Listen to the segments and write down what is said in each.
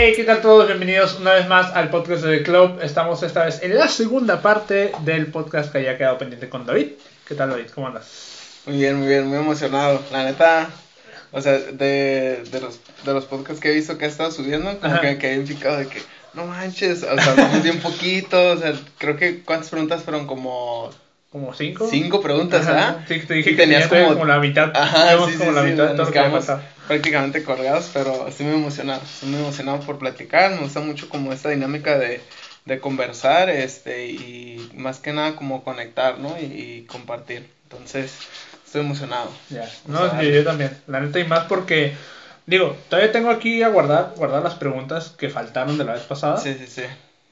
Hey, ¿qué tal todos? Bienvenidos una vez más al podcast de The Club. Estamos esta vez en la segunda parte del podcast que haya quedado pendiente con David. ¿Qué tal, David? ¿Cómo andas? Muy bien, muy bien, muy emocionado. La neta, o sea, de, de, los, de los podcasts que he visto que ha estado subiendo, como Ajá. que me quedé picado de que, no manches, o sea, hablamos bien poquito, o sea, creo que, ¿cuántas preguntas fueron? Como ¿Como cinco? cinco preguntas, Ajá. ¿ah? Sí, te dije Y que tenías como, como- la mitad. Ajá, Teníamos sí, sí, como la mitad de todo nos que quedamos prácticamente colgados, pero estoy muy emocionado, estoy muy emocionado por platicar, me gusta mucho como esta dinámica de, de conversar, este, y más que nada como conectar, ¿no? Y, y compartir, entonces, estoy emocionado. Ya. O No, sea, sí, yo también. La neta y más porque, digo, todavía tengo aquí a guardar, guardar las preguntas que faltaron de la vez pasada. Sí, sí, sí.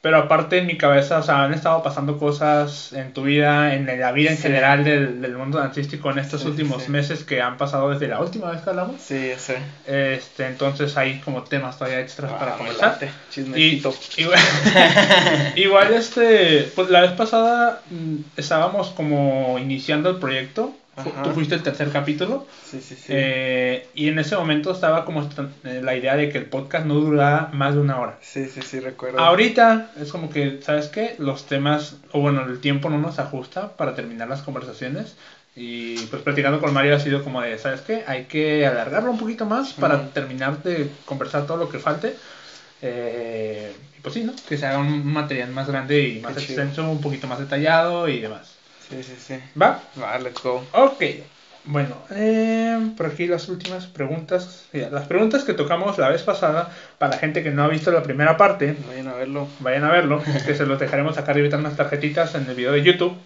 Pero aparte en mi cabeza, o sea, han estado pasando cosas en tu vida, en la vida en Sí. general del, del mundo dancístico en estos Sí, sí, últimos sí. meses que han pasado desde la última vez que hablamos. Sí, sé. Este, entonces hay como temas todavía extras para Ah, late, Y, igual, igual, este, pues la vez pasada mm, estábamos como iniciando el proyecto. Ajá. Tú fuiste el tercer capítulo. Sí, sí, sí. eh, y en ese momento estaba como eh, la idea de que el podcast no durara más de una hora. sí, sí, sí, recuerdo. Ahorita es como que, ¿sabes qué? Los temas, o bueno, el tiempo no nos ajusta para terminar las conversaciones. Y pues platicando con Mario ha sido como de, ¿sabes qué? Hay que alargarlo un poquito más para terminar de conversar todo lo que falte. Eh, y pues sí, ¿no? Que se haga un material más grande y más Qué chido. extenso, un poquito más detallado y demás. Sí, sí, sí. ¿Va? Va, let's go. Ok. Bueno, eh, por aquí las últimas preguntas. Ya, Las preguntas que tocamos la vez pasada, para la gente que no ha visto la primera parte, Vayan a verlo. vayan a verlo, que se los dejaremos acá arriba en las tarjetitas en el video de YouTube.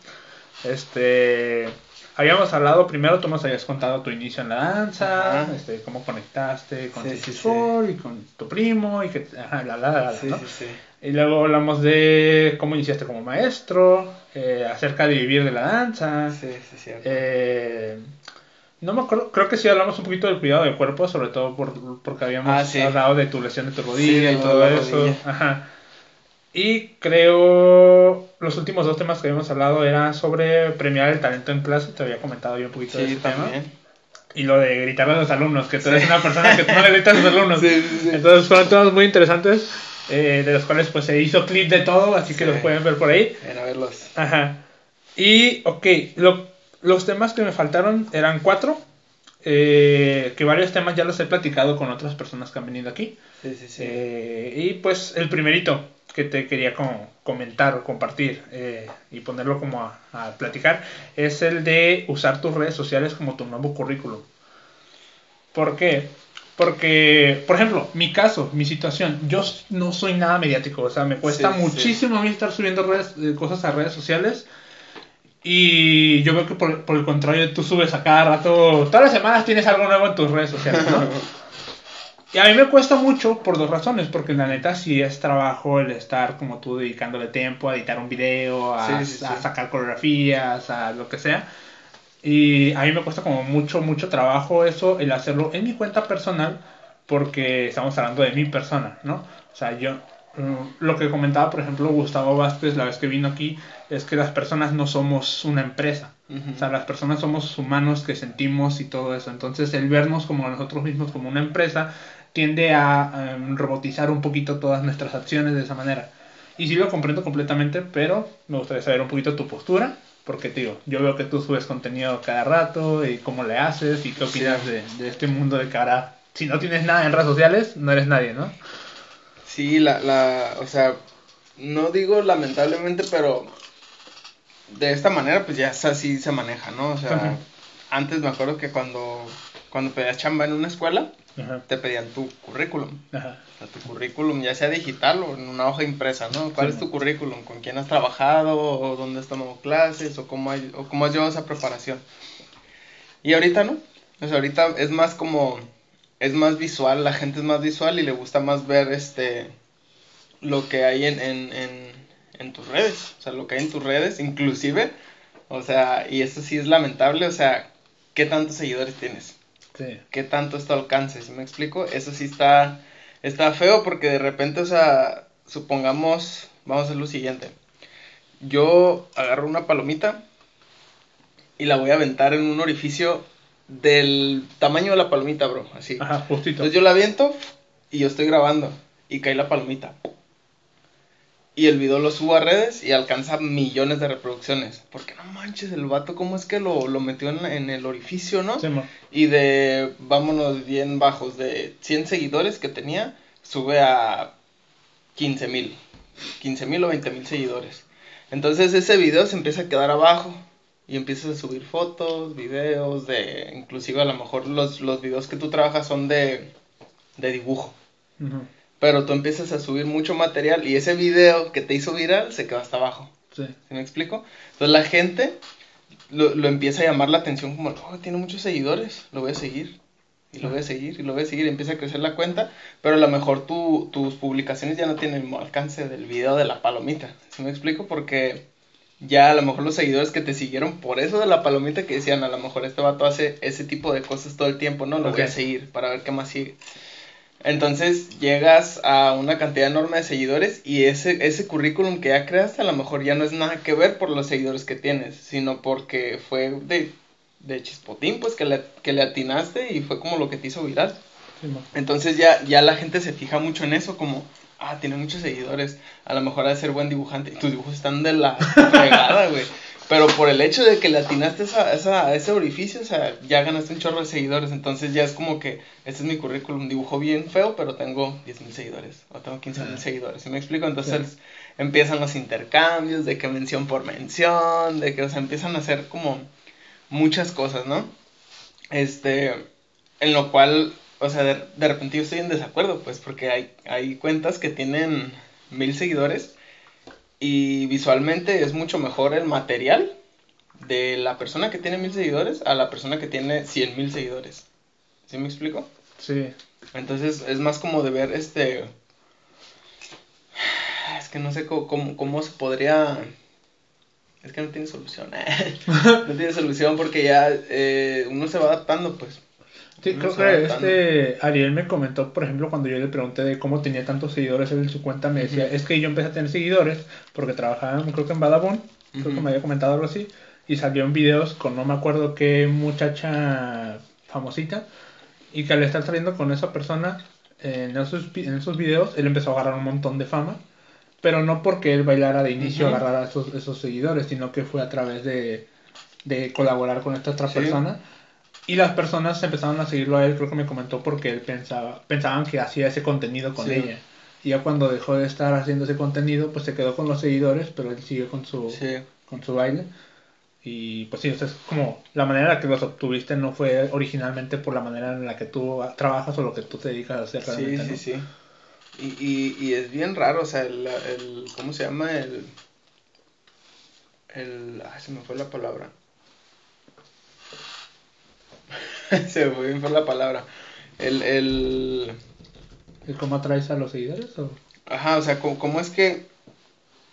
Este, habíamos hablado primero, tú nos habías contado tu inicio en la danza, Ajá. este, cómo conectaste con Sí, Sixty sí, sí. Y con tu primo y que, ajá, la, la, la, la, Sí, ¿no? Y luego hablamos de cómo iniciaste como maestro, eh, acerca de vivir de la danza. Sí, sí, cierto. Eh, no me acuerdo, creo que sí hablamos un poquito del cuidado del cuerpo, sobre todo por, porque habíamos Ah, sí. hablado de tu lesión de tu rodilla y todo eso. Ajá. Y creo los últimos dos temas que habíamos hablado eran sobre premiar el talento en clase, te había comentado yo un poquito de ese tema. también. Y lo de gritarle a los alumnos, que tú eres una persona que tú no le gritas a los alumnos. Sí, sí, sí. Entonces fueron temas muy interesantes, eh, de los cuales pues se hizo clip de todo, así que Sí. los pueden ver por ahí. Vayan a verlos. Ajá. Y, ok, lo- los temas que me faltaron eran cuatro. eh, que varios temas ya los he platicado con otras personas que han venido aquí. Sí, sí, sí. Eh, y pues el primerito que te quería como comentar o compartir eh, y ponerlo como a, a platicar es el de usar tus redes sociales como tu nuevo currículum. ¿Por qué? Porque, por ejemplo, mi caso, mi situación, yo no soy nada mediático, o sea, me cuesta Sí, sí. muchísimo a mí estar subiendo redes, eh, cosas a redes sociales. Y yo veo que por, por el contrario, tú subes a cada rato, todas las semanas tienes algo nuevo en tus redes sociales, ¿no? Y a mí me cuesta mucho por dos razones, porque la neta sí es trabajo el estar como tú dedicándole tiempo a editar un video, sí. a sacar coreografías, a lo que sea. Y a mí me cuesta como mucho, mucho trabajo eso, el hacerlo en mi cuenta personal, porque estamos hablando de mi persona, ¿no? O sea, yo, mm, lo que comentaba, por ejemplo, Gustavo Vázquez la vez que vino aquí, es que las personas no somos una empresa. Ujú. O sea, las personas somos humanos que sentimos y todo eso. Entonces, el vernos como nosotros mismos, como una empresa, tiende a em, robotizar un poquito todas nuestras acciones de esa manera. Y sí lo comprendo completamente, pero me gustaría saber un poquito tu postura. Porque, tío, yo veo que tú subes contenido cada rato y cómo le haces y qué Sí. opinas de, de este mundo de cara. Si no tienes nada en redes sociales, no eres nadie, ¿no? Sí, la, la, o sea, no digo lamentablemente, pero de esta manera pues ya así se maneja, ¿no? O sea, antes me acuerdo que cuando, cuando pedías chamba en una escuela, Ajá. te pedían tu currículum. Ajá. O sea, tu currículum, ya sea digital o en una hoja impresa, ¿no? ¿Cuál Sí. es tu currículum? ¿Con quién has trabajado? ¿O dónde has tomado clases? ¿O cómo, hay- o cómo has llevado esa preparación? Y ahorita no. O sea, ahorita es más como, es más visual, la gente es más visual y le gusta más ver este, lo que hay en, en, en, en tus redes. O sea, lo que hay en tus redes, inclusive, o sea, y eso sí es lamentable, o sea, ¿qué tantos seguidores tienes? Sí. qué tanto es tu alcance, ¿sí me explico? Eso sí está, está feo porque de repente, o sea, supongamos, vamos a hacer lo siguiente. Yo agarro una palomita y la voy a aventar en un orificio del tamaño de la palomita, bro, así. Ajá, justito. Entonces yo la aviento y yo estoy grabando. y cae la palomita. Y el video lo subo a redes y alcanza millones de reproducciones. Porque no manches, el vato, ¿cómo es que lo, lo metió en, en, el orificio, no? Sí. Y de, vámonos bien bajos, de 100 seguidores que tenía, sube a 15 mil. 15 mil o 20 mil seguidores. Entonces ese video se empieza a quedar abajo. Y empiezas a subir fotos, videos, de. Inclusive a lo mejor los, los videos que tú trabajas son de, de dibujo. Ujú. Pero tú empiezas a subir mucho material y ese video que te hizo viral se quedó hasta abajo. Sí. ¿Sí me explico? Entonces la gente lo, lo empieza a llamar la atención como, oh, tiene muchos seguidores, lo voy a seguir. Y lo voy a seguir, y lo voy a seguir, y empieza a crecer la cuenta, pero a lo mejor tu, tus publicaciones ya no tienen el alcance del video de la palomita. ¿Sí me explico? Porque ya a lo mejor los seguidores que te siguieron por eso de la palomita que decían, a lo mejor este vato hace ese tipo de cosas todo el tiempo, no, lo voy a seguir para ver qué más sigue. Entonces llegas a una cantidad enorme de seguidores y ese, ese currículum que ya creaste a lo mejor ya no es nada que ver por los seguidores que tienes, sino porque fue de, de chispotín, pues que le, que le atinaste y fue como lo que te hizo viral. Sí. Entonces ya, ya la gente se fija mucho en eso, como, ah, tiene muchos seguidores, a lo mejor ha de ser buen dibujante, y tus dibujos están de la fregada, güey. Pero por el hecho de que le atinaste esa, esa, ese orificio, o sea, ya ganaste un chorro de seguidores, entonces ya es como que, este es mi currículum, dibujo bien feo, pero tengo 10 mil seguidores, o tengo 15 mil Ah. seguidores, ¿sí me explico? Entonces empiezan los intercambios, de que mención por mención, de que, o sea, empiezan a hacer como muchas cosas, ¿no? Este, en lo cual, o sea, de, de repente yo estoy en desacuerdo, pues, porque hay, hay cuentas que tienen mil seguidores y visualmente es mucho mejor el material de la persona que tiene mil seguidores a la persona que tiene cien mil seguidores. ¿Sí me explico? Sí. Entonces es más como de ver este... Es que no sé cómo, cómo, cómo se podría... Es que no tiene solución. no tiene solución porque ya eh, uno se va adaptando, pues. Sí, creo que este Ariel me comentó, por ejemplo, cuando yo le pregunté de cómo tenía tantos seguidores él en su cuenta, me decía, es que yo empecé a tener seguidores porque trabajaba, creo que en Badabun, creo que me había comentado algo así, y salió en videos con no me acuerdo qué muchacha famosita, y que al estar saliendo con esa persona en esos, en esos videos, él empezó a agarrar un montón de fama, pero no porque él bailara de inicio Ujú. agarrara esos, esos seguidores, sino que fue a través de, de colaborar con esta otra Sí. persona. Y las personas empezaron a seguirlo a él, creo que me comentó, porque él pensaba, pensaban que hacía ese contenido con Sí. ella. Y ya cuando dejó de estar haciendo ese contenido, pues se quedó con los seguidores, pero él sigue con su, Sí. con su baile. Y pues sí, o sea, es como la manera en la que los obtuviste no fue originalmente por la manera en la que tú trabajas o lo que tú te dedicas a hacer Sí, realmente. sí, ¿no? sí. Y, y, y es bien raro, o sea, el, el ¿cómo se llama? El, el, ah, se me fue la palabra. se me fue bien fue la palabra. El, el, ¿Y cómo atraes a los seguidores? O... ajá, o sea, ¿cómo, cómo es que,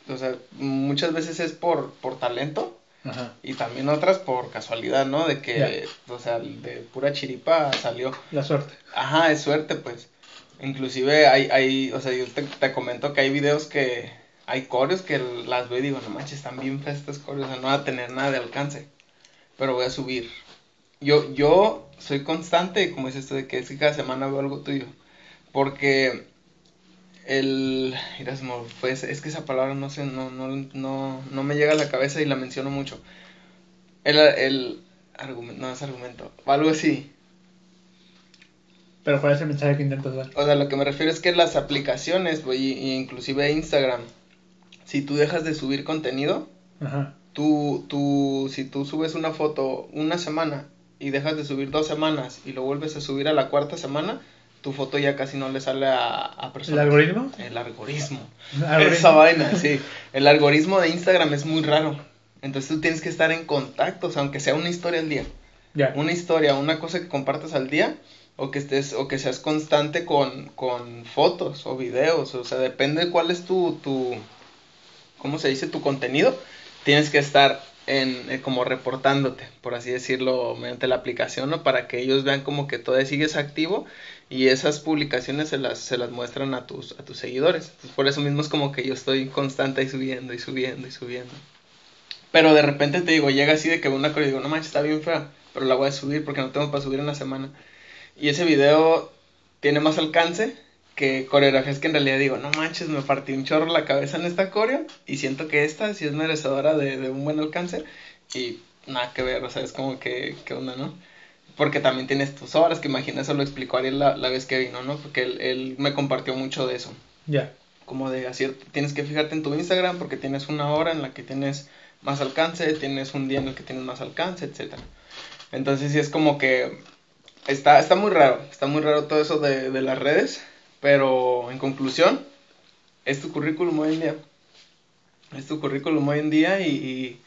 o sea, muchas veces es por, por talento Ajá, y también otras por casualidad, ¿no? De que, o sea, de pura chiripa salió. la suerte. Ajá, es suerte, pues. Inclusive hay, hay, o sea, yo te, te comento que hay videos que hay coreos que las veo y digo, no manches, están bien feas estas coreos, o sea, no va a tener nada de alcance. Pero voy a subir. Yo, yo soy constante, como es esto de que es que cada semana veo algo tuyo. Porque el, fue, es que esa palabra no sé, no, no, no, no me llega a la cabeza y la menciono mucho. El, el argumento, no es argumento, algo así. Pero ¿cuál es el mensaje que intentas dar? O sea, lo que me refiero es que las aplicaciones, güey, y- y inclusive Instagram, si tú dejas de subir contenido, Ajá, tú, tú, si tú subes una foto una semana y dejas de subir dos semanas y lo vuelves a subir a la cuarta semana, tu foto ya casi no le sale a, a ¿El personas. algoritmo? El algoritmo. ¿El algoritmo? Esa vaina, sí. El algoritmo de Instagram es muy raro. Entonces tú tienes que estar en contacto, o sea, aunque sea una historia al día Ya. una historia, una cosa que compartas al día o que estés o que seas constante con, con fotos o videos, o sea, depende de cuál es tu, tu ¿cómo se dice? tu contenido, tienes que estar en eh, como reportándote, por así decirlo, mediante la aplicación, ¿no? Para que ellos vean como que todavía sigues activo y esas publicaciones se las, se las muestran a tus, a tus seguidores. Por eso mismo es como que yo estoy constante y subiendo y subiendo y subiendo. Pero de repente te digo, llega así de que una cosa y digo, no manches, está bien fea, pero la voy a subir porque no tengo para subir en la semana. Y ese video tiene más alcance que coreografías que en realidad digo, no manches, me partí un chorro la cabeza en esta coreo y siento que esta sí es merecedora de, de un buen alcance y nada que ver, o sea, es como que, ¿qué onda, no? Porque también tienes tus horas, que imagina, eso lo explicó Ariel la, la vez que vino, ¿no? Porque él, él me compartió mucho de eso. Ya. Como de así, tienes que fijarte en tu Instagram porque tienes una hora en la que tienes más alcance, tienes un día en el que tienes más alcance, etcétera. Entonces sí es como que está, está muy raro, está muy raro todo eso de, de las redes, pero en conclusión, es tu currículum hoy en día. Es tu currículum hoy en día y, y,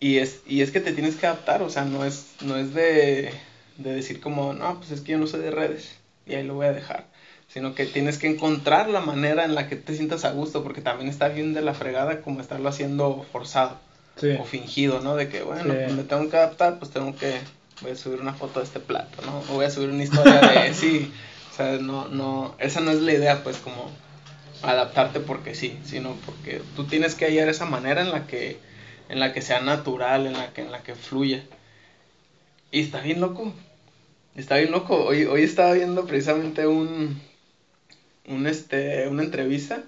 y es, y es que te tienes que adaptar, o sea, no es, no es de, de decir como, no, pues es que yo no soy de redes y ahí lo voy a dejar. Sino que tienes que encontrar la manera en la que te sientas a gusto, porque también está bien de la fregada como estarlo haciendo forzado Sí. o fingido, ¿no? De que, bueno, Sí. pues me tengo que adaptar, pues tengo que, voy a subir una foto de este plato, ¿no? O voy a subir una historia de, sí, sea, no, no, esa no es la idea, pues, como adaptarte porque sí, sino porque tú tienes que hallar esa manera en la que, en la que sea natural, en la que, en la que fluya. Y está bien loco, está bien loco. Hoy, hoy estaba viendo precisamente un, un, este, una entrevista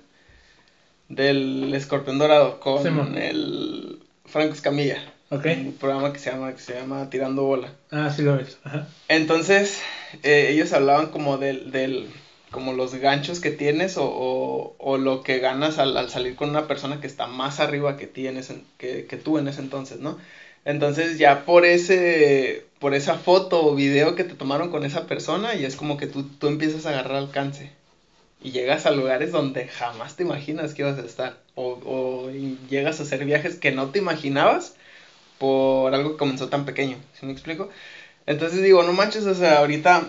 del Escorpión Dorado con el Franco Escamilla. Ok. Un programa que se llama, que se llama Tirando Bola. Ah, sí lo ves. Ajá. Entonces, eh, ellos hablaban como del, del, como los ganchos que tienes o, o, o lo que ganas al, al salir con una persona que está más arriba que, ti en ese- que, que tú en ese entonces, ¿no? Entonces ya por ese, por esa foto o video que te tomaron con esa persona, y es como que tú, tú empiezas a agarrar alcance. Y llegas a lugares donde jamás te imaginas que ibas a estar. O, o llegas a hacer viajes que no te imaginabas por algo que comenzó tan pequeño. ¿Sí me explico? Entonces digo, no manches, o sea, ahorita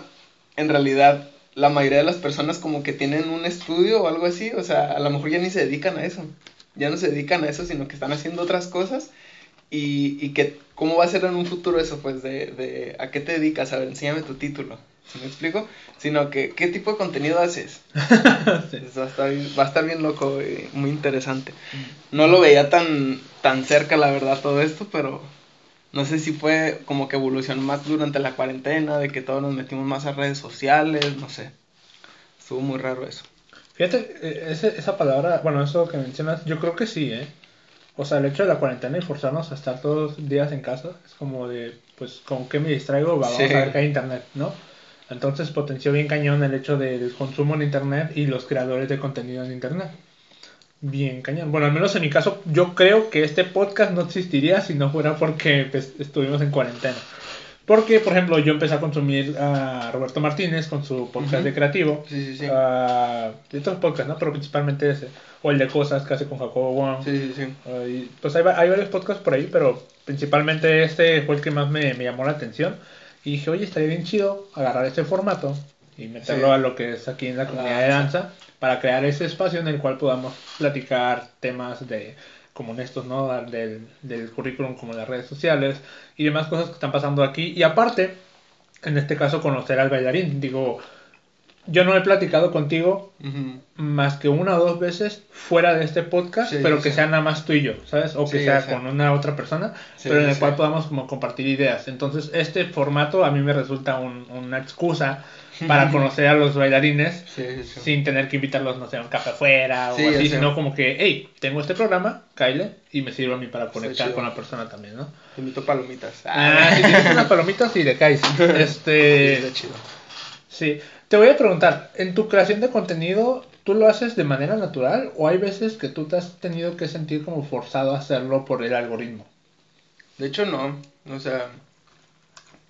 en realidad la mayoría de las personas como que tienen un estudio o algo así, o sea, a lo mejor ya ni se dedican a eso. Ya no se dedican a eso, sino que están haciendo otras cosas. Y, y que, ¿cómo va a ser en un futuro eso? Pues de, de ¿a qué te dedicas? A ver, enséñame tu título. ¿Sí me explico? Sino que, ¿qué tipo de contenido haces? Sí. Va, a estar, bien- va a estar bien loco, y muy interesante. No lo veía tan, tan cerca, la verdad, todo esto, pero no sé si fue como que evolucionó más durante la cuarentena, de que todos nos metimos más a redes sociales, no sé. Estuvo muy raro eso. Fíjate, eh, ese- esa palabra, bueno, eso que mencionas, yo creo que sí, ¿eh? O sea, el hecho de la cuarentena y forzarnos a estar todos los días en casa es como de, pues, ¿con qué me distraigo? Va, vamos Sí. a ver que hay internet, ¿no? Entonces potenció bien cañón el hecho del consumo en internet y los creadores de contenido en internet. Bien cañón. Bueno, al menos en mi caso, yo creo que este podcast no existiría si no fuera porque pues, estuvimos en cuarentena. Porque, por ejemplo, yo empecé a consumir a Roberto Martínez con su podcast Ujú. de creativo. Sí, sí, sí. Ah, de otros podcasts, ¿no? Pero principalmente ese. O el de cosas que hace con Jacobo Wong. Sí, sí, sí. Ah, y, pues hay, hay varios podcasts por ahí, pero principalmente este fue el que más me, me llamó la atención. Y dije, oye, estaría bien chido agarrar este formato y meterlo Sí. a lo que es aquí en la comunidad de danza. danza para crear ese espacio en el cual podamos platicar temas de como estos, ¿no? Del, del currículum, como las redes sociales y demás cosas que están pasando aquí. Y aparte, en este caso, conocer al bailarín. Digo, yo no he platicado contigo más que una o dos veces fuera de este podcast, Sí, pero que sea nada más tú y yo, ¿sabes? O que Sí, sea con una otra persona, Sí, pero en el cual podamos como compartir ideas. Entonces, este formato a mí me resulta un- una excusa para conocer a los bailarines Sí, sí, sí. sin tener que invitarlos, no sé, a un café afuera o Sí, así, sino como que, hey, tengo este programa, Kyle, y me sirve a mí para conectar con la persona también, ¿no? Te invito palomitas. Ah, si tienes unas palomitas y de caes. Este, Está chido. Sí, te voy a preguntar, en tu creación de contenido, ¿tú lo haces de manera natural o hay veces que tú te has tenido que sentir como forzado a hacerlo por el algoritmo? De hecho, no. O sea,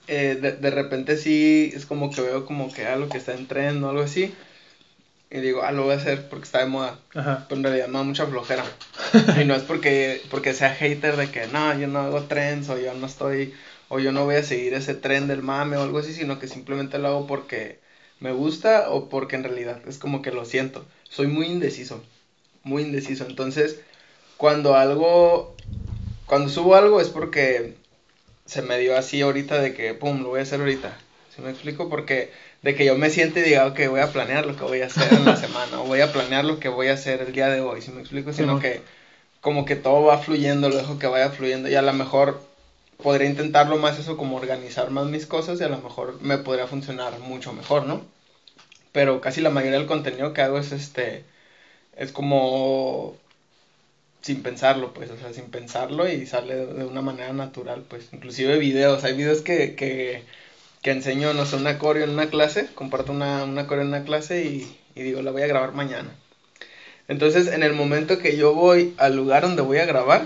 eh, de, de repente sí es como que veo como que algo que está en tren o algo así. Y digo, ah, lo voy a hacer porque está de moda. Ajá. Pero en realidad me da mucha flojera. y no es porque, porque sea hater de que no, yo no hago trends o yo no estoy, o yo no voy a seguir ese tren del mame o algo así, sino que simplemente lo hago porque me gusta o porque en realidad es como que lo siento. Soy muy indeciso, muy indeciso. Entonces, cuando algo, cuando subo algo es porque se me dio así ahorita de que, pum, lo voy a hacer ahorita. ¿Sí me explico? Porque de que yo me siente y diga, ok, voy a planear lo que voy a hacer en la semana, o voy a planear lo que voy a hacer el día de hoy, ¿sí me explico? Sino que como que todo va fluyendo, lo dejo que vaya fluyendo, y a lo mejor podría intentarlo más eso, como organizar más mis cosas, y a lo mejor me podría funcionar mucho mejor, ¿no? pero casi la mayoría del contenido que hago es este, es como sin pensarlo, pues, o sea, sin pensarlo y sale de una manera natural, pues, inclusive videos, hay videos que, que, que enseño, no sé, una coreo en una clase, comparto una, una coreo en una clase y, y digo, la voy a grabar mañana. Entonces, en el momento que yo voy al lugar donde voy a grabar,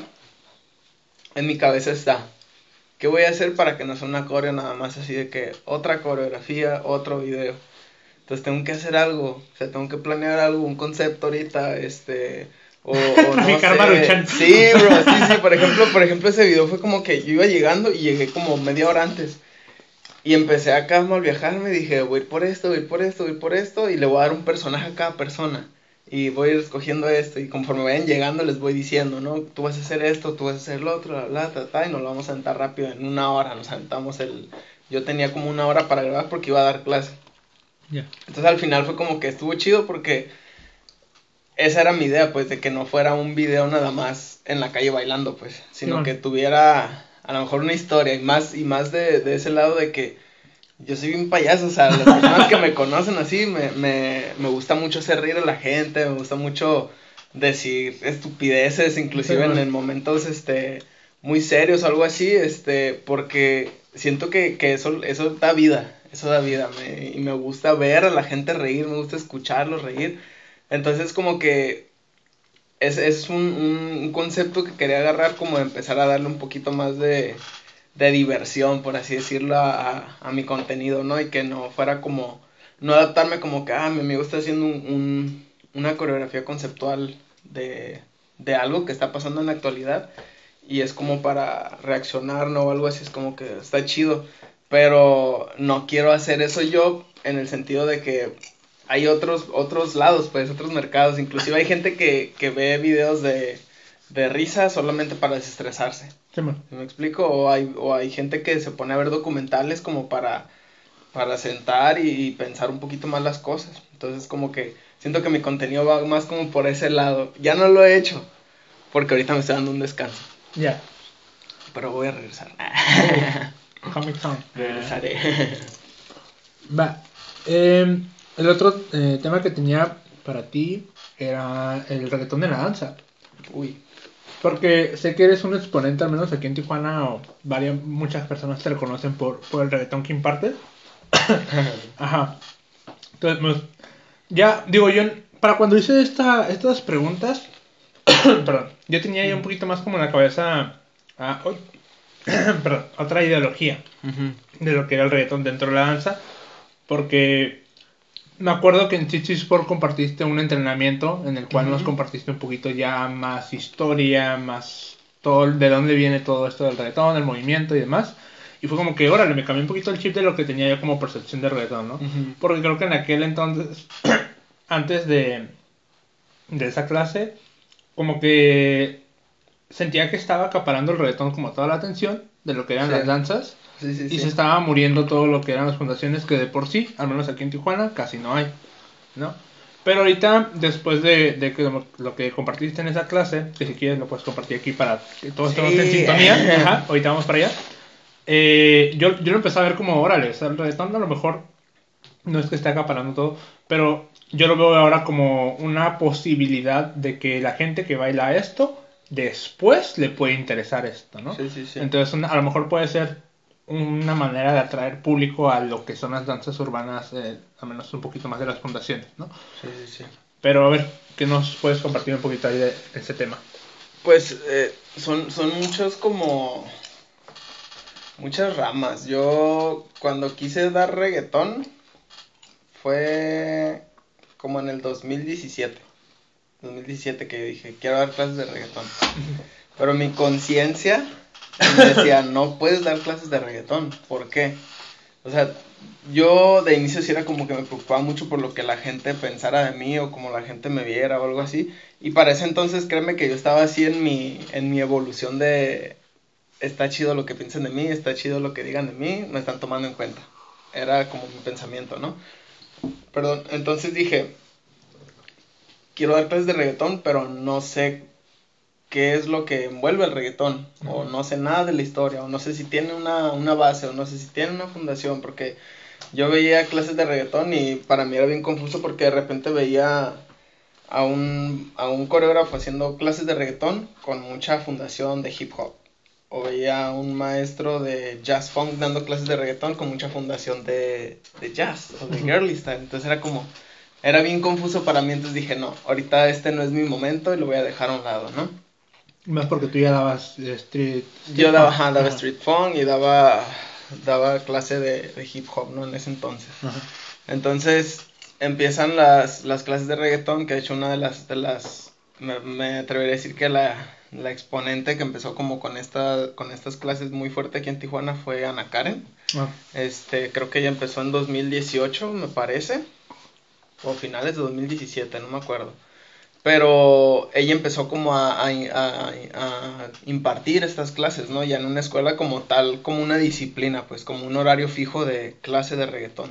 en mi cabeza está, ¿qué voy a hacer para que no sea una coreo nada más así de que otra coreografía, otro video? Entonces tengo que hacer algo, o sea, tengo que planear algo, un concepto ahorita, este, o, o no sé. Sí, bro, sí, sí, por ejemplo, por ejemplo, ese video fue como que yo iba llegando y llegué como media hora antes. Y empecé acá a viajar, me dije, voy a ir por esto, voy a ir por esto, voy a ir por esto, y le voy a dar un personaje a cada persona. Y voy a ir escogiendo esto, y conforme vayan llegando les voy diciendo, ¿no? Tú vas a hacer esto, tú vas a hacer lo otro, la, la, ta, ta, y nos lo vamos a aventar rápido, en una hora nos aventamos el... Yo tenía como una hora para grabar porque iba a dar clase. Ya. Entonces al final fue como que estuvo chido porque esa era mi idea, pues, de que no fuera un video nada más en la calle bailando, pues, sino que tuviera a lo mejor una historia y más, y más de, de ese lado de que yo soy un payaso, o sea, las personas que me conocen así, me, me, me gusta mucho hacer reír a la gente, me gusta mucho decir estupideces, inclusive en, en momentos, este, muy serios o algo así, este, porque siento que, que eso, eso da vida, eso da vida, me, y me gusta ver a la gente reír, me gusta escucharlos reír, entonces como que es, es un, un, concepto que quería agarrar como empezar a darle un poquito más de, de diversión, por así decirlo, a, a, a mi contenido, ¿no? Y que no fuera como, no adaptarme como que, ah, mi amigo está haciendo un, un- una coreografía conceptual de, de algo que está pasando en la actualidad y es como para reaccionar, ¿no? O algo así, es como que está chido, pero no quiero hacer eso yo en el sentido de que hay otros, otros lados, pues, otros mercados, inclusive hay gente que, que ve videos de, de risa solamente para desestresarse. Simón. ¿Sí ¿Me explico? O hay, o hay gente que se pone a ver documentales como para, para sentar y, y pensar un poquito más las cosas. Entonces como que siento que mi contenido va más como por ese lado. Ya no lo he hecho, porque ahorita me estoy dando un descanso. Ya. Pero voy a regresar. Comic Con. Regresaré. Va. Eh, el otro eh, tema que tenía para ti era el reggaetón de la danza. Uy. Porque sé que eres un exponente, al menos aquí en Tijuana, o varias, muchas personas te reconocen por, por el reggaetón que impartes. Ajá. Entonces, pues, ya, digo, yo, para cuando hice esta, estas preguntas, perdón, yo tenía ya un poquito más como en la cabeza, ah, uy, perdón, otra ideología de lo que era el reggaetón dentro de la danza, porque me acuerdo que en Chichi Sport compartiste un entrenamiento en el cual nos compartiste un poquito ya más historia, más todo de dónde viene todo esto del reggaetón, el movimiento y demás. Y fue como que, órale, me cambió un poquito el chip de lo que tenía yo como percepción de reggaetón, ¿no? Porque creo que en aquel entonces, antes de, de esa clase, como que sentía que estaba acaparando el reggaetón como toda la atención de lo que eran Sí. las danzas. Sí, sí, Y sí. se estaba muriendo todo lo que eran las fundaciones que de por sí, al menos aquí en Tijuana, casi no hay, ¿no? Pero ahorita, después de, de que lo, que compartiste en esa clase, que si quieres lo puedes compartir aquí para que todos estemos en sintonía, ajá, ahorita vamos para allá, eh, yo, yo lo empecé a ver como, órale, el reggaetón a lo mejor no es que esté acaparando todo, pero yo lo veo ahora como una posibilidad de que la gente que baila esto, después le puede interesar esto, ¿no? Sí, sí, sí. Entonces, a lo mejor puede ser una manera de atraer público a lo que son las danzas urbanas, eh, al menos un poquito más de las fundaciones, ¿no? Sí, sí, sí. Pero a ver, ¿qué nos puedes compartir un poquito ahí de ese tema? Pues eh, son, son muchos como... Muchas ramas. Yo cuando quise dar reggaetón fue como en el 2017. 2017 que dije, quiero dar clases de reggaetón. Pero mi conciencia me decía, no puedes dar clases de reggaetón. ¿Por qué? O sea, yo de inicio sí era como que me preocupaba mucho por lo que la gente pensara de mí o como la gente me viera o algo así. Y para ese entonces créeme que yo estaba así en mi, en mi evolución de está chido lo que piensen de mí, está chido lo que digan de mí, me están tomando en cuenta. Era como mi pensamiento, ¿no? Perdón, entonces dije, quiero dar clases de reggaetón, pero no sé qué es lo que envuelve el reggaetón, o no sé nada de la historia, o no sé si tiene una, una base, o no sé si tiene una fundación, porque yo veía clases de reggaetón y para mí era bien confuso porque de repente veía a un, a un coreógrafo haciendo clases de reggaetón con mucha fundación de hip hop. O veía a un maestro de jazz funk dando clases de reggaetón con mucha fundación de, de jazz o de girly style. Entonces era como, era bien confuso para mí, entonces dije, no, ahorita este no es mi momento y lo voy a dejar a un lado, ¿no? Más porque tú ya dabas eh, street, Yo daba, ajá, daba street funk y daba, daba clase de, de hip hop, ¿no? En ese entonces. Ajá. Entonces empiezan las, las clases de reggaetón, que de hecho una de las, de las me, me atrevería a decir que la, la exponente que empezó como con, esta, con estas clases muy fuerte aquí en Tijuana fue Ana Karen. Ah, Este, creo que ella empezó en 2018, me parece, o finales de 2017, no me acuerdo. Pero ella empezó como a, a- a- a impartir estas clases, ¿no? Ya en una escuela como tal, como una disciplina, pues como un horario fijo de clase de reggaetón.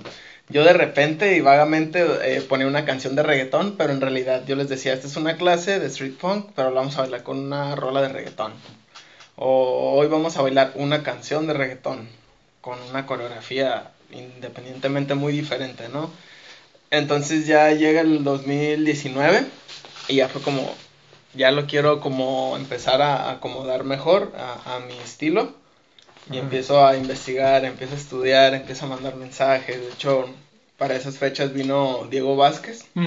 Yo de repente y vagamente eh, ponía una canción de reggaetón, pero en realidad yo les decía, esta es una clase de street funk, pero la vamos a bailar con una rola de reggaetón. O hoy vamos a bailar una canción de reggaetón con una coreografía independientemente muy diferente, ¿no? Entonces ya llega el 2019 y ya fue como, ya lo quiero como empezar a acomodar mejor a, a mi estilo. Y empiezo a investigar, empiezo a estudiar, empiezo a mandar mensajes. De hecho, para esas fechas vino Diego Vázquez, mm.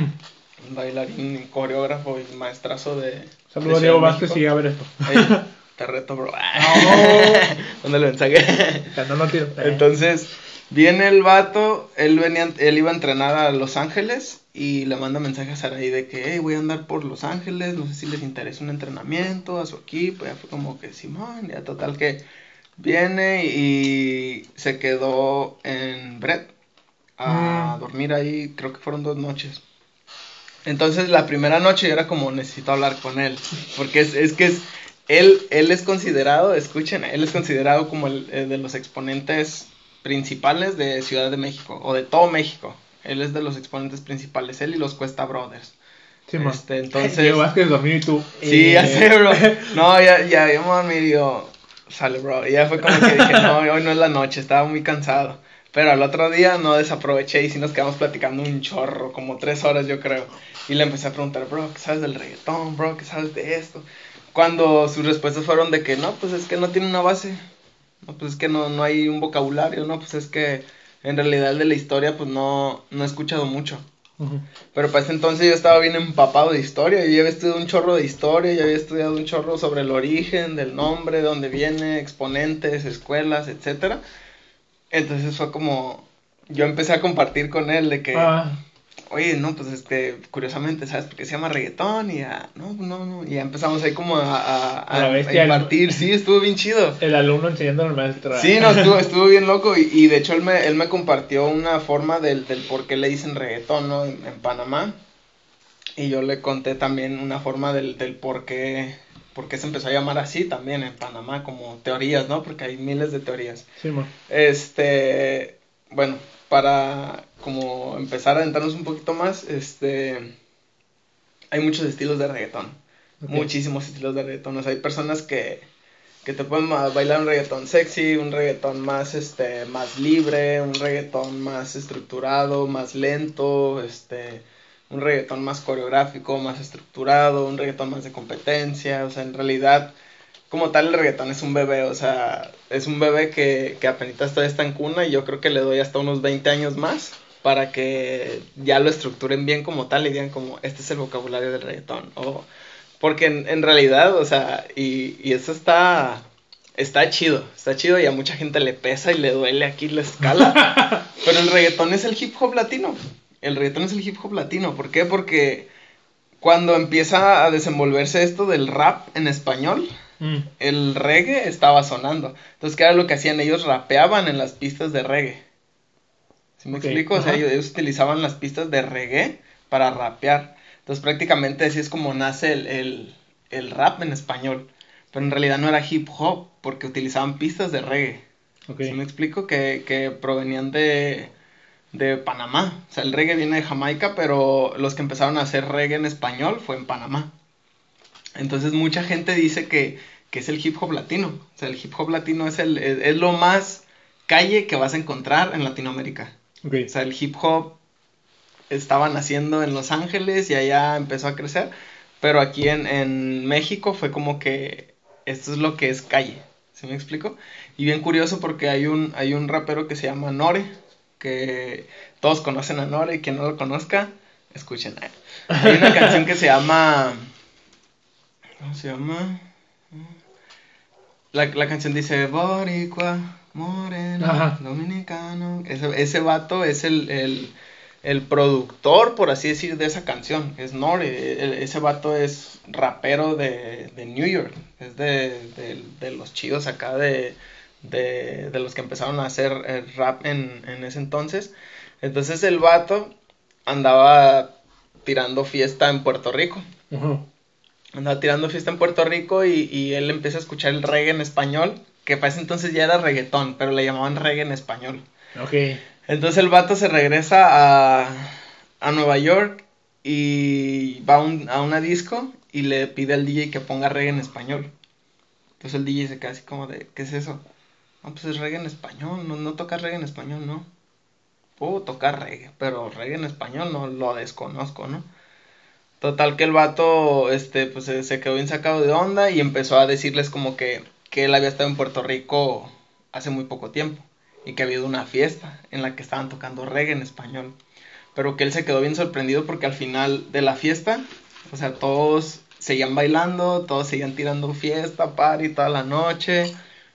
un bailarín, coreógrafo y maestrazo de... Saludos a Diego Vázquez y a ver esto. Te reto, bro. No. Mándale mensaje. Tiro. Entonces, viene el vato, él venía, él iba a entrenar a Los Ángeles y le manda mensaje a Saraí de que, hey, voy a andar por Los Ángeles, no sé si les interesa un entrenamiento a su equipo, ya fue como que Simón, ya total que viene y se quedó en Brett a Mm. dormir ahí, creo que fueron dos noches. Entonces la primera noche yo era como necesito hablar con él, porque es, es que es, él, él es considerado, escuchen, él es considerado como el eh, de los exponentes principales de Ciudad de México, o de todo México. Él es de los exponentes principales, él y los Cuesta Brothers. Sí, man. Este, entonces- Diego Vázquez dormido y tú. Sí, eh, ya sé, bro. No, ya, ya, ya me digo, sale, bro. Y ya fue como que dije, no, hoy no es la noche, estaba muy cansado. Pero al otro día no desaproveché y sí nos quedamos platicando un chorro, como tres horas yo creo. Y le empecé a preguntar, bro, ¿qué sabes del reggaetón, bro? ¿Qué sabes de esto? Cuando sus respuestas fueron de que no, pues es que no tiene una base. No, pues es que no, no hay un vocabulario, no, pues es que en realidad de la historia, pues no, no he escuchado mucho. Pero para ese entonces yo estaba bien empapado de historia. Yo ya había estudiado un chorro de historia, ya había estudiado un chorro sobre el origen del nombre, de dónde viene, exponentes, escuelas, etcétera. Entonces fue como yo empecé a compartir con él de que, Ah, oye, no, pues este, curiosamente, ¿sabes por qué se llama reggaetón? Y ya, no, no, no. Y ya empezamos ahí como a, a, A a- el-. Sí, estuvo bien chido. el alumno enseñando al maestro. Sí, no, estuvo, estuvo bien loco y, y de hecho él me, él me compartió una forma del, del por qué le dicen reggaetón, ¿no? En, en Panamá. Y yo le conté también una forma del, del por qué, por qué se empezó a llamar así también en Panamá, como teorías, ¿no? Porque hay miles de teorías. Sí, man. Este, bueno, para como empezar a adentrarnos un poquito más, este, hay muchos estilos de reggaetón. Muchísimos estilos de reggaetón. O sea, hay personas que, que te pueden bailar un reggaetón sexy, un reggaetón más, este, más libre, un reggaetón más estructurado, más lento, este, un reggaetón más coreográfico, más estructurado, un reggaetón más de competencia. O sea, en realidad, como tal, el reggaetón es un bebé. O sea, es un bebé que, que apenas todavía está en cuna y yo creo que le doy hasta unos 20 años más para que ya lo estructuren bien como tal y digan como, este es el vocabulario del reggaetón. O, porque en, en realidad, o sea, y, y eso está, está chido, está chido y a mucha gente le pesa y le duele aquí la escala. Pero el reggaetón es el hip hop latino. El reggaetón es el hip hop latino. ¿Por qué? Porque cuando empieza a desenvolverse esto del rap en español, Mm. el reggae estaba sonando. Entonces, ¿qué era lo que hacían? Ellos rapeaban en las pistas de reggae. ¿Sí me explico? O sea, ellos, ellos utilizaban las pistas de reggae para rapear. Entonces, prácticamente así es como nace el, el, el rap en español. Pero en realidad no era hip hop, porque utilizaban pistas de reggae. Ok. ¿Sí me explico? Que, que provenían de, de Panamá. O sea, el reggae viene de Jamaica, pero los que empezaron a hacer reggae en español fue en Panamá. Entonces mucha gente dice que, que es el hip hop latino. O sea, el hip hop latino es, el, es, es lo más calle que vas a encontrar en Latinoamérica. O sea, el hip hop estaba naciendo en Los Ángeles y allá empezó a crecer. Pero aquí en, en México fue como que esto es lo que es calle. ¿Sí me explico? Y bien curioso porque hay un, hay un rapero que se llama Nore, que todos conocen a Nore y quien no lo conozca, escuchen. Hay una canción que se llama... ¿Cómo se llama? La, la canción dice Boricua, Moreno, Ajá. Dominicano. Ese, ese vato es el, el, el productor, por así decir, de esa canción. Es Nore. El- ese vato es rapero de, de New York. Es de, de, de los chidos acá de, de, de los que empezaron a hacer eh, rap en, en ese entonces. Entonces el vato andaba tirando fiesta en Puerto Rico. Ujú. Andaba tirando fiesta en Puerto Rico y, y él empieza a escuchar el reggae en español, que para ese entonces ya era reggaetón, pero le llamaban reggae en español. Ok. Entonces el vato se regresa a, a Nueva York y va a, un- a una disco y le pide al DJ que ponga reggae en español. Entonces el DJ se queda así como de, ¿qué es eso? No, pues es reggae en español, no, no tocas reggae en español, no. Puedo tocar reggae, pero reggae en español no lo desconozco, ¿no? Total que el vato, este, pues se, se quedó bien sacado de onda y empezó a decirles como que, que él había estado en Puerto Rico hace muy poco tiempo y que había ido a una fiesta en la que estaban tocando reggae en español. Pero que él se quedó bien sorprendido porque al final de la fiesta, o sea, todos seguían bailando, todos seguían tirando fiesta, party toda la noche,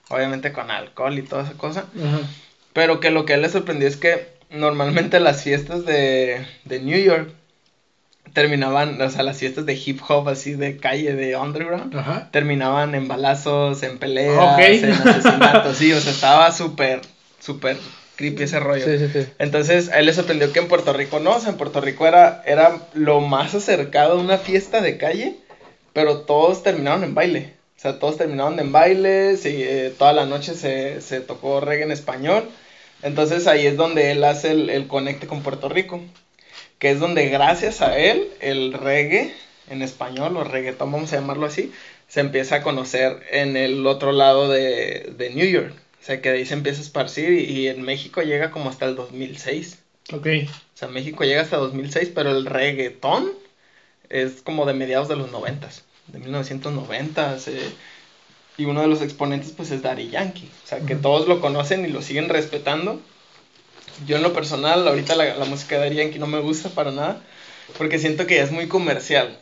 obviamente con alcohol y toda esa cosa. Ajá. Pero que lo que a él le sorprendió es que normalmente las fiestas de, de New York terminaban, o sea, las fiestas de hip hop así de calle, de underground, Ajá. terminaban en balazos, en peleas, en asesinatos, sí, o sea, estaba súper, súper creepy ese rollo. Sí, sí, sí. Entonces, a él le sorprendió que en Puerto Rico no, o sea, en Puerto Rico era, era lo más acercado a una fiesta de calle, pero todos terminaron en baile. O sea, todos terminaron en baile, sí, eh, toda la noche se, se tocó reggae en español. Entonces ahí es donde él hace el, el conecte con Puerto Rico, que es donde gracias a él el reggae en español o reggaetón, vamos a llamarlo así, se empieza a conocer en el otro lado de, de New York. O sea, que de ahí se empieza a esparcir y, y en México llega como hasta el 2006. Ok. O sea, México llega hasta 2006, pero el reggaetón es como de mediados de los 90, de 1990. eh, y uno de los exponentes pues es Daddy Yankee. O sea, que todos lo conocen y lo siguen respetando. Yo en lo personal, ahorita la, la música de Yankee no me gusta para nada, porque siento que es muy comercial.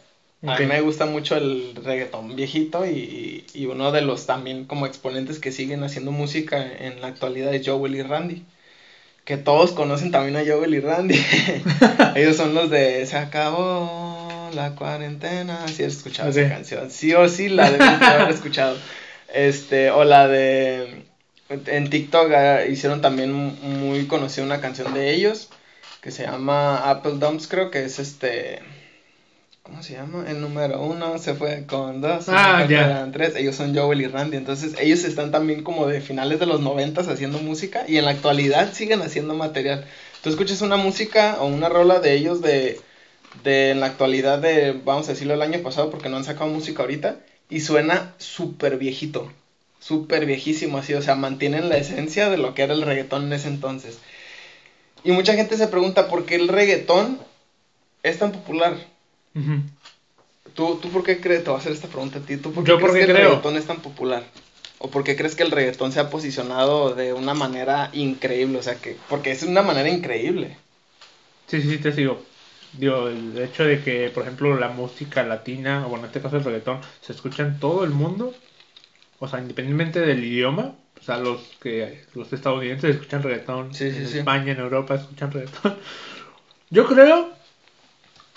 A mí me gusta mucho el reggaetón viejito y, y uno de los también como exponentes que siguen haciendo música en la actualidad es Joel y Randy. Que todos conocen también a Joel y Randy. Ellos son los de Se acabó la cuarentena. Si has escuchado Ok. esa canción. Sí o sí la debes de haber escuchado. Este, o la de. En TikTok ah, hicieron también muy conocida una canción de ellos. Que se llama Apple Dumps, creo que es este. ¿Cómo se llama? El número uno se fue con dos. Ah, ya. tres. Ellos son Joel y Randy. Entonces, ellos están también como de finales de los noventas haciendo música. Y en la actualidad siguen haciendo material. Tú escuchas una música o una rola de ellos de, de en la actualidad de, vamos a decirlo, el año pasado, porque no han sacado música ahorita. Y suena súper viejito. Súper viejísimo así. O sea, mantienen la esencia de lo que era el reggaetón en ese entonces. Y mucha gente se pregunta por qué el reggaetón es tan popular. ¿Tú, ¿Tú por qué crees? Te voy a hacer esta pregunta a ti. ¿Tú por qué Yo crees porque que el reggaetón es tan popular? ¿O por qué crees que el reggaetón se ha posicionado de una manera increíble? O sea, que. Porque es una manera increíble. Sí, sí, sí, te sigo. Digo, el hecho de que, por ejemplo, la música latina, o bueno, en este caso el reggaetón, se escucha en todo el mundo, o sea, independientemente del idioma, o sea, los que los estadounidenses escuchan reggaetón, Sí, en sí. España, en Europa escuchan reggaetón. Yo creo,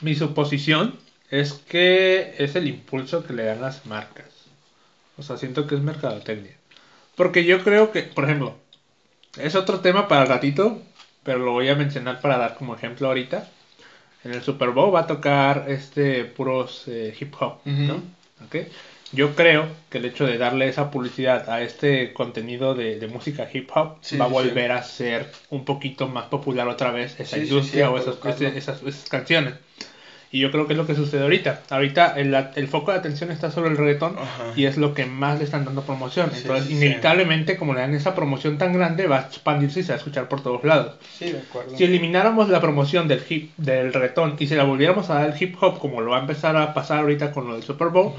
mi suposición es que es el impulso que le dan las marcas. O sea, siento que es mercadotecnia. Porque yo creo que, por ejemplo, es otro tema para el ratito, pero lo voy a mencionar para dar como ejemplo ahorita. En el Super Bowl va a tocar este puros eh, hip hop, ¿no? Ujú. Yo creo que el hecho de darle esa publicidad a este contenido de, de música hip hop Sí, va a sí, volver a ser un poquito más popular otra vez esa Sí, sí, industria sí, o esas, ese- esas, esas canciones. Y yo creo que es lo que sucede ahorita. Ahorita el, el foco de atención está sobre el reggaetón Ajá. y es lo que más le están dando promoción. Sí, Entonces, sí, sí. inevitablemente, como le dan esa promoción tan grande, va a expandirse y se va a escuchar por todos lados. Sí, de. Si elimináramos la promoción del hip, del reggaetón y se la volviéramos a dar al hip hop, como lo va a empezar a pasar ahorita con lo del Super Bowl, Ujú.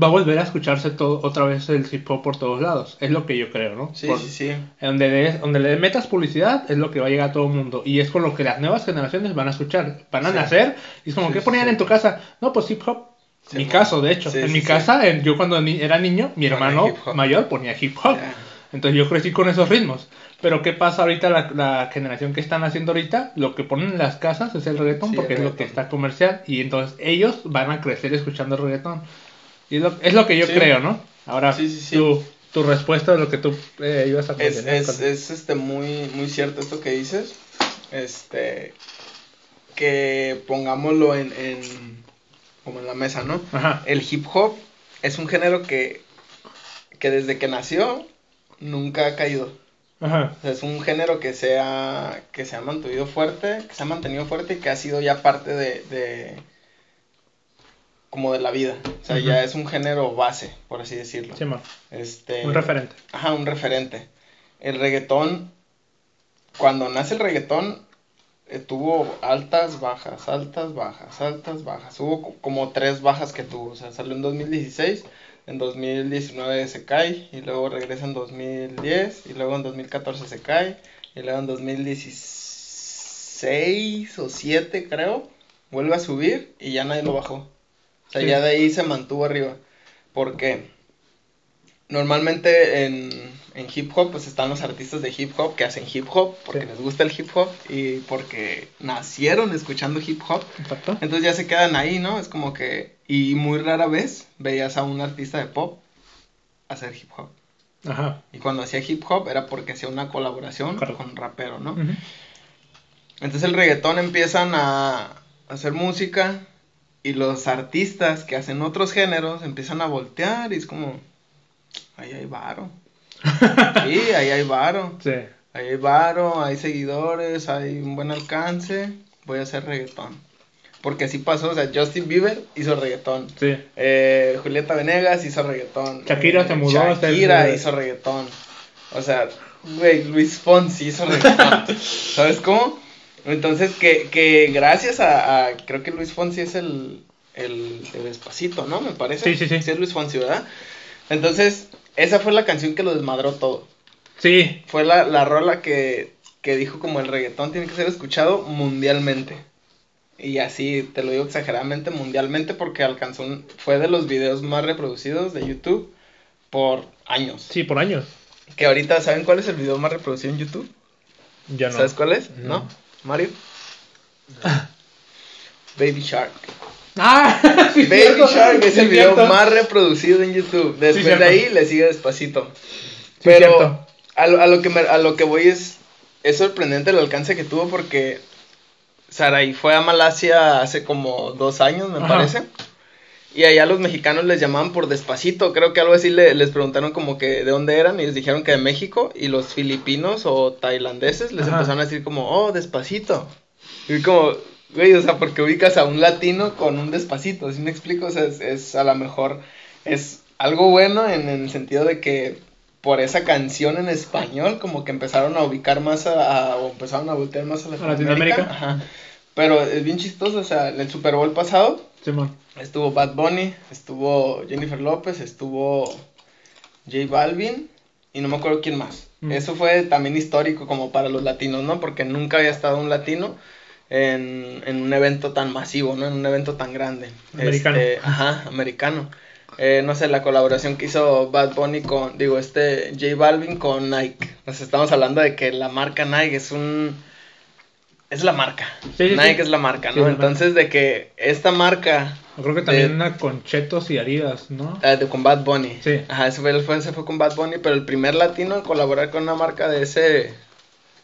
Va a volver a escucharse todo, otra vez el hip hop por todos lados. Es lo que yo creo, ¿no? Sí, Por- sí, sí. Donde le, donde le metas publicidad es lo que va a llegar a todo el mundo. Y es con lo que las nuevas generaciones van a escuchar. Van a Sí. nacer y es como, Sí, ¿qué ponían sí. en tu casa? No, pues hip hop. Mi man. caso, de hecho. En mi casa, en- yo cuando ni- era niño, mi hermano mayor ponía hip hop. Entonces yo crecí con esos ritmos. Pero ¿qué pasa ahorita la, la generación que están haciendo ahorita? Lo que ponen en las casas es el reggaetón Sí, porque el es lo que está comercial y entonces ellos van a crecer escuchando el reggaetón. Y lo, es lo que yo Sí. creo, ¿no? Ahora, Sí, sí, sí. Tu, tu respuesta de lo que tú eh, ibas a Es, mencionar, es, es, este, muy, muy cierto esto que dices. Este. Que pongámoslo en, en. Como en la mesa, ¿no? Ajá. El hip hop es un género que. Que desde que nació. Nunca ha caído. Ajá. O sea, es un género que se ha, que se ha mantenido fuerte, que se ha mantenido fuerte y que ha sido ya parte de, de como de la vida. O sea, Ujú. ya es un género base, por así decirlo. Sí, man. Este, Un referente. Ajá, un referente. El reggaetón, cuando nace el reggaetón, eh, tuvo altas, bajas, altas, bajas, altas, bajas. Hubo co- como tres bajas que tuvo. O sea, salió en 2016, en 2019 se cae, y luego regresa en 2010, y luego en 2014 se cae, y luego en 2016 o 7 creo, vuelve a subir y ya nadie lo bajó. O sea, Sí. ya de ahí se mantuvo arriba. ¿Por qué? Normalmente en, en hip hop, pues están los artistas de hip hop que hacen hip hop porque Sí. les gusta el hip hop y porque nacieron escuchando hip hop. Exacto. Entonces ya se quedan ahí, ¿no? Es como que. Y muy rara vez veías a un artista de pop hacer hip hop. Ajá. Y cuando hacía hip hop era porque hacía una colaboración con un rapero, ¿no? Entonces el reggaetón empiezan a hacer música y los artistas que hacen otros géneros empiezan a voltear y es como, ahí hay varo. Sí, ahí hay varo. Sí. Ahí hay varo, hay seguidores, hay un buen alcance, voy a hacer reggaetón. Porque así pasó, o sea, Justin Bieber hizo reggaetón. Sí. Eh, Julieta Venegas hizo reggaetón. Shakira se mudó Shakira hizo reggaetón. O sea, güey, Luis Fonsi hizo reggaetón. ¿Sabes cómo? Entonces, que, que gracias a, a- Creo que Luis Fonsi es el, el, el Despacito, ¿no? Me parece. Sí, sí, sí. Sí, es Luis Fonsi, ¿verdad? Entonces, esa fue la canción que lo desmadró todo. Sí. Fue la, la rola que, que dijo como el reggaetón tiene que ser escuchado mundialmente. Y así, te lo digo exageradamente, mundialmente, porque alcanzó un, fue de los videos más reproducidos de YouTube por años. Sí, por años. Que ahorita, ¿saben cuál es el video más reproducido en YouTube? Ya no. ¿Sabes cuál es? No. ¿No? ¿Mario? Baby Shark. Ah, sí, Baby cierto. Shark es Sí, el video cierto. más reproducido en YouTube. Después de ahí le sigue despacito. Pero a lo, a lo que me- a lo que voy es es sorprendente el alcance que tuvo porque Saraí fue a Malasia hace como dos años, me Ajá. parece. Y allá los mexicanos les llamaban por despacito. Creo que algo así le- les preguntaron como que de dónde eran y les dijeron que de México. Y los filipinos o tailandeses les Ajá. empezaron a decir como, oh, despacito. Y como, güey, o sea, porque ubicas a un latino con un despacito, ¿sí me explico? O sea, es, es a lo mejor, es algo bueno en, en el sentido de que por esa canción en español, como que empezaron a ubicar más a, a- o empezaron a voltear más a Latinoamérica. Latinoamérica. Ajá. Pero es bien chistoso, o sea, en el Super Bowl pasado Simón. estuvo Bad Bunny, estuvo Jennifer López, estuvo J Balvin y no me acuerdo quién más. Mm. Eso fue también histórico como para los latinos, ¿no? Porque nunca había estado un latino en, en un evento tan masivo, ¿no? En un evento tan grande. Americano. Este, ajá, americano. Eh, no sé, la colaboración que hizo Bad Bunny con, digo, este J Balvin con Nike. Nos estamos hablando de que la marca Nike es un... Es la marca. Sí, sí, Nike sí. es la marca, ¿no? Entonces, de que esta marca Yo creo que también una con chetos y haridas, ¿no? Ah, de, con Bad Bunny. Sí. Ajá, ese fue, fue- ese fue con Bad Bunny, pero el primer latino en colaborar con una marca de ese,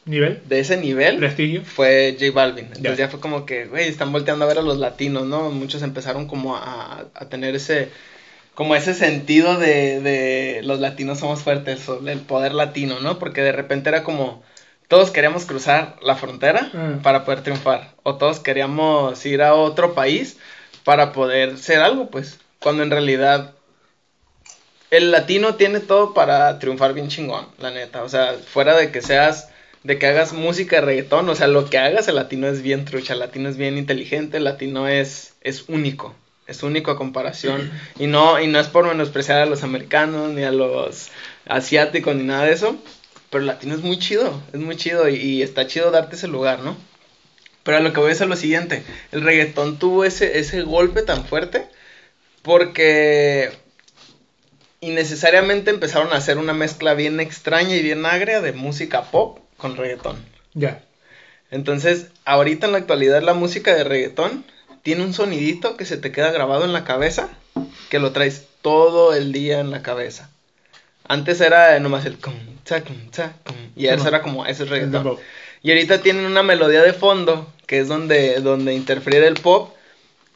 Nivel. de ese nivel Prestigio. fue J Balvin. Entonces Ya. ya, fue como que, güey, están volteando a ver a los latinos, ¿no? Muchos empezaron como a, a tener ese, como ese sentido de, de los latinos somos fuertes, el poder latino, ¿no? Porque de repente era como, todos queríamos cruzar la frontera Mm. para poder triunfar. O todos queríamos ir a otro país para poder ser algo, pues. Cuando en realidad el latino tiene todo para triunfar bien chingón, la neta. O sea, fuera de que seas, de que hagas música reggaetón, o sea, lo que hagas, el latino es bien trucha, el latino es bien inteligente, el latino es, es único. Es único a comparación. Y no, y no es por menospreciar a los americanos, ni a los asiáticos, ni nada de eso. Pero el latino es muy chido, es muy chido y, y está chido darte ese lugar, ¿no? Pero a lo que voy es a lo siguiente, el reggaetón tuvo ese, ese golpe tan fuerte porque innecesariamente empezaron a hacer una mezcla bien extraña y bien agria de música pop con reggaetón. Ya. Entonces, ahorita en la actualidad la música de reggaetón tiene un sonidito que se te queda grabado en la cabeza, que lo traes todo el día en la cabeza. Antes era nomás el cum, cha, cum, cha, cum, y eso era como ese reggaetón. Y ahorita tienen una melodía de fondo, que es donde, donde interfiere el pop,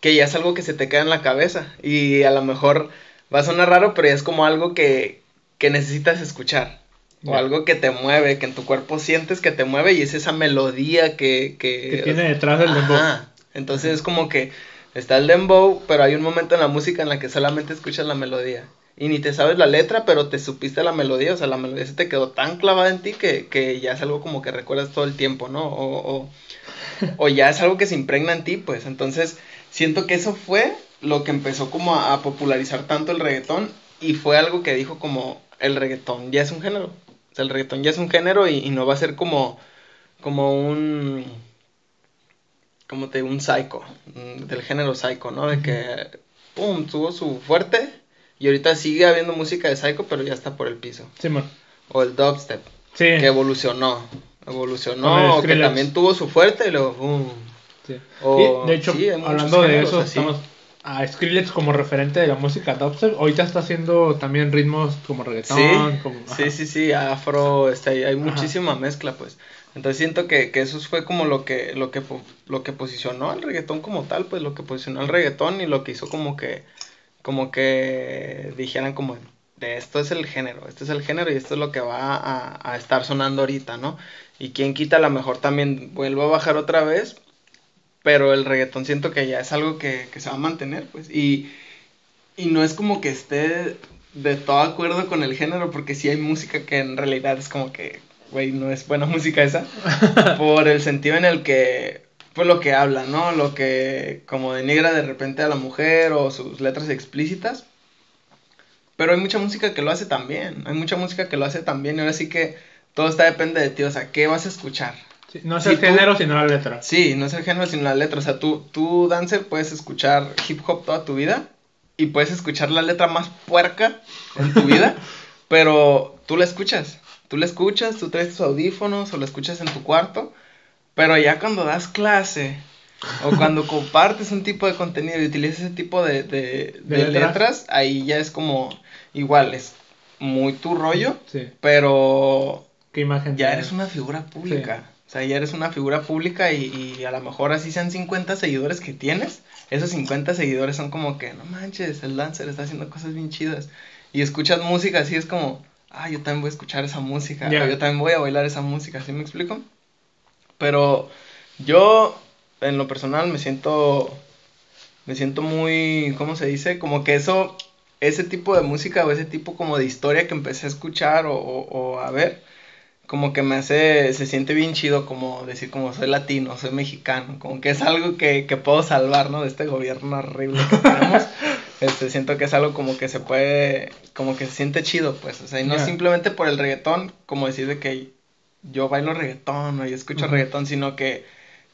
que ya es algo que se te queda en la cabeza. Y a lo mejor va a sonar raro, pero ya es como algo que, que necesitas escuchar. O algo que te mueve, que en tu cuerpo sientes que te mueve y es esa melodía que... Que, Que tiene detrás del dembow. Entonces es como que está el dembow, pero hay un momento en la música en la que solamente escuchas la melodía. Y ni te sabes la letra, pero te supiste la melodía. O sea, la melodía se te quedó tan clavada en ti que, que ya es algo como que recuerdas todo el tiempo, ¿no? O, o, o ya es algo que se impregna en ti, pues. Entonces, siento que eso fue lo que empezó como a, a popularizar tanto el reggaetón. Y fue algo que dijo como el reggaetón ya es un género. O sea, el reggaetón ya es un género y, y no va a ser como, como un como te digo, un psycho, mm, del género psycho, ¿no? De que, pum, tuvo su fuerte y ahorita sigue habiendo música de psycho, pero ya está por el piso. Simón. O el dubstep, Sí. que evolucionó, evolucionó, o que también tuvo su fuerte y luego, sí. O- Y, de hecho, sí, hablando de eso, así. estamos a Skrillex como referente de la música dubstep. Ahorita está haciendo también ritmos como reggaetón. Sí, como, sí, sí, sí, afro, este, hay, hay Ajá. muchísima mezcla, pues. Entonces siento que, que eso fue como lo que, lo que, lo que posicionó al reggaetón como tal, pues lo que posicionó al reggaetón y lo que hizo como que, como que dijeran como, de esto es el género, este es el género y esto es lo que va a, estar sonando ahorita, ¿no? Y quien quita a lo mejor también vuelva a bajar otra vez, pero el reggaetón siento que ya es algo que, que se va a mantener, pues. Y, y no es como que esté de todo acuerdo con el género, porque sí hay música que en realidad es como que, güey, no es buena música esa, por el sentido en el que, pues lo que habla, ¿no? Lo que como denigra de repente a la mujer o sus letras explícitas. Pero hay mucha música que lo hace también, hay mucha música que lo hace también, y ahora sí que todo está depende de ti, o sea, ¿qué vas a escuchar? Sí, no es Sí, el tú- género, sino la letra. Sí, no es el género sino la letra. O sea, tú, tú, dancer, puedes escuchar hip hop toda tu vida y puedes escuchar la letra más puerca en tu vida, pero tú la escuchas. Tú la escuchas, tú traes tus audífonos o la escuchas en tu cuarto, pero ya cuando das clase o cuando compartes un tipo de contenido y utilizas ese tipo de, de, De de letras. letras, ahí ya es como igual, es muy tu rollo, Sí. pero ¿Qué imagen? ya eres una figura pública. O sea, ya eres una figura pública y, y a lo mejor así sean 50 seguidores que tienes. Esos 50 seguidores son como que, no manches, el dancer está haciendo cosas bien chidas. Y escuchas música así, es como, ah, yo también voy a escuchar esa música. Ya. o yo también voy a bailar esa música, ¿sí me explico? Pero yo, en lo personal, me siento, me siento muy, ¿cómo se dice? Como que eso, ese tipo de música o ese tipo como de historia que empecé a escuchar o, o- o a ver, como que me hace, se siente bien chido como decir como soy latino, soy mexicano, como que es algo que, que puedo salvar, ¿no? De este gobierno horrible que tenemos. Este, siento que es algo como que se puede, como que se siente chido, pues, o sea, y no Ya. simplemente por el reggaetón, como decir de que yo bailo reggaetón o yo escucho Ujú. reggaetón, sino que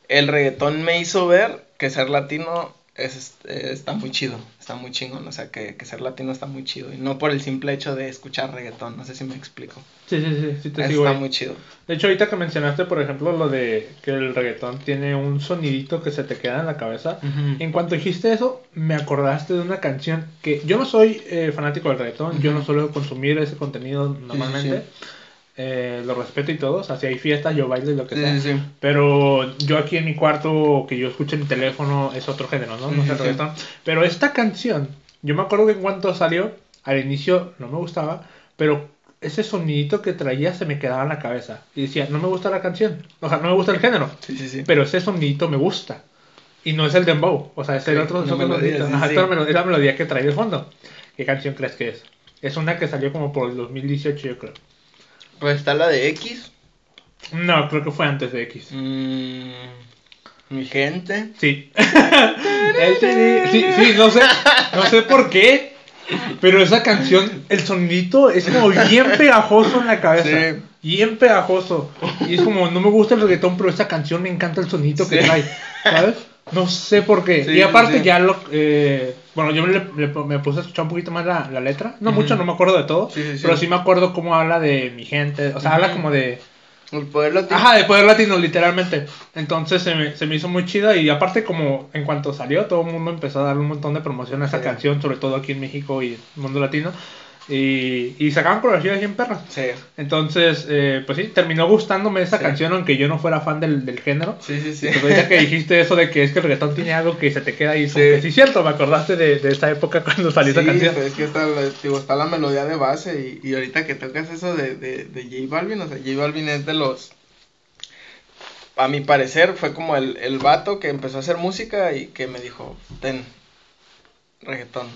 el reggaetón me hizo ver que ser latino es, está muy chido, está muy chingón, o sea, que, que ser latino está muy chido, y no por el simple hecho de escuchar reggaetón, no sé si me explico. Sí, sí, sí, sí te Eso sigo está ahí. muy chido. De hecho, ahorita que mencionaste, por ejemplo, lo de que el reggaetón tiene un sonidito que se te queda en la cabeza. En cuanto dijiste eso, me acordaste de una canción que yo no soy eh, fanático del reggaetón, yo no suelo consumir ese contenido normalmente. sí. Eh, lo respeto y todo, o sea, si hay fiestas, yo bailo y lo que Sí, sea. sí. Pero yo aquí en mi cuarto, que yo escucho en mi teléfono, es otro género, ¿no? No sí. reggaetón. Pero esta canción, yo me acuerdo que en cuanto salió, al inicio no me gustaba, pero ese sonidito que traía se me quedaba en la cabeza. Y decía, no me gusta la canción. O sea, no me gusta el género. Sí, sí, sí. Pero ese sonidito me gusta. Y no es el dembow. O sea, es el otro, otro melodía, Ajá, la es la melodía que trae de fondo. ¿Qué canción crees que es? Es una que salió como por el 2018, yo creo. Pues está la de X. No, creo que fue antes de X. Mm, mi gente. Sí. Sí, sí, no sé, no sé por qué, pero esa canción, el sonidito es como bien pegajoso en la cabeza. Sí. Bien pegajoso. Y es como, no me gusta el reggaetón, pero esta canción me encanta el sonidito que trae. ¿Sabes? No sé por qué. Sí, y aparte sí. ya lo... eh, bueno, yo le- le- me puse a escuchar un poquito más la, la letra. No mucho, no me acuerdo de todo. Sí, sí, sí. Pero sí me acuerdo cómo habla de mi gente. O sea, habla como de... El poder latino. Ajá, de poder latino, literalmente. Entonces se me, se me hizo muy chida y aparte como en cuanto salió, todo el mundo empezó a darle un montón de promoción a esa canción, sobre todo aquí en México y el mundo latino. Y, y sacaban coreografías bien perras. Sí. Entonces, eh, pues sí, terminó gustándome esa Sí. canción, aunque yo no fuera fan del, del género. Sí, sí, sí. Pues ahorita que dijiste eso de que es que el reggaetón tiene algo que se te queda ahí, Sí. sí, cierto, me acordaste de, de esa época cuando salió esa Sí, canción. pues es que está, la- digo, está la melodía de base y, y ahorita que tocas eso de, de, de J Balvin, o sea, J Balvin es de los, a mi parecer, fue como el, el vato que empezó a hacer música y que me dijo, ten, reggaetón.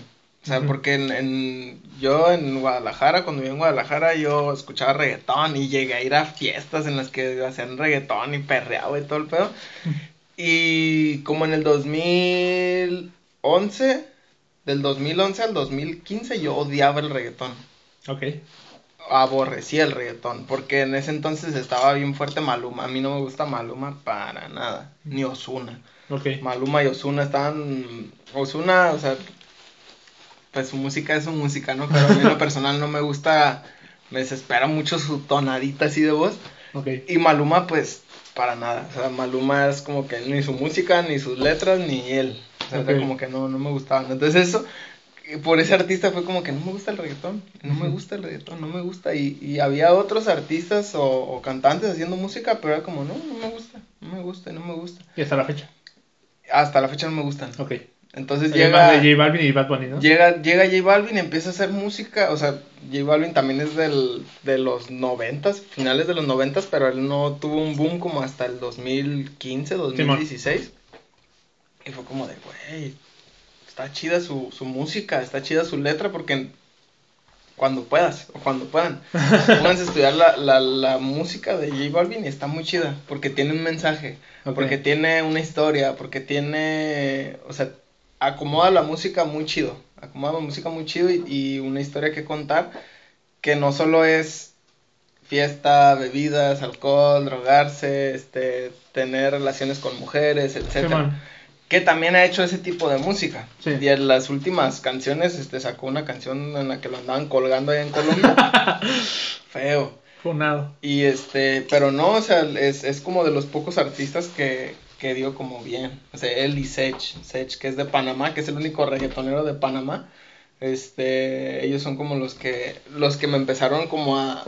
O sea, porque en, en- yo en Guadalajara, cuando vivía en Guadalajara, yo escuchaba reggaetón y llegué a ir a fiestas en las que hacían reggaetón y perreaba y todo el pedo. Y como en el 2011, del 2011 al 2015, yo odiaba el reggaetón. Ok. Aborrecía el reggaetón, porque en ese entonces estaba bien fuerte Maluma. A mí no me gusta Maluma para nada, ni Osuna. Ok. Maluma y Osuna estaban. Osuna, o sea, pues su música es su música, ¿no? Pero a mí en lo personal no me gusta, me desespera mucho su tonadita así de voz. Ok. Y Maluma, pues, para nada. O sea, Maluma es como que ni su música, ni sus letras, ni él. O sea, era Ok. como que no, no me gustaban. Entonces eso, por ese artista fue como que no me gusta el reggaetón. No me gusta el reggaetón, no me gusta. Y, y había otros artistas o, o cantantes haciendo música, pero era como, no, no me gusta, no me gusta, no me gusta. Y hasta la fecha. Hasta la fecha no me gustan. Ok. Entonces Además llega... de J Balvin y Bad Bunny, ¿no? Llega, llega J Balvin y empieza a hacer música, o sea, J Balvin también es del, de los noventas, finales de los noventas, pero él no tuvo un boom como hasta el 2015, 2016. Y fue como de, güey, está chida su, su música, está chida su letra, porque cuando puedas, o cuando puedan, pónganse a estudiar la, la, la música de J Balvin y está muy chida, porque tiene un mensaje, porque tiene una historia, porque tiene, o sea, acomoda la música muy chido, acomoda la música muy chido y, y una historia que contar que no solo es fiesta, bebidas, alcohol, drogarse, este, tener relaciones con mujeres, etcétera. Simón. que también ha hecho ese tipo de música. Sí. Y en las últimas canciones este sacó una canción en la que lo andaban colgando allá en Colombia. Feo. Funado. Y este, pero no, o sea, es, es como de los pocos artistas que, que dio como bien. O sea, él y Sech, Sech, que es de Panamá, que es el único reggaetonero de Panamá. Este, ellos son como los que, los que me empezaron como a,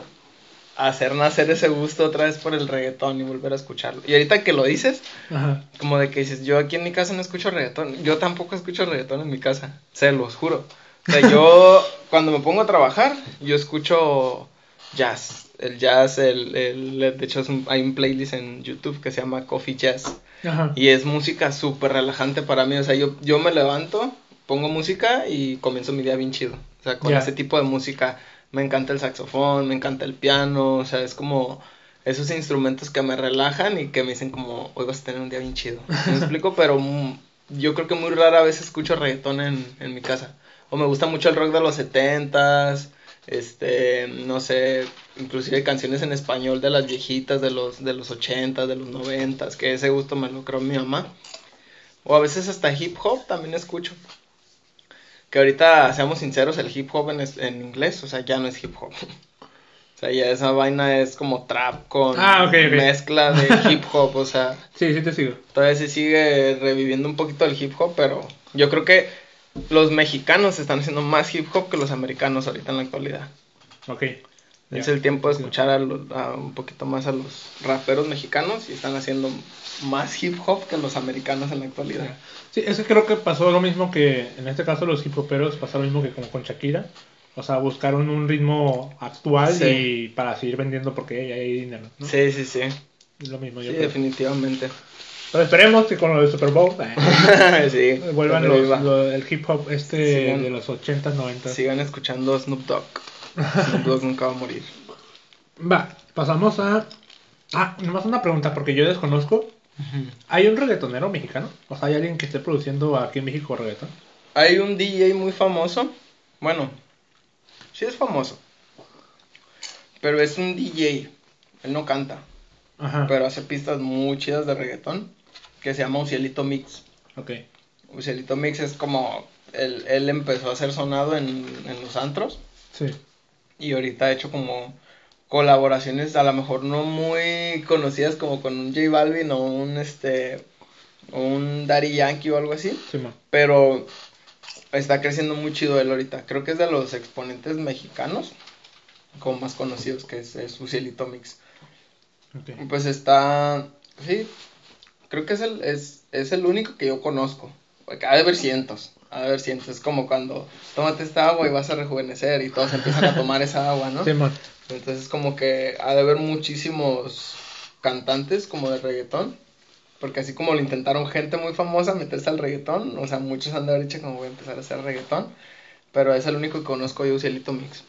a hacer nacer ese gusto otra vez por el reggaetón y volver a escucharlo. Y ahorita que lo dices, Ajá. como de que dices, yo aquí en mi casa no escucho reggaetón. Yo tampoco escucho reggaetón en mi casa, se los juro. O sea, yo cuando me pongo a trabajar, yo escucho jazz. El jazz, el, el- de hecho un- hay un playlist en YouTube que se llama Coffee Jazz. Ajá. Y es música súper relajante para mí. O sea, yo, yo me levanto, pongo música y comienzo mi día bien chido. O sea, con ese tipo de música me encanta el saxofón, me encanta el piano. O sea, es como esos instrumentos que me relajan y que me dicen como, hoy vas a tener un día bien chido. ¿Me explico? Pero yo creo que muy rara vez escucho reggaetón en, en mi casa. O me gusta mucho el rock de los setentas, este, no sé, inclusive canciones en español de las viejitas de los, de los ochentas, de los noventas, que ese gusto me lo creó mi mamá. O a veces hasta hip hop también escucho. Que ahorita, seamos sinceros, el hip hop en, es- en inglés, o sea, ya no es hip hop. O sea, ya esa vaina es como trap con Ah, ok, ok. mezcla de hip hop, o sea, Sí, sí te sigo. todavía se sigue reviviendo un poquito el hip hop, pero yo creo que los mexicanos están haciendo más hip hop que los americanos ahorita en la actualidad. Ok. Es el tiempo de Sí. escuchar a, lo- a un poquito más a los raperos mexicanos y están haciendo más hip hop que los americanos en la actualidad. Sí, es que creo que pasó lo mismo que en este caso los hip hoperos pasó lo mismo que como con Shakira. O sea, buscaron un ritmo actual Sí. y para seguir vendiendo porque hay dinero, ¿no? Sí, sí, sí. Es lo mismo, yo Sí, creo. definitivamente. Pero esperemos que con lo del Super Bowl eh, sí. vuelvan los, el hip hop este Sigan- de los 80s, 90s. Sigan escuchando Snoop Dogg. Snoop Dogg nunca va a morir. Va, pasamos a... Ah, nomás una pregunta porque yo desconozco. ¿Hay un reggaetonero mexicano? O sea, ¿hay alguien que esté produciendo aquí en México reggaeton? Hay un DJ muy famoso. Bueno, sí es famoso. Pero es un DJ. Él no canta. Ajá. Pero hace pistas muy chidas de reggaetón. Que se llama Ucielito Mix. Ok. Ucielito Mix es como. Él, él empezó a ser sonado en, en los antros. Sí. Y ahorita ha hecho como colaboraciones a lo mejor no muy conocidas como con un J Balvin o un este o un Daddy Yankee o algo así, Sí, man. pero está creciendo muy chido él ahorita. Creo que es de los exponentes mexicanos como más conocidos que es, es Ucielito Mix. Ok. Pues está sí, creo que es el es, es el único que yo conozco. Porque ha de haber cientos, ha de haber cientos. Es como cuando tómate esta agua y vas a rejuvenecer y todos empiezan a tomar esa agua, ¿no? Sí, man. Entonces como que ha de haber muchísimos cantantes como de reggaetón. Porque así como lo intentaron gente muy famosa meterse al reggaetón, o sea, muchos han de haber dicho como voy a empezar a hacer reggaetón. Pero es el único que conozco yo, Cielito Mix.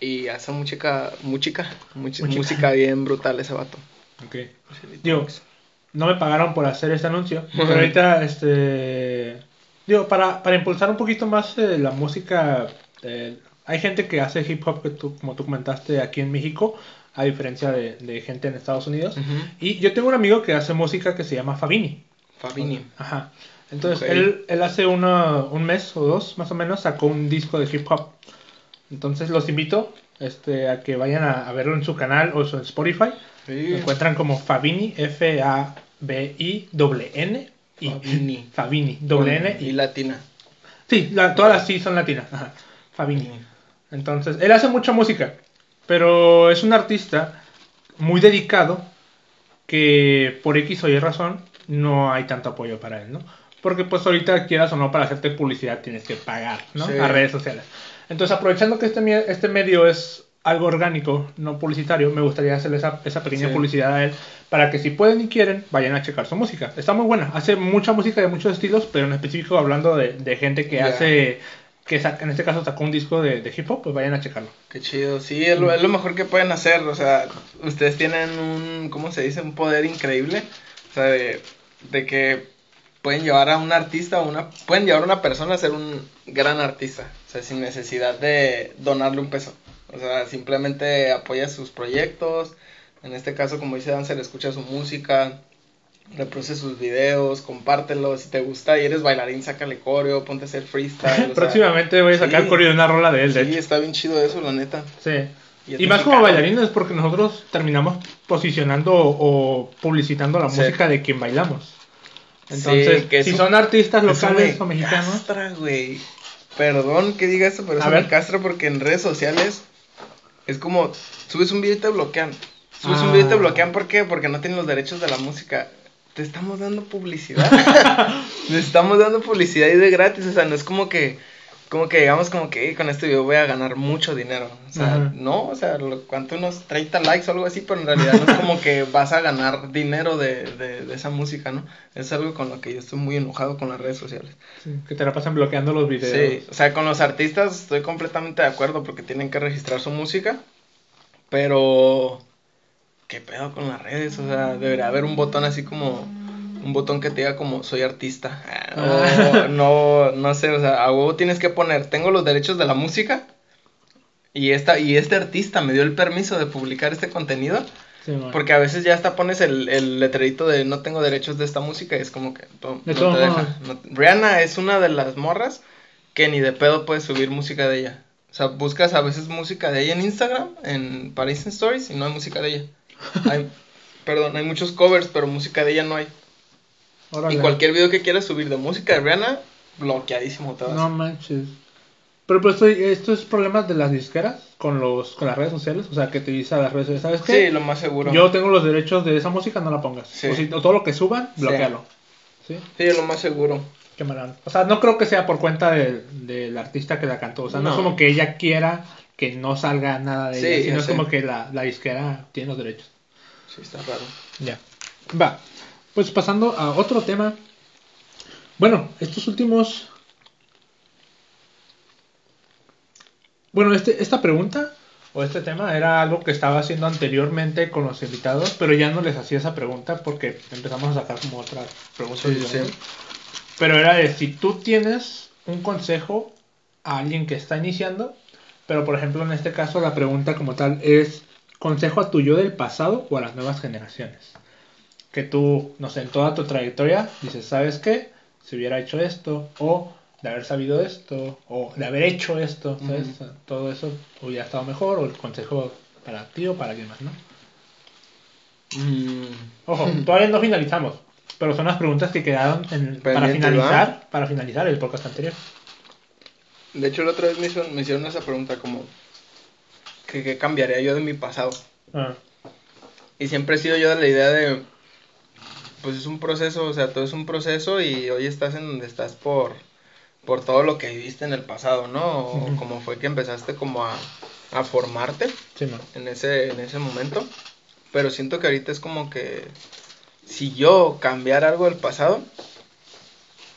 Y hace música, música, Música. música bien brutal ese vato. Ok. Mix. No me pagaron por hacer este anuncio, pero ahorita, este... Digo, para, para impulsar un poquito más eh, la música, eh, hay gente que hace hip hop, que tú, como tú comentaste, aquí en México, a diferencia de, de gente en Estados Unidos. Y yo tengo un amigo que hace música que se llama Fabini. Fabini. Ajá. Entonces, él, él hace una- un mes o dos, más o menos, sacó un disco de hip hop. Entonces, los invito este, a que vayan a, a verlo en su canal o en su Lo Sí. encuentran como Fabini, F-A-B-I-N. y- Fabini. Fabini, doble N. Y Y, latina. sí, la- todas las sí son latinas. Ajá. Fabini. Entonces, él hace mucha música, pero es un artista muy dedicado que por X o Y razón no hay tanto apoyo para él, ¿no? Porque pues ahorita quieras o no para hacerte publicidad tienes que pagar, ¿no? Sí. A redes sociales. Entonces aprovechando que este, este medio es algo orgánico, no publicitario, me gustaría hacerle esa, esa pequeña Sí. publicidad a él para que si pueden y quieren vayan a checar su música. Está muy buena, hace mucha música de muchos estilos, pero en específico hablando de, de gente que hace, que saca- en este caso sacó un disco de, de hip hop, pues vayan a checarlo. Qué chido, sí, es lo, es lo mejor que pueden hacer, o sea, ustedes tienen un, ¿cómo se dice? Un poder increíble, o sea, de, de que pueden llevar a un artista o una, pueden llevar a una persona a ser un gran artista, o sea, sin necesidad de donarle un peso, o sea, simplemente apoya sus proyectos, en este caso, como dice Dancer, escucha su música, reproduce sus videos, compártelos, si te gusta y eres bailarín, sácale coreo, ponte a hacer freestyle, o sea, Próximamente voy a sacar sí. coreo de una rola de él, de sí, hecho. está bien chido eso, la neta. Sí. Y más como bailarines porque nosotros terminamos posicionando o publicitando la Sí. música de quien bailamos. Entonces, Sí, que si eso- son artistas locales o mexicanos, castra, güey. Perdón que diga esto, pero A eso ver. me castra porque en redes sociales es como subes un video y te bloquean. Subes Ah. un video y te bloquean, ¿por qué? Porque no tienen los derechos de la música. Te estamos dando publicidad. Le estamos dando publicidad y de gratis, o sea, no es como que como que digamos como que "Eh, con este video voy a ganar mucho dinero. O sea, Ajá. no, o sea, lo, cuánto unos 30 likes o algo así, pero en realidad no es como que vas a ganar dinero de, de, de esa música, ¿no? Es algo con lo que yo estoy muy enojado con las redes sociales. sí, que te la pasan bloqueando los videos. Sí, o sea, con los artistas estoy completamente de acuerdo porque tienen que registrar su música, pero ¿qué pedo con las redes? O sea, debería haber un botón así como un botón que te diga como soy artista. O no, no sé, o sea, a huevo tienes que poner, tengo los derechos de la música y esta y este artista me dio el permiso de publicar este contenido. Sí. Porque a veces ya hasta pones el, el letrerito de no tengo derechos de esta música y es como que no te deja. No- Rihanna es una de las morras que ni de pedo puedes subir música de ella. O sea, buscas a veces música de ella en Instagram, en para Insta Stories y no hay música de ella. Hay, perdón, hay muchos covers, pero música de ella no hay. Órale. Y cualquier video que quieras subir de música de Rihanna, bloqueadísimo te vas. No manches. Pero pues esto, esto es problemas de las disqueras con los con las redes sociales, o sea, que te dice a las redes sociales, ¿sabes qué? Sí, lo más seguro. Yo tengo los derechos de esa música, no la pongas. Sí. O, si, o todo lo que suban, Sí. bloquealo. ¿Sí? Sí, lo más seguro. Qué mala. O sea, no creo que sea por cuenta del, del artista que la cantó. O sea, no. es No. como que ella quiera que no salga nada de Sí, ella, sino es sé. como que la, la disquera tiene los derechos. Sí, está raro. Ya. Va. Pues pasando a otro tema. Bueno, estos últimos. Bueno, este, esta pregunta o este tema era algo que estaba haciendo anteriormente con los invitados, pero ya no les hacía esa pregunta porque empezamos a sacar como otras preguntas. Sí, sí. Pero era de si tú tienes un consejo a alguien que está iniciando, pero por ejemplo en este caso la pregunta como tal es consejo a tu yo del pasado o a las nuevas generaciones. Que tú, no sé, en toda tu trayectoria dices, ¿sabes qué? Si hubiera hecho esto, o de haber sabido esto, o de haber hecho esto, ¿sabes? Todo eso hubiera estado mejor, o el consejo para ti o para alguien más, ¿no? Mm, Ojo, todavía no finalizamos, pero son las preguntas que quedaron en- para finalizar, para finalizar el podcast anterior. De hecho, la otra vez me hicieron, me hicieron esa pregunta como... que ¿Qué cambiaría yo de mi pasado? Ah, Y siempre he sido yo de la idea de, pues es un proceso, o sea, todo es un proceso y hoy estás en donde estás por, por todo lo que viviste en el pasado, ¿no? O Ujú. como fue que empezaste como a, a formarte sí, en ese, en ese momento. Pero siento que ahorita es como que si yo cambiara algo del pasado,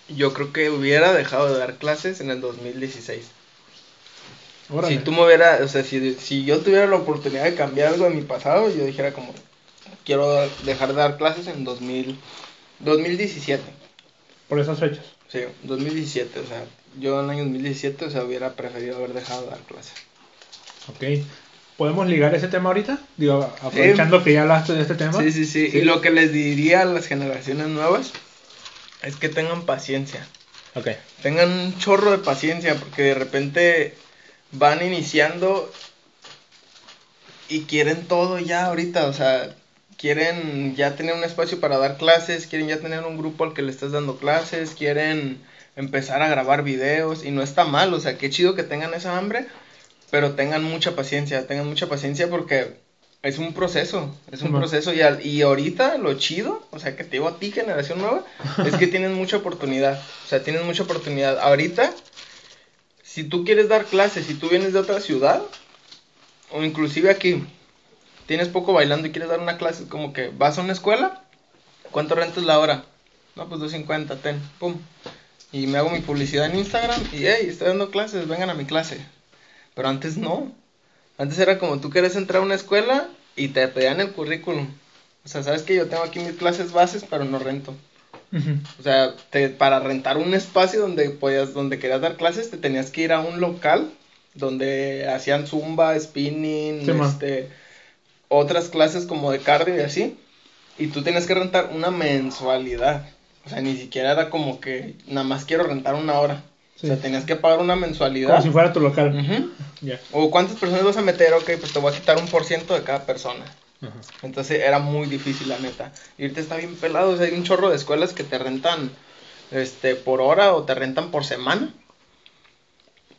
yo creo que hubiera dejado de dar clases en el 2016. Órale. Si tú me hubieras, o sea, si, si yo tuviera la oportunidad de cambiar algo de mi pasado, yo dijera como, quiero dejar de dar clases en 2000, 2017. Por esas fechas. Sí, 2017, o sea, yo en el año 2017, o sea, hubiera preferido haber dejado de dar clases. Ok. ¿Podemos ligar ese tema ahorita? Digo, aprovechando que ya hablaste de este tema. Sí, sí, sí, Sí. Y lo que les diría a las generaciones nuevas es que tengan paciencia. Ok. Tengan un chorro de paciencia porque de repente van iniciando y quieren todo ya ahorita, o sea, quieren ya tener un espacio para dar clases, quieren ya tener un grupo al que le estás dando clases, quieren empezar a grabar videos y no está mal, o sea, qué chido que tengan esa hambre, pero tengan mucha paciencia, tengan mucha paciencia porque es un proceso, es un proceso y, al- y ahorita lo chido, o sea, que te digo a ti, generación nueva, es que tienen mucha oportunidad, o sea, tienen mucha oportunidad. Ahorita, si tú quieres dar clases, si tú vienes de otra ciudad, o inclusive aquí, tienes poco bailando y quieres dar una clase, como que vas a una escuela, ¿cuánto rentas la hora? No, pues 250, ten, pum. Y me hago mi publicidad en Instagram y, hey, estoy dando clases, vengan a mi clase. Pero antes no. Antes era como tú querías entrar a una escuela y te pedían el currículum. O sea, sabes que yo tengo aquí mis clases bases, pero no rento. O sea, te- para rentar un espacio donde podías, donde querías dar clases, te tenías que ir a un local donde hacían zumba, spinning, Sí, este, otras clases como de cardio y así. Y tú tenías que rentar una mensualidad. O sea, ni siquiera era como que nada más quiero rentar una hora. Sí. O sea, tenías que pagar una mensualidad. Como si fuera tu local. O cuántas personas vas a meter, ok, pues te voy a quitar un por ciento de cada persona. Entonces era muy difícil, la neta. Y ahorita está bien pelado. O sea, hay un chorro de escuelas que te rentan este, por hora o te rentan por semana.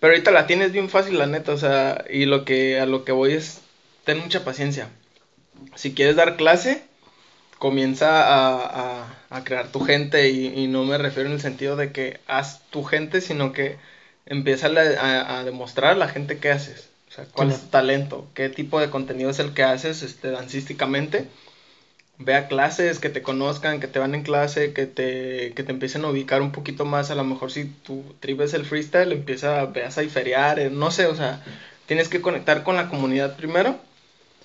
Pero ahorita la tienes bien fácil, la neta. O sea, y lo que, a lo que voy es, ten mucha paciencia. Si quieres dar clase, comienza a, a- a crear tu gente. Y, y no me refiero en el sentido de que haz tu gente, sino que empieza a, a demostrar a la gente qué haces. O sea, cuál es tu talento, qué tipo de contenido es el que haces este, dancísticamente. Ve a clases, que te conozcan, que te van en clase, que te, que te empiecen a ubicar un poquito más. A lo mejor si tu trip es el freestyle, empieza, veas a eh, no sé, o sea, tienes que conectar con la comunidad primero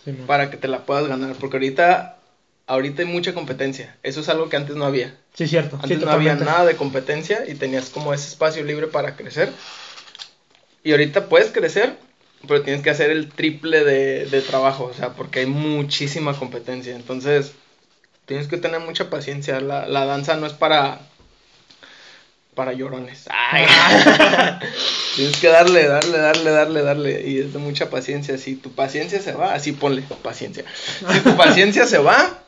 Sí, para que te la puedas ganar. Porque ahorita, ahorita hay mucha competencia. Eso es algo que antes no había. Sí, cierto. Antes sí, no había nada de competencia y tenías como ese espacio libre para crecer. Y ahorita puedes crecer, pero tienes que hacer el triple de, de trabajo, o sea, porque hay muchísima competencia. Entonces, tienes que tener mucha paciencia. La, la danza no es para para llorones. Ay. tienes que darle, darle, darle, darle, darle. Y es de mucha paciencia. Si tu paciencia se va, así ponle paciencia. Si tu paciencia se va,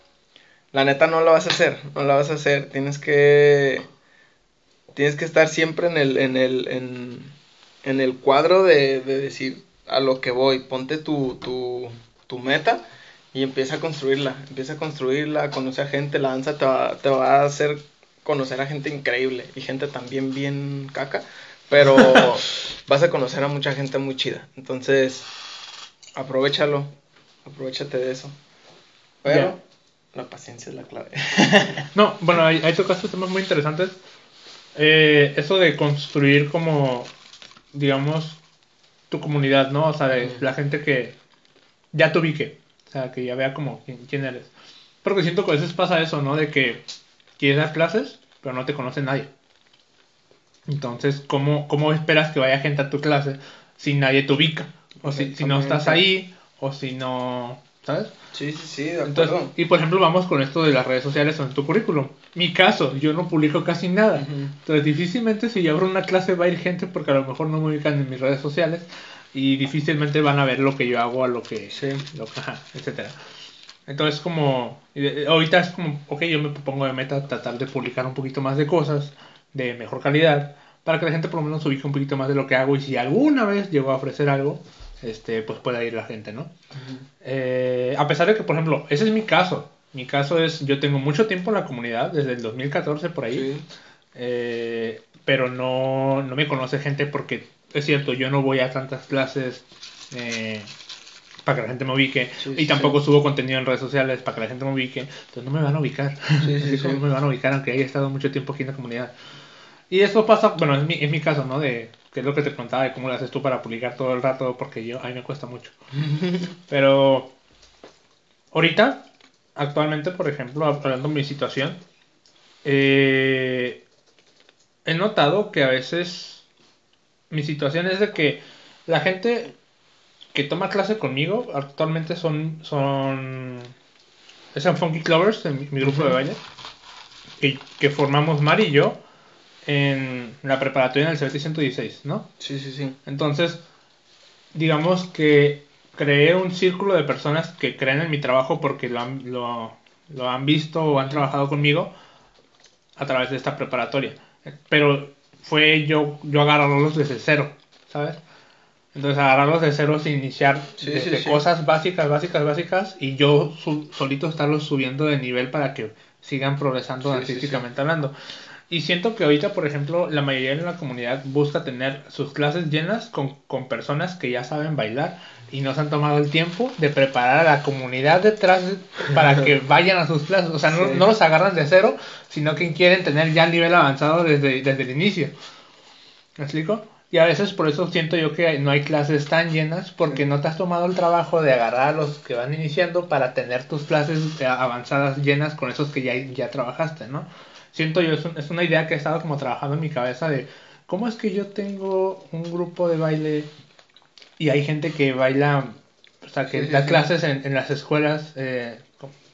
la neta no la vas a hacer, no la vas a hacer. Tienes que tienes que estar siempre en el en el en, en el cuadro de, de decir a lo que voy. Ponte tu tu tu meta y empieza a construirla, empieza a construirla, conoce a gente, la danza te va, te va a hacer conocer a gente increíble y gente también bien caca, pero vas a conocer a mucha gente muy chida. Entonces, aprovechalo, aprovechate de eso. Pero la paciencia es la clave. no, bueno, hay, hay tocaste temas muy interesantes. Eh, eso de construir como, digamos, tu comunidad, ¿no? O sea, de la gente que ya te ubique, o sea, que ya vea como quién, eres. Porque siento que a veces pasa eso, ¿no? De que quieres dar clases, pero no te conoce nadie. Entonces, ¿cómo, ¿cómo esperas que vaya gente a tu clase si nadie te ubica? O si, si no estás ahí, o si no, ¿sabes? Sí, sí, sí, de acuerdo. y por ejemplo, vamos con esto de las redes sociales en tu currículum. Mi caso, yo no publico casi nada. Entonces, difícilmente si yo abro una clase va a ir gente porque a lo mejor no me ubican en mis redes sociales y difícilmente van a ver lo que yo hago a lo que, sí. lo, ajá, etcétera. Entonces, como, ahorita es como, ok, yo me pongo de meta tratar de publicar un poquito más de cosas de mejor calidad para que la gente por lo menos ubique un poquito más de lo que hago y si alguna vez llego a ofrecer algo, este, pues pueda ir la gente, ¿no? Eh, a pesar de que, por ejemplo, ese es mi caso. Mi caso es, yo tengo mucho tiempo en la comunidad, desde el 2014 por ahí, eh, pero no, no me conoce gente porque es cierto, yo no voy a tantas clases eh, para que la gente me ubique y tampoco subo contenido en redes sociales para que la gente me ubique, entonces no me van a ubicar, no me van a ubicar aunque haya estado mucho tiempo aquí en la comunidad. Y eso pasa, bueno, es mi, es mi caso, ¿no? De que es lo que te contaba de cómo lo haces tú para publicar todo el rato, porque yo, a mí me cuesta mucho. Pero ahorita, actualmente, por ejemplo, hablando de mi situación, eh, he notado que a veces mi situación es de que la gente que toma clase conmigo actualmente son son son Funky Clovers en mi, grupo de baile que, que formamos Mar y yo en la preparatoria en el CBT 116, ¿no? Sí, sí, sí. Entonces, digamos que creé un círculo de personas que creen en mi trabajo porque lo han, lo, lo han visto o han trabajado conmigo a través de esta preparatoria. Pero fue yo, yo agarrarlos desde cero, ¿sabes? Entonces agarrarlos de cero sin iniciar desde cosas básicas, básicas, básicas y yo solito estarlos subiendo de nivel para que sigan progresando artísticamente hablando. Y siento que ahorita, por ejemplo, la mayoría de la comunidad busca tener sus clases llenas con, con, personas que ya saben bailar y no se han tomado el tiempo de preparar a la comunidad detrás para que vayan a sus clases. O sea, no, no, los agarran de cero, sino que quieren tener ya el nivel avanzado desde, desde el inicio. ¿Me explico? Y a veces por eso siento yo que no hay clases tan llenas porque no te has tomado el trabajo de agarrar a los que van iniciando para tener tus clases avanzadas llenas con esos que ya, ya trabajaste, ¿no? siento yo, es, una idea que he estado como trabajando en mi cabeza de cómo es que yo tengo un grupo de baile y hay gente que baila, o sea, que da clases en, en, las escuelas, eh,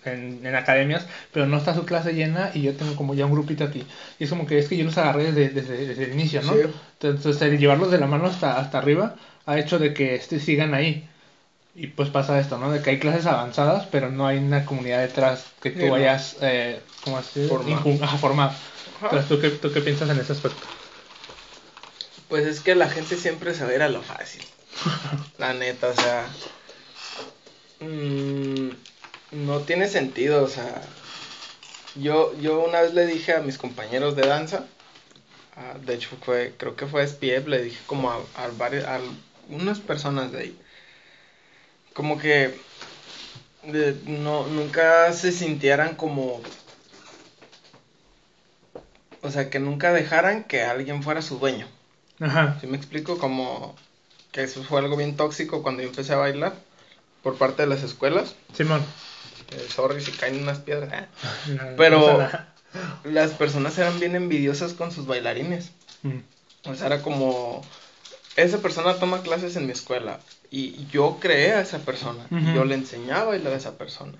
en, en, academias, pero no está su clase llena y yo tengo como ya un grupito aquí. Y es como que es que yo los agarré desde, desde, desde el inicio, ¿no? Entonces, el llevarlos de la mano hasta, hasta arriba ha hecho de que este, sigan ahí. Y pues pasa esto, ¿no? De que hay clases avanzadas, pero no hay una comunidad detrás que tú vayas, eh, ¿cómo así? A formar. Entonces, ¿tú qué, ¿tú qué piensas en ese aspecto? Pues es que la gente siempre se ve a lo fácil. la neta, o sea. Mmm, no tiene sentido, o sea. Yo, yo una vez le dije a mis compañeros de danza, de hecho fue, creo que fue SPF, le dije como a, a, varias, a unas personas de ahí como que no, nunca se sintieran como... O sea, que nunca dejaran que alguien fuera su dueño. Ajá. ¿Sí me explico? Como que eso fue algo bien tóxico cuando yo empecé a bailar por parte de las escuelas. Simón. Eh, sorry si caen unas piedras. Pero las personas eran bien envidiosas con sus bailarines. Mm. O sea, era como, esa persona toma clases en mi escuela y yo creé a esa persona. Yo le enseñaba a bailar a esa persona.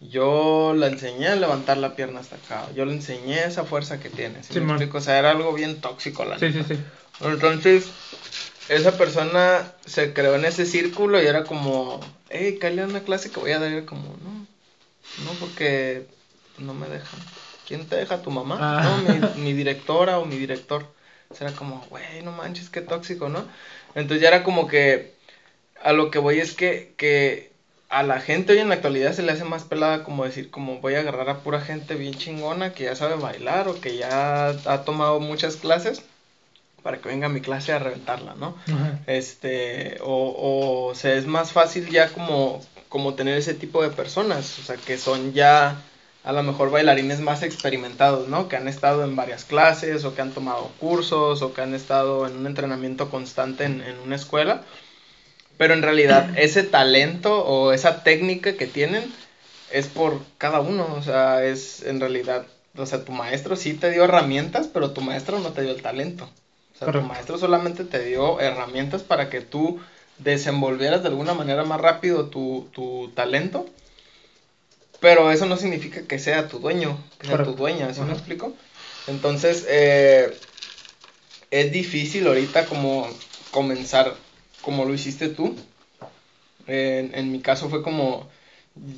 Yo le enseñé a levantar la pierna hasta acá. Yo le enseñé esa fuerza que tiene. ¿sí O sea, era algo bien tóxico la sí, sí, sí. Entonces, esa persona se creó en ese círculo y era como, hey, cállate una clase que voy a dar. Como, no, no, porque no me dejan. ¿Quién te deja? ¿Tu mamá? Ah. No, mi, mi directora o mi director. O sea, era como, güey, no manches, qué tóxico, ¿no? Entonces ya era como que a lo que voy es que, que a la gente hoy en la actualidad se le hace más pelada como decir, como voy a agarrar a pura gente bien chingona que ya sabe bailar o que ya ha tomado muchas clases para que venga a mi clase a reventarla, ¿no? Este, o, o sea, es más fácil ya como, como tener ese tipo de personas, o sea, que son ya a lo mejor bailarines más experimentados, ¿no? Que han estado en varias clases o que han tomado cursos o que han estado en un entrenamiento constante en, en una escuela. Pero en realidad ese talento o esa técnica que tienen es por cada uno, o sea, es en realidad, o sea, tu maestro sí te dio herramientas, pero tu maestro no te dio el talento. O sea, tu maestro solamente te dio herramientas para que tú desenvolvieras de alguna manera más rápido tu, tu talento pero eso no significa que sea tu dueño, que sea tu dueña, ¿sí me explico? Entonces, eh, es difícil ahorita como comenzar como lo hiciste tú. en mi caso fue como,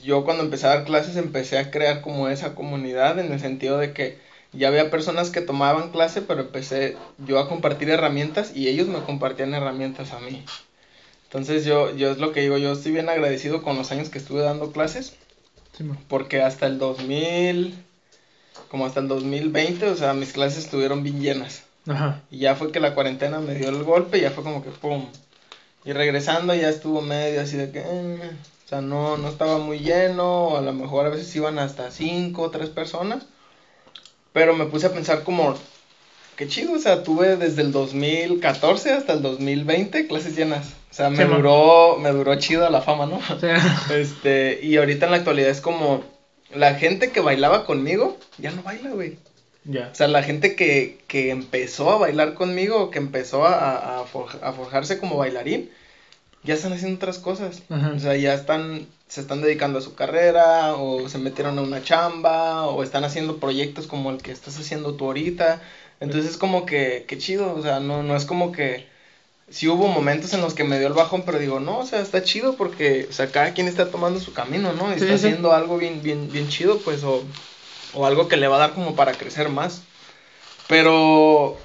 yo cuando empecé a dar clases empecé a crear como esa comunidad en el sentido de que ya había personas que tomaban clase, pero empecé yo a compartir herramientas y ellos me compartían herramientas a mí. Entonces yo, yo es lo que digo, yo estoy bien agradecido con los años que estuve dando clases porque hasta el 2000, como hasta el 2020, o sea, mis clases estuvieron bien llenas. Ajá. Y ya fue que la cuarentena me dio el golpe y ya fue como que pum. Y regresando ya estuvo medio así de que, eh, o sea, no, no estaba muy lleno, o a lo mejor a veces iban hasta cinco o tres personas. Pero me puse a pensar como, qué chido, o sea, tuve desde el 2014 hasta el 2020 clases llenas. O sea, me duró, me duró chido la fama, ¿no? Este, y ahorita en la actualidad es como la gente que bailaba conmigo ya no baila, güey. Ya. O sea, la gente que, que empezó a bailar conmigo, que empezó a, a, forjarse como bailarín, ya están haciendo otras cosas. O sea, ya están, se están dedicando a su carrera, o se metieron a una chamba, o están haciendo proyectos como el que estás haciendo tú ahorita. Entonces es como que, qué chido, o sea, no, no es como que sí hubo momentos en los que me dio el bajón, pero digo, no, o sea, está chido porque, o sea, cada quien está tomando su camino, ¿no? Y está haciendo algo bien, bien, bien chido, pues, o, o algo que le va a dar como para crecer más. Pero,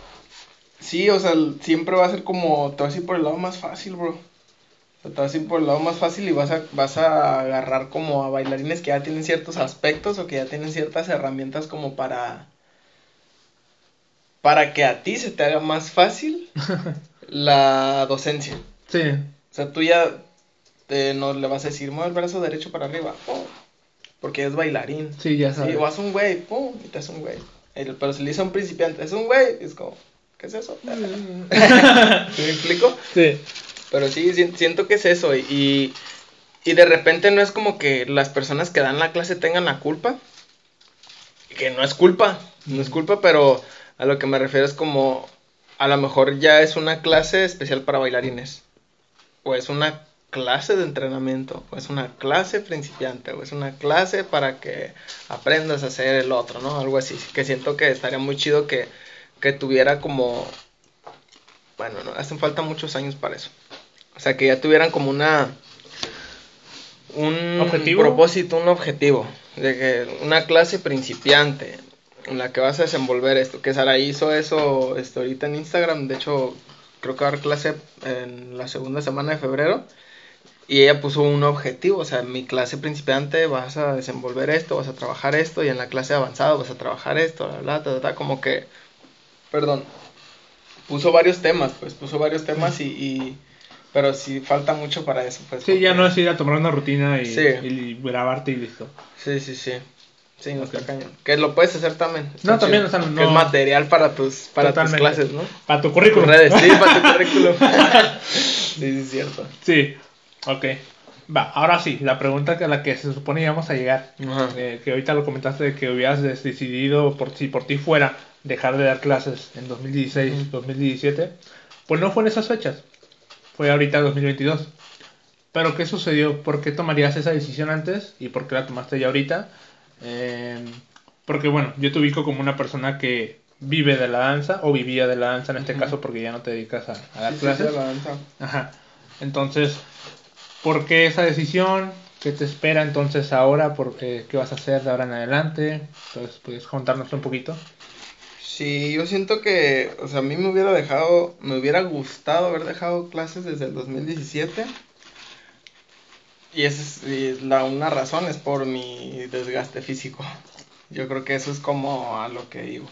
sí, o sea, siempre va a ser como, te vas a ir por el lado más fácil, bro. O sea, te vas a ir por el lado más fácil y vas a, vas a agarrar como a bailarines que ya tienen ciertos aspectos o que ya tienen ciertas herramientas como para para que a ti se te haga más fácil la docencia. Sí. O sea, tú ya no le vas a decir, mueve el brazo derecho para arriba, porque es bailarín. Sí, ya sabes. Sí, o haz un güey, pum, y te hace un güey. Pero si le dice a un principiante, es un güey, es como, ¿qué es eso? ¿Me explico? Sí. Pero sí, siento que es eso. Y, y de repente no es como que las personas que dan la clase tengan la culpa. Que no es culpa, no es culpa, pero a lo que me refiero es como a lo mejor ya es una clase especial para bailarines. O es una clase de entrenamiento. O es una clase principiante. O es una clase para que aprendas a hacer el otro, ¿no? Algo así. Que siento que estaría muy chido que, que tuviera como... Bueno, no, hacen falta muchos años para eso. O sea, que ya tuvieran como una... Un ¿Objetivo? propósito, un objetivo. De que una clase principiante en la que vas a desenvolver esto. Que Sara hizo eso este, ahorita en Instagram. De hecho, creo que va a dar clase en la segunda semana de febrero. Y ella puso un objetivo, o sea, en mi clase principiante vas a desenvolver esto, vas a trabajar esto, y en la clase avanzada vas a trabajar esto, bla, bla, bla, como que, perdón, puso varios temas, pues puso varios temas y, pero sí falta mucho para eso, pues. Sí, ya no es ir a tomar una rutina y, y grabarte y listo. Sí, sí, sí. Sí, no está cañón. Que lo puedes hacer también. no, también, o sea, no. Que es material para tus, para tus clases, ¿no? Para tu currículum. Redes, sí, para tu currículum. sí, sí, es cierto. Sí, ok. Va, ahora sí, la pregunta a la que se supone íbamos a llegar, eh, que ahorita lo comentaste de que hubieras decidido por si por ti fuera dejar de dar clases en 2016, 2017, pues no fue en esas fechas, fue ahorita 2022. Pero ¿qué sucedió? ¿Por qué tomarías esa decisión antes y por qué la tomaste ya ahorita? Em, porque bueno, yo te ubico como una persona que vive de la danza o vivía de la danza en este caso porque ya no te dedicas a, a dar clases. la danza. Ajá. Entonces, ¿por qué esa decisión? ¿Qué te espera entonces ahora? ¿Qué, ¿Qué vas a hacer de ahora en adelante? Entonces, ¿puedes contarnos un poquito? Sí, yo siento que, o sea, a mí me hubiera dejado, me hubiera gustado haber dejado clases desde el 2017 y esa es la, una razón, es por mi desgaste físico. Yo creo que eso es como a lo que digo.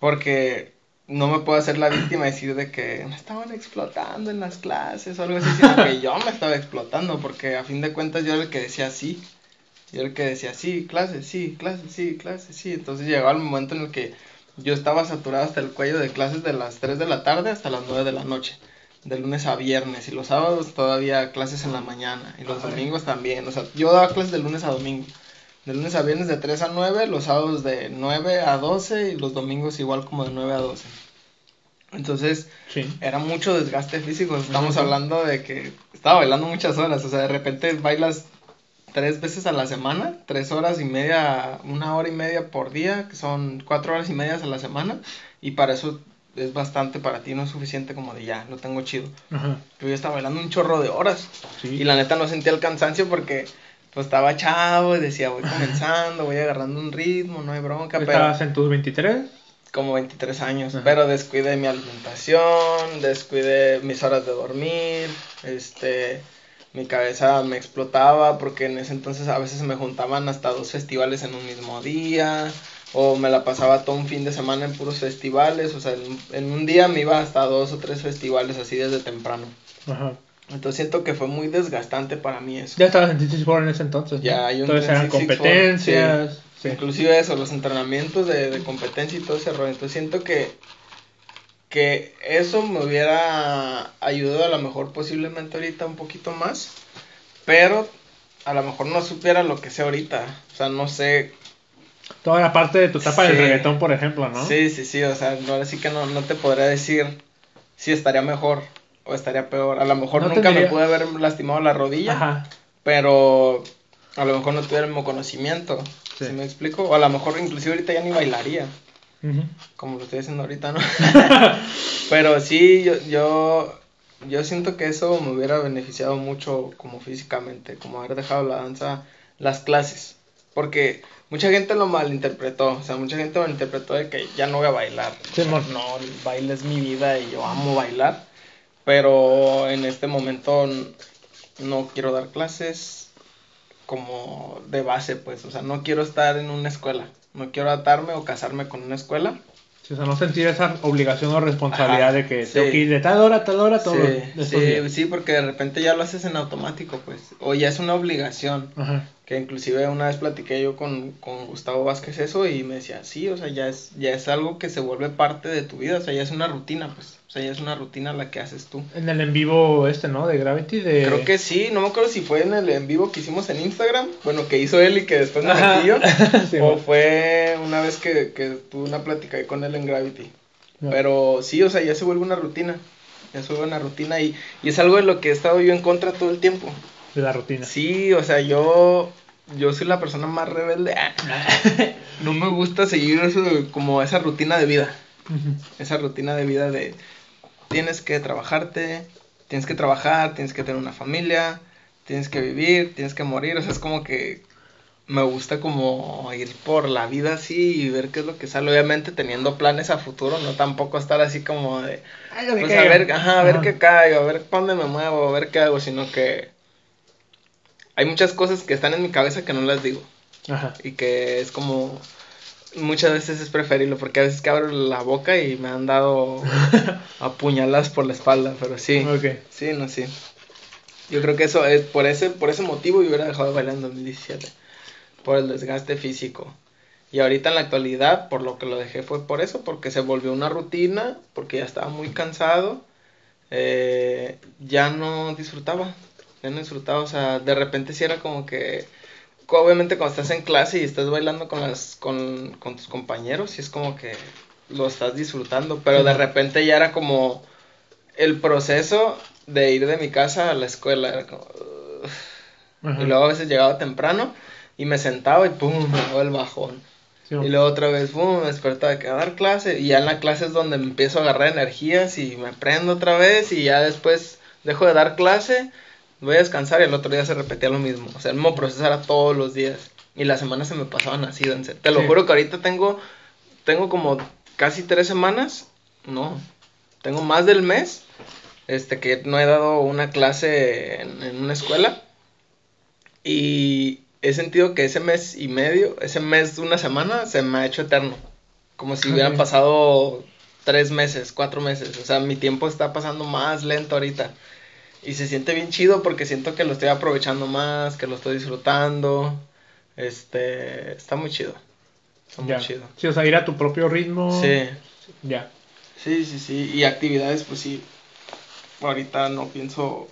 Porque no me puedo hacer la víctima decir de que me estaban explotando en las clases o algo así, sino que yo me estaba explotando, porque a fin de cuentas yo era el que decía sí. Yo era el que decía sí, clases, sí, clases, sí, clases, sí. Entonces llegaba el momento en el que yo estaba saturado hasta el cuello de clases de las 3 de la tarde hasta las 9 de la noche de lunes a viernes y los sábados todavía clases en la mañana y los domingos también. O sea, yo daba clases de lunes a domingo. De lunes a viernes de 3 a 9, los sábados de 9 a 12 y los domingos igual como de 9 a 12. Entonces, era mucho desgaste físico. Estamos hablando de que estaba bailando muchas horas. O sea, de repente bailas tres veces a la semana, tres horas y media, una hora y media por día, que son cuatro horas y media a la semana. Y para eso es bastante para ti, no es suficiente como de ya, lo tengo chido. Ajá. Pero yo estaba bailando un chorro de horas. Y la neta no sentía el cansancio porque pues estaba chavo y decía, voy comenzando, voy agarrando un ritmo, no hay bronca. ¿Estabas en tus 23? Como 23 años, pero descuidé mi alimentación, descuidé mis horas de dormir, este, mi cabeza me explotaba porque en ese entonces a veces me juntaban hasta dos festivales en un mismo día o me la pasaba todo un fin de semana en puros festivales, o sea, en, un día me iba hasta dos o tres festivales así desde temprano. Ajá. Entonces siento que fue muy desgastante para mí eso. Ya estabas en Six en ese entonces. Ya, hay un Entonces eran competencias. Inclusive eso, los entrenamientos de, de, competencia y todo ese rollo. Entonces siento que, que eso me hubiera ayudado a lo mejor posiblemente ahorita un poquito más, pero a lo mejor no supiera lo que sé ahorita. O sea, no sé Toda la parte de tu etapa del reggaetón, por ejemplo, ¿no? Sí, sí, sí, o sea, ahora sí que no, no te podría decir si estaría mejor o estaría peor. A lo mejor nunca me pude haber lastimado la rodilla, Ajá. pero a lo mejor no tuviera el mismo conocimiento, sí. me explico? O a lo mejor inclusive ahorita ya ni bailaría, como lo estoy haciendo ahorita, ¿no? pero sí, yo, yo, yo siento que eso me hubiera beneficiado mucho como físicamente, como haber dejado la danza, las clases, porque mucha gente lo malinterpretó, o sea, mucha gente malinterpretó de que ya no voy a bailar. Sí, no, el baile es mi vida y yo amo bailar, pero en este momento no quiero dar clases como de base, pues, o sea, no quiero estar en una escuela, no quiero atarme o casarme con una escuela. o sea, no sentir esa obligación o responsabilidad de que tengo que ir de tal hora a tal hora todo. Sí, sí, sí, porque de repente ya lo haces en automático, pues, o ya es una obligación. Ajá que inclusive una vez platiqué yo con, con, Gustavo Vázquez eso y me decía, sí, o sea, ya es, ya es algo que se vuelve parte de tu vida, o sea, ya es una rutina, pues, o sea, ya es una rutina la que haces tú. En el en vivo este, ¿no? De Gravity, de... Creo que sí, no me acuerdo si fue en el en vivo que hicimos en Instagram, bueno, que hizo él y que después me metí yo, o fue una vez que, que tuve una plática ahí con él en Gravity. Pero sí, o sea, ya se vuelve una rutina, ya se vuelve una rutina y, y es algo de lo que he estado yo en contra todo el tiempo. De la rutina. Sí, o sea, yo yo soy la persona más rebelde. no me gusta seguir eso como esa rutina de vida. Esa rutina de vida de tienes que trabajarte, tienes que trabajar, tienes que tener una familia, tienes que vivir, tienes que morir. O sea, es como que me gusta como ir por la vida así y ver qué es lo que sale. Obviamente teniendo planes a futuro, no tampoco estar así como de... Pues a ver, ajá, a ver qué caigo, a ver dónde me muevo, a ver qué hago, sino que hay muchas cosas que están en mi cabeza que no las digo. Ajá. Y que es como muchas veces es preferible porque a veces que abro la boca y me han dado apuñaladas por la espalda, pero sí. Okay. Sí, no, sí. Yo creo que eso es por ese por ese motivo yo hubiera dejado de bailar en 2017 por el desgaste físico. Y ahorita en la actualidad, por lo que lo dejé fue por eso, porque se volvió una rutina, porque ya estaba muy cansado, eh, ya no disfrutaba, ya no disfrutaba, o sea, de repente sí era como que, obviamente cuando estás en clase y estás bailando con, las, con, con tus compañeros, sí es como que lo estás disfrutando, pero de repente ya era como el proceso de ir de mi casa a la escuela, era como... Y luego a veces llegaba temprano y me sentaba y pum, me daba el bajón. y luego otra vez, pum, me despertaba de dar clase. Y ya en la clase es donde me empiezo a agarrar energías y me prendo otra vez. Y ya después dejo de dar clase voy a descansar y el otro día se repetía lo mismo. O sea, el mismo proceso era todos los días. Y las semanas se me pasaban así, Te lo juro que ahorita tengo, tengo como casi tres semanas, no, tengo más del mes, este, que no he dado una clase en, una escuela. Y he sentido que ese mes y medio, ese mes, una semana, se me ha hecho eterno. Como si hubieran pasado tres meses, cuatro meses. O sea, mi tiempo está pasando más lento ahorita. Y se siente bien chido porque siento que lo estoy aprovechando más, que lo estoy disfrutando. Este, está muy chido. Está muy Ya. chido. Sí, o sea, ir a tu propio ritmo. Sí, Ya. sí, sí, sí. Y actividades, pues sí. Ahorita no pienso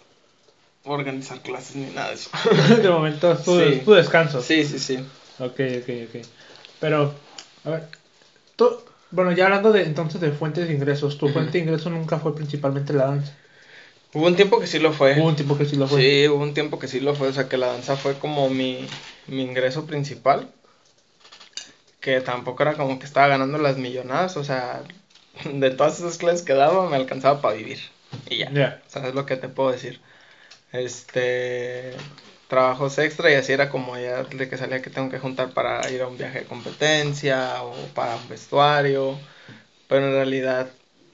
organizar clases ni nada de eso. De momento es tu, Sí. es tu descanso. Sí, sí, sí. Ok, ok, ok. Pero, a ver, tú, bueno, ya hablando de entonces de fuentes de ingresos, tu fuente de ingreso nunca fue principalmente la danza. Hubo un tiempo que sí lo fue. Hubo un tiempo que sí lo fue. Sí, hubo un tiempo que sí lo fue, o sea que la danza fue como mi, mi ingreso principal, que tampoco era como que estaba ganando las millonadas, o sea, de todas esas clases que daba me alcanzaba para vivir y ya, Ya. o sea, es lo que te puedo decir. Este, trabajos extra y así era como ya de que salía que tengo que juntar para ir a un viaje de competencia o para un vestuario, pero en realidad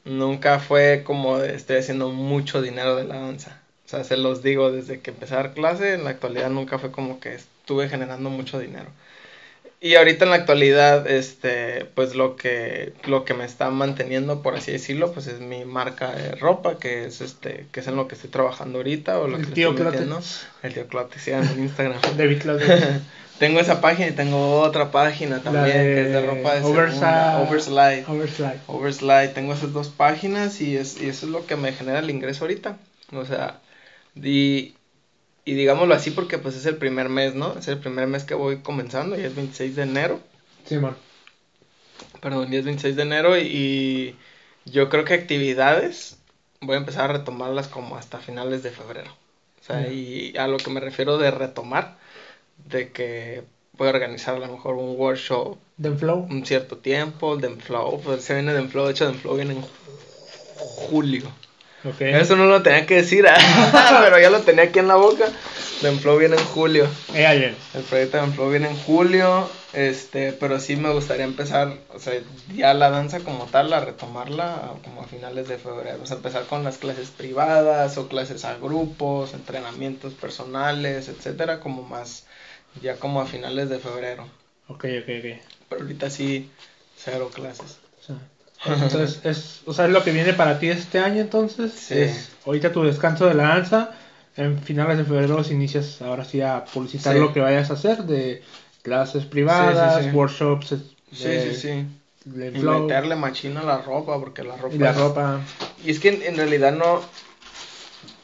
nunca fue como de estoy haciendo mucho dinero de la danza. O sea, se los digo desde que empecé a dar clase, en la actualidad nunca fue como que estuve generando mucho dinero. Y ahorita en la actualidad, este, pues lo que, lo que me está manteniendo, por así decirlo, pues es mi marca de ropa, que es este, que es en lo que estoy trabajando ahorita, o lo El que tío estoy Clote. metiendo. El tío Clote, en Instagram. David Claudio. tengo esa página y tengo otra página también, que es de ropa de segunda, Overslide. Overslide. Overslide, tengo esas dos páginas y, es, y eso es lo que me genera el ingreso ahorita. O sea, y, y digámoslo así porque pues es el primer mes, ¿no? Es el primer mes que voy comenzando y es 26 de enero. Simón. Perdón, y es 26 de enero y, yo creo que actividades voy a empezar a retomarlas como hasta finales de febrero. O sea, y a lo que me refiero de retomar, de que voy a organizar a lo mejor un workshop un cierto tiempo, Denflow, pues se viene Denflow, de hecho Denflow viene en ju- julio. Ok. Eso no lo tenía que decir, ah, pero ya lo tenía aquí en la boca. Denflow viene en julio. Eh, ayer. El proyecto Denflow viene en julio, este, pero sí me gustaría empezar, o sea, ya la danza como tal, a retomarla como a finales de febrero. O sea, empezar con las clases privadas o clases a grupos, entrenamientos personales, etcétera, como más, ya como a finales de febrero. Ok, ok, ok. Pero ahorita sí, cero clases. O sea, entonces, es, o sea, es lo que viene para ti este año, entonces. Sí. Es ahorita tu descanso de la danza. En finales de febrero inicias ahora sí a publicitar Sí. lo que vayas a hacer de clases privadas, Sí, sí, sí. workshops, es- Sí, de- sí, sí. de Y meterle machina a la ropa, porque la ropa. y la es- ropa. Y es que en, en realidad no.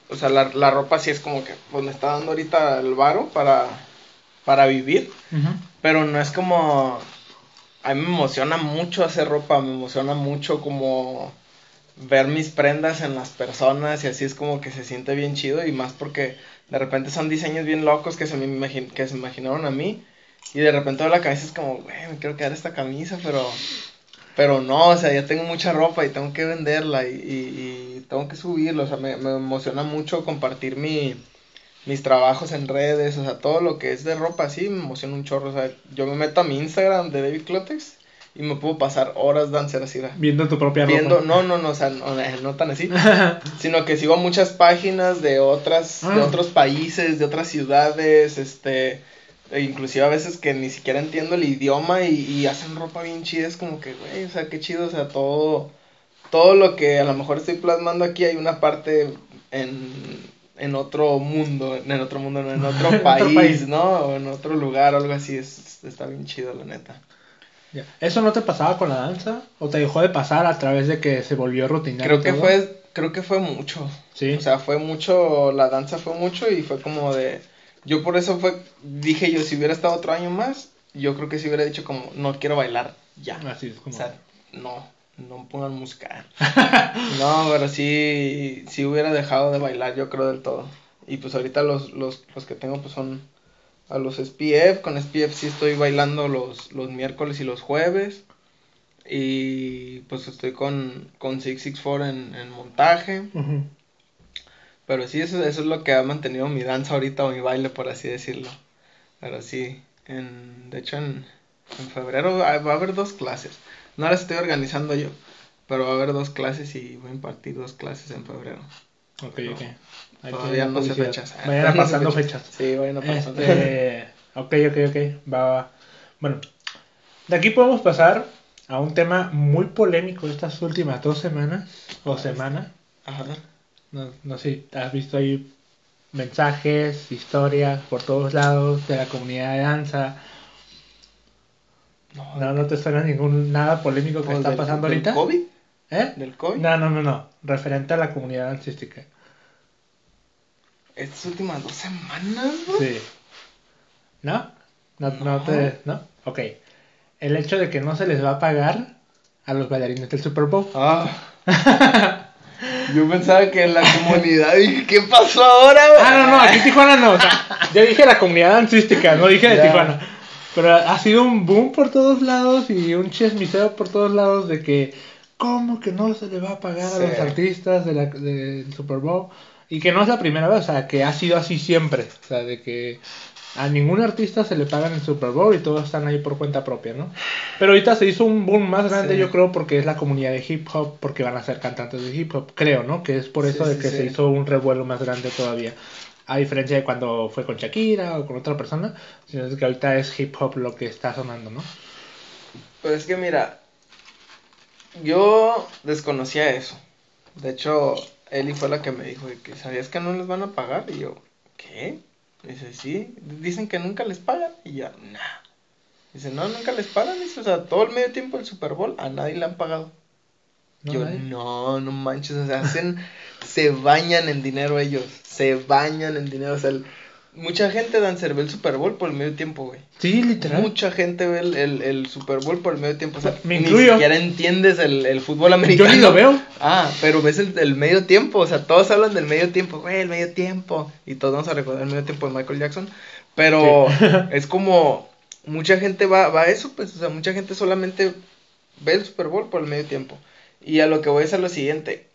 O sea, la, la ropa sí es como que pues me está dando ahorita el varo para, para vivir. Pero no es como. A mí me emociona mucho hacer ropa, me emociona mucho como ver mis prendas en las personas y así es como que se siente bien chido y más porque de repente son diseños bien locos que se me, imagin- que se imaginaron a mí y de repente la y es como, güey, me quiero quedar esta camisa, pero pero no, o sea, ya tengo mucha ropa y tengo que venderla y, y- y tengo que subirlo, o sea, me, me emociona mucho compartir mi, mis trabajos en redes, o sea, todo lo que es de ropa así me emociona un chorro, o sea, yo me meto a mi Instagram de David Clotex y me puedo pasar horas dancer así, ¿verdad? Viendo tu propia viendo, ropa. no, no, no, o sea, no, no tan así, sino que sigo muchas páginas de otras, de Ah. otros países, de otras ciudades, este, e inclusive a veces que ni siquiera entiendo el idioma y, y hacen ropa bien chida, es como que, güey, o sea, qué chido, o sea, todo, todo lo que a lo mejor estoy plasmando aquí hay una parte en, en otro mundo, en otro mundo, no, en otro país. ¿no? O en otro lugar, algo así, es, está bien chido, la neta. Ya. ¿Eso no te pasaba con la danza? ¿O te dejó de pasar a través de que se volvió rutinario? Creo que todo? fue, creo que fue mucho. Sí. O sea, fue mucho, la danza fue mucho y fue como de, yo por eso fue, dije yo, si hubiera estado otro año más, yo creo que si hubiera dicho como, no quiero bailar ya. Así es como. O sea, no, no pongan música. no, pero sí, sí hubiera dejado de bailar, yo creo del todo. Y pues ahorita los, los, los que tengo pues son a los SPF, con SPF sí estoy bailando los, los miércoles y los jueves. Y pues estoy con, con 664 en, en montaje. Pero sí, eso, eso es lo que ha mantenido mi danza ahorita o mi baile, por así decirlo. Pero sí, en, de hecho en, en febrero va a haber dos clases. No las estoy organizando yo, pero va a haber dos clases y voy a impartir dos clases en febrero. Ok, ok. Ahí Todavía no sé publicidad. fechas. Vayan sé pasando fechas. fechas. Sí, bueno, pasando. Este, ok, ok, ok. Va, va. Bueno, de aquí podemos pasar a un tema muy polémico estas últimas dos semanas o semana. Ajá. No, no sé si has visto ahí mensajes, historias por todos lados de la comunidad de danza. No, No, no te suena ningún nada polémico que ¿Pues está del- pasando del ahorita. COVID? ¿Eh? ¿Del COVID? No, no, no, no. Referente a la comunidad dancística. Estas últimas dos semanas, ¿no? Sí. ¿No? No, no No. te. ¿No? Ok. El hecho de que no se les va a pagar a los bailarines del Super Bowl. Ah. Yo pensaba que en la comunidad dije, ¿qué pasó ahora? güey?" Ah, no, no, aquí en Tijuana no. O sea, yo dije la comunidad dancística, no dije de Ya. Tijuana. Pero ha sido un boom por todos lados y un chismiseo por todos lados de que, ¿cómo que no se le va a pagar a los artistas de del Super Bowl? Y que no es la primera vez, o sea, que ha sido así siempre. O sea, de que a ningún artista se le pagan el Super Bowl y todos están ahí por cuenta propia, ¿no? Pero ahorita se hizo un boom más grande, Sí. yo creo, porque es la comunidad de hip hop, porque van a ser cantantes de hip hop, creo, ¿no? Que es por Sí, eso de que se hizo un revuelo más grande todavía. A diferencia de cuando fue con Shakira o con otra persona, sino que ahorita es hip hop lo que está sonando, ¿no? Pues es que mira, yo desconocía eso. De hecho, Eli fue la que me dijo que sabías que no les van a pagar y yo, ¿qué? Dice, sí, dicen que nunca les pagan y yo, nah. Dice, no, nunca les pagan, dice, o sea, todo el medio tiempo del Super Bowl a nadie le han pagado. ¿No, yo, nadie? no, no manches, o sea, hacen, se bañan en dinero ellos, se bañan en dinero, o sea, el- mucha gente dancer ve el Super Bowl por el medio tiempo, güey. Sí, literal. Mucha gente ve el, el, el Super Bowl por el medio tiempo. O sea, Me ni incluyo. siquiera entiendes el, el fútbol Yo americano. ni lo veo. Ah, pero ves el, el medio tiempo. O sea, todos hablan del medio tiempo. Güey, el medio tiempo. Y todos vamos a recordar el medio tiempo de Michael Jackson. Pero Sí. es como. Mucha gente va, va a eso, pues. O sea, mucha gente solamente ve el Super Bowl por el medio tiempo. Y a lo que voy es a lo siguiente.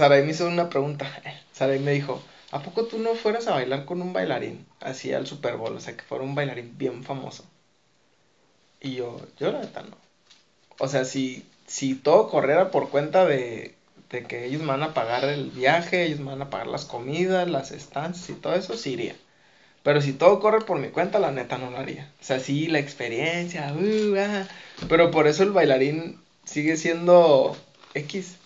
Saray me hizo una pregunta. Saray me dijo, ¿a poco tú no fueras a bailar con un bailarín así al Super Bowl? O sea, que fuera un bailarín bien famoso. Y yo, yo la neta no. O sea, si, si todo corriera por cuenta de, de que ellos me van a pagar el viaje, ellos me van a pagar las comidas, las estancias y todo eso, sí iría. Pero si todo corre por mi cuenta, la neta no lo haría. O sea, sí, la experiencia, uh, ah. pero por eso el bailarín sigue siendo X.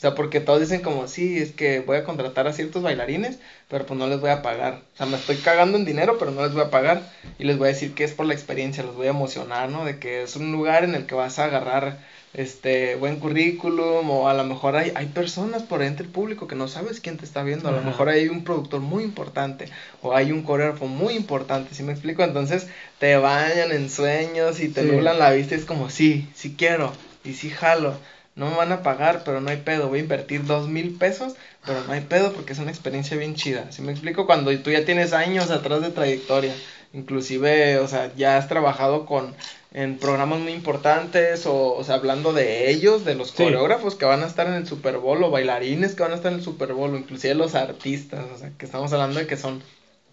O sea, porque todos dicen como, sí, es que voy a contratar a ciertos bailarines, pero pues no les voy a pagar. O sea, me estoy cagando en dinero, pero no les voy a pagar. Y les voy a decir que es por la experiencia, los voy a emocionar, ¿no? De que es un lugar en el que vas a agarrar este buen currículum o a lo mejor hay, hay personas por entre el público que no sabes quién te está viendo. A lo Ajá. mejor hay un productor muy importante o hay un coreógrafo muy importante, ¿sí me explico? Entonces te bañan en sueños y te Sí. nublan la vista y es como, sí, sí quiero y sí jalo. No me van a pagar, pero no hay pedo. Voy a invertir dos mil pesos, pero no hay pedo porque es una experiencia bien chida. ¿Sí me explico? Cuando tú ya tienes años atrás de trayectoria, inclusive, o sea, ya has trabajado con en programas muy importantes o, o sea, hablando de ellos, de los Sí. coreógrafos que van a estar en el Super Bowl o bailarines que van a estar en el Super Bowl o inclusive los artistas, o sea, que estamos hablando de que son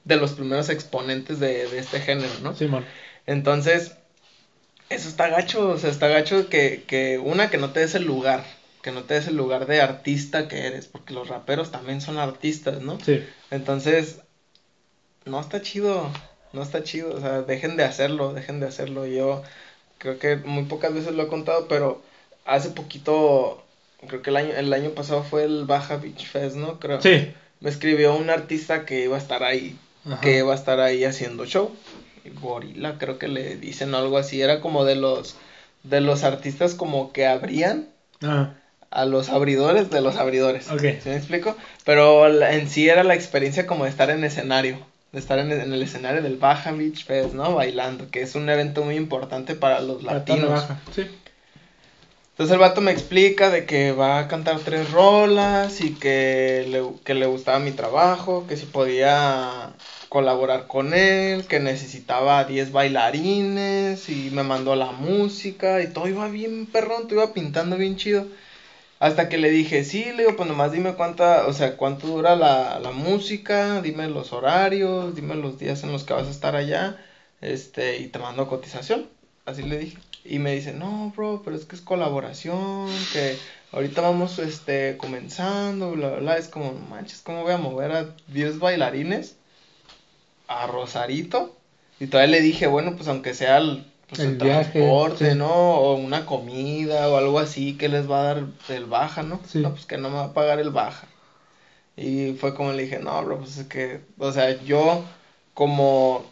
de los primeros exponentes de, de este género, ¿no? Simón. Entonces, eso está gacho, o sea, está gacho que, que una, que no te des el lugar, que no te des el lugar de artista que eres, porque los raperos también son artistas, ¿no? Sí. Entonces, no está chido, no está chido, o sea, dejen de hacerlo, dejen de hacerlo. Yo creo que muy pocas veces lo he contado, pero hace poquito, creo que el año, el año pasado fue el Baja Beach Fest, ¿no? Creo. Sí. Me escribió un artista que iba a estar ahí, Ajá. que iba a estar ahí haciendo show. Gorila, creo que le dicen algo así, era como de los de los artistas como que abrían Ah, a los abridores de los abridores. ¿Sí me explico? Pero la- en sí era la experiencia como de estar en escenario, de estar en, en el escenario del Baja Beach Fest, ¿no? Bailando, que es un evento muy importante para los la latinos. baja. Sí. Entonces el vato me explica de que va a cantar tres rolas y que le, que le gustaba mi trabajo, que si podía colaborar con él, que necesitaba 10 bailarines y me mandó la música y todo iba bien perrón, todo iba pintando bien chido. Hasta que le dije, sí, le digo, pues nomás dime cuánta, o sea, cuánto dura la, la música, dime los horarios, dime los días en los que vas a estar allá, este, y te mando cotización. Así le dije. Y me dice, no, bro, pero es que es colaboración, que ahorita vamos este, comenzando, bla, bla, bla. Es como, manches, ¿cómo voy a mover a 10 bailarines a Rosarito? Y todavía le dije, bueno, pues aunque sea el, pues, El el viaje, transporte, sí. ¿no? O una comida o algo así que les va a dar el baja, ¿no? Sí. No, pues que no me va a pagar el baja. Y fue como le dije, no, bro, pues es que, o sea, yo como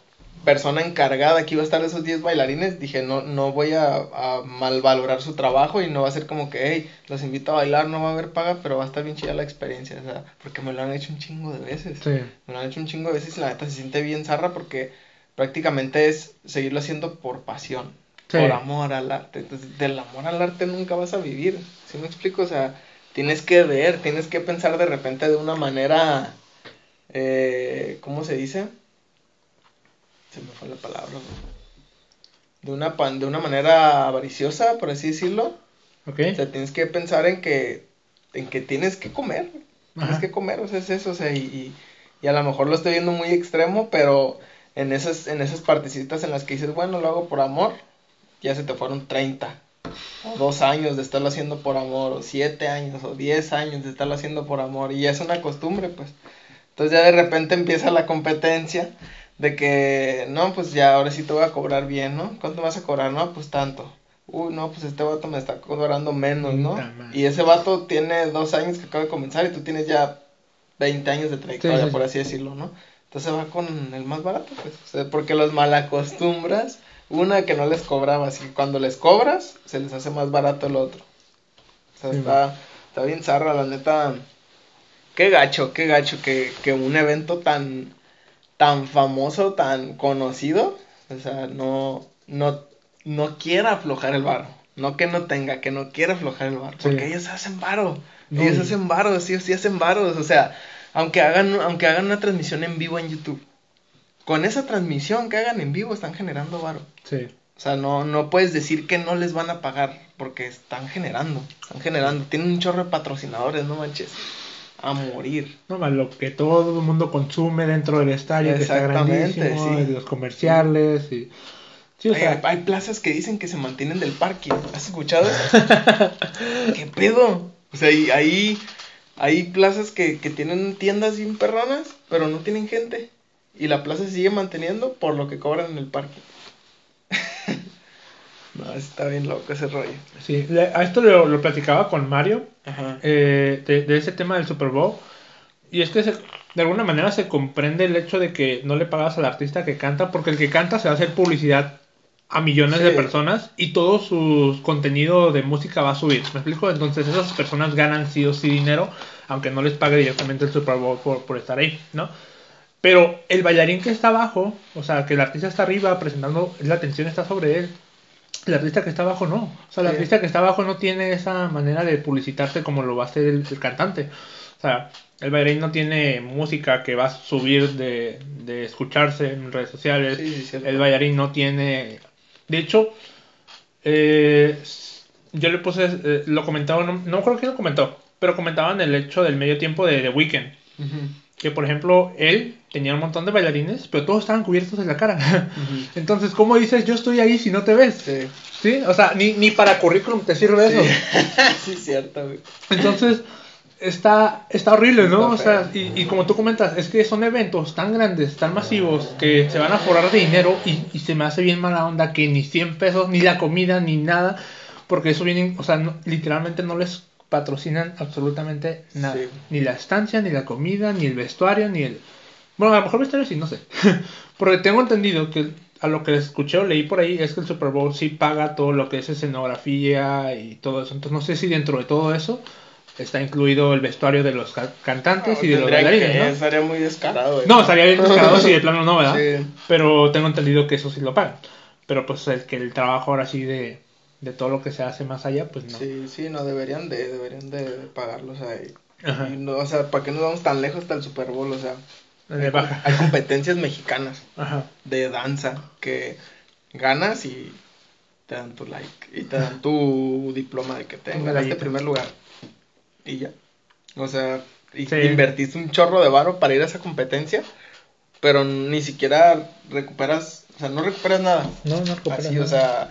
persona encargada que iba a estar de esos 10 bailarines, dije, no, no voy a, a malvalorar su trabajo y no va a ser como que, hey, los invito a bailar, no va a haber paga, pero va a estar bien chida la experiencia, o sea, porque me lo han hecho un chingo de veces. Sí. Me lo han hecho un chingo de veces y la neta se siente bien zarra porque prácticamente es seguirlo haciendo por pasión, Sí. por amor al arte. Entonces, del amor al arte nunca vas a vivir. ¿Sí me explico? O sea, tienes que ver, tienes que pensar de repente de una manera, eh, ¿cómo se dice? Se me fue la palabra. güey. De una, pan- de una manera avariciosa, por así decirlo. ¿Ok? O sea, tienes que pensar en que, en que tienes que comer. Tienes que comer, o sea, es eso, o sea, y, y, y a lo mejor lo estoy viendo muy extremo, pero en esas, en esas partecitas en las que dices, bueno, lo hago por amor, ya se te fueron 30, o dos años de estarlo haciendo por amor, o siete años, o 10 años de estarlo haciendo por amor, y ya es una costumbre, pues. Entonces ya de repente empieza la competencia de que, no, pues ya ahora sí te voy a cobrar bien, ¿no? ¿Cuánto vas a cobrar? No, pues tanto. Uy, no, pues este vato me está cobrando menos, ¿no? Y ese vato tiene dos años que acaba de comenzar y tú tienes ya 20 años de trayectoria, Sí, sí, por sí. así decirlo, ¿no? Entonces va con el más barato, pues. O sea, porque los malacostumbras, una que no les cobraba, así que cuando les cobras, se les hace más barato el otro. O sea, está, está bien zarra, la neta. Qué gacho, qué gacho que, que un evento tan, tan famoso, tan conocido, o sea, no, no, no quiera aflojar el varo. No que no tenga, que no quiera aflojar el varo. Sí. Porque ellos hacen varo. No, ellos hacen varos, sí sí hacen varos. O sea, aunque hagan, aunque hagan una transmisión en vivo en YouTube. Con esa transmisión que hagan en vivo están generando varo. Sí. O sea, no, no puedes decir que no les van a pagar porque están generando, están generando. Tienen un chorro de patrocinadores, no manches. A morir. No más lo que todo el mundo consume dentro del estadio, que está grandísimo, sí. los comerciales y... Sí, o Hay, sea, hay plazas que dicen que se mantienen del parque. ¿Has escuchado eso? ¿Qué pedo? O sea, hay, hay, hay plazas que, que tienen tiendas bien perronas, pero no tienen gente. Y la plaza se sigue manteniendo por lo que cobran en el parque. No, está bien loco ese rollo. sí, a esto lo, lo platicaba con Mario, Ajá. eh, de, de ese tema del Super Bowl. Y es que se- de alguna manera se comprende el hecho de que no le pagas al artista que canta, porque el que canta se va a hacer publicidad a millones de personas y todo su contenido de música va a subir. ¿Me explico? Entonces esas personas ganan sí o sí dinero, aunque no les pague directamente el Super Bowl por, por estar ahí, ¿no? Pero el bailarín que está abajo, o sea, que el artista está arriba presentando, la atención está sobre él. El artista que está abajo no. O sea, el Sí. artista que está abajo no tiene esa manera de publicitarse como lo va a hacer el, el cantante. O sea, el bailarín no tiene música que va a subir de, de escucharse en redes sociales. Sí, sí, cierto. el bailarín no tiene... De hecho, eh, yo le puse, eh, lo comentaba, no, no creo que lo comentó, pero comentaban el hecho del medio tiempo de The Weeknd. Que por ejemplo, él tenía un montón de bailarines, pero todos estaban cubiertos de la cara. Ujú. Entonces, ¿cómo dices yo estoy ahí si no te ves? Sí. ¿Sí? O sea, ni, ni para currículum te sirve eso. sí, cierto, güey. Entonces, está, está horrible, ¿no? O sea, y, y como tú comentas, es que son eventos tan grandes, tan masivos, que se van a forrar de dinero y, y se me hace bien mala onda que ni 100 pesos, ni la comida, ni nada, porque eso viene, o sea, no- literalmente no les patrocinan absolutamente nada. Sí. Ni la estancia, ni la comida, ni el vestuario, ni el... Bueno, a lo mejor vestuario sí, no sé. porque tengo entendido que a lo que escuché o leí por ahí es que el Super Bowl sí paga todo lo que es escenografía y todo eso. Entonces no sé si dentro de todo eso está incluido el vestuario de los ca- cantantes y de los bailarines, ¿no? Estaría muy descarado, güey. No, estaría bien descarado si de plano no, ¿verdad? Sí. Pero tengo entendido que eso sí lo pagan. Pero pues el que el trabajo ahora sí de, de todo lo que se hace más allá, pues no. Sí, sí, no, deberían de, deberían de pagarlos ahí. Ajá. Y no, o sea, ¿para qué nos vamos tan lejos hasta el Super Bowl? O sea, De baja. hay competencias mexicanas Ajá. de danza que ganas y te dan tu like y te dan tu diploma de que te ganaste primer lugar. Y ya. O sea, y Sí. invertiste un chorro de varo para ir a esa competencia, pero ni siquiera recuperas, o sea, no recuperas nada. No, no recuperas Así, o nada. sea,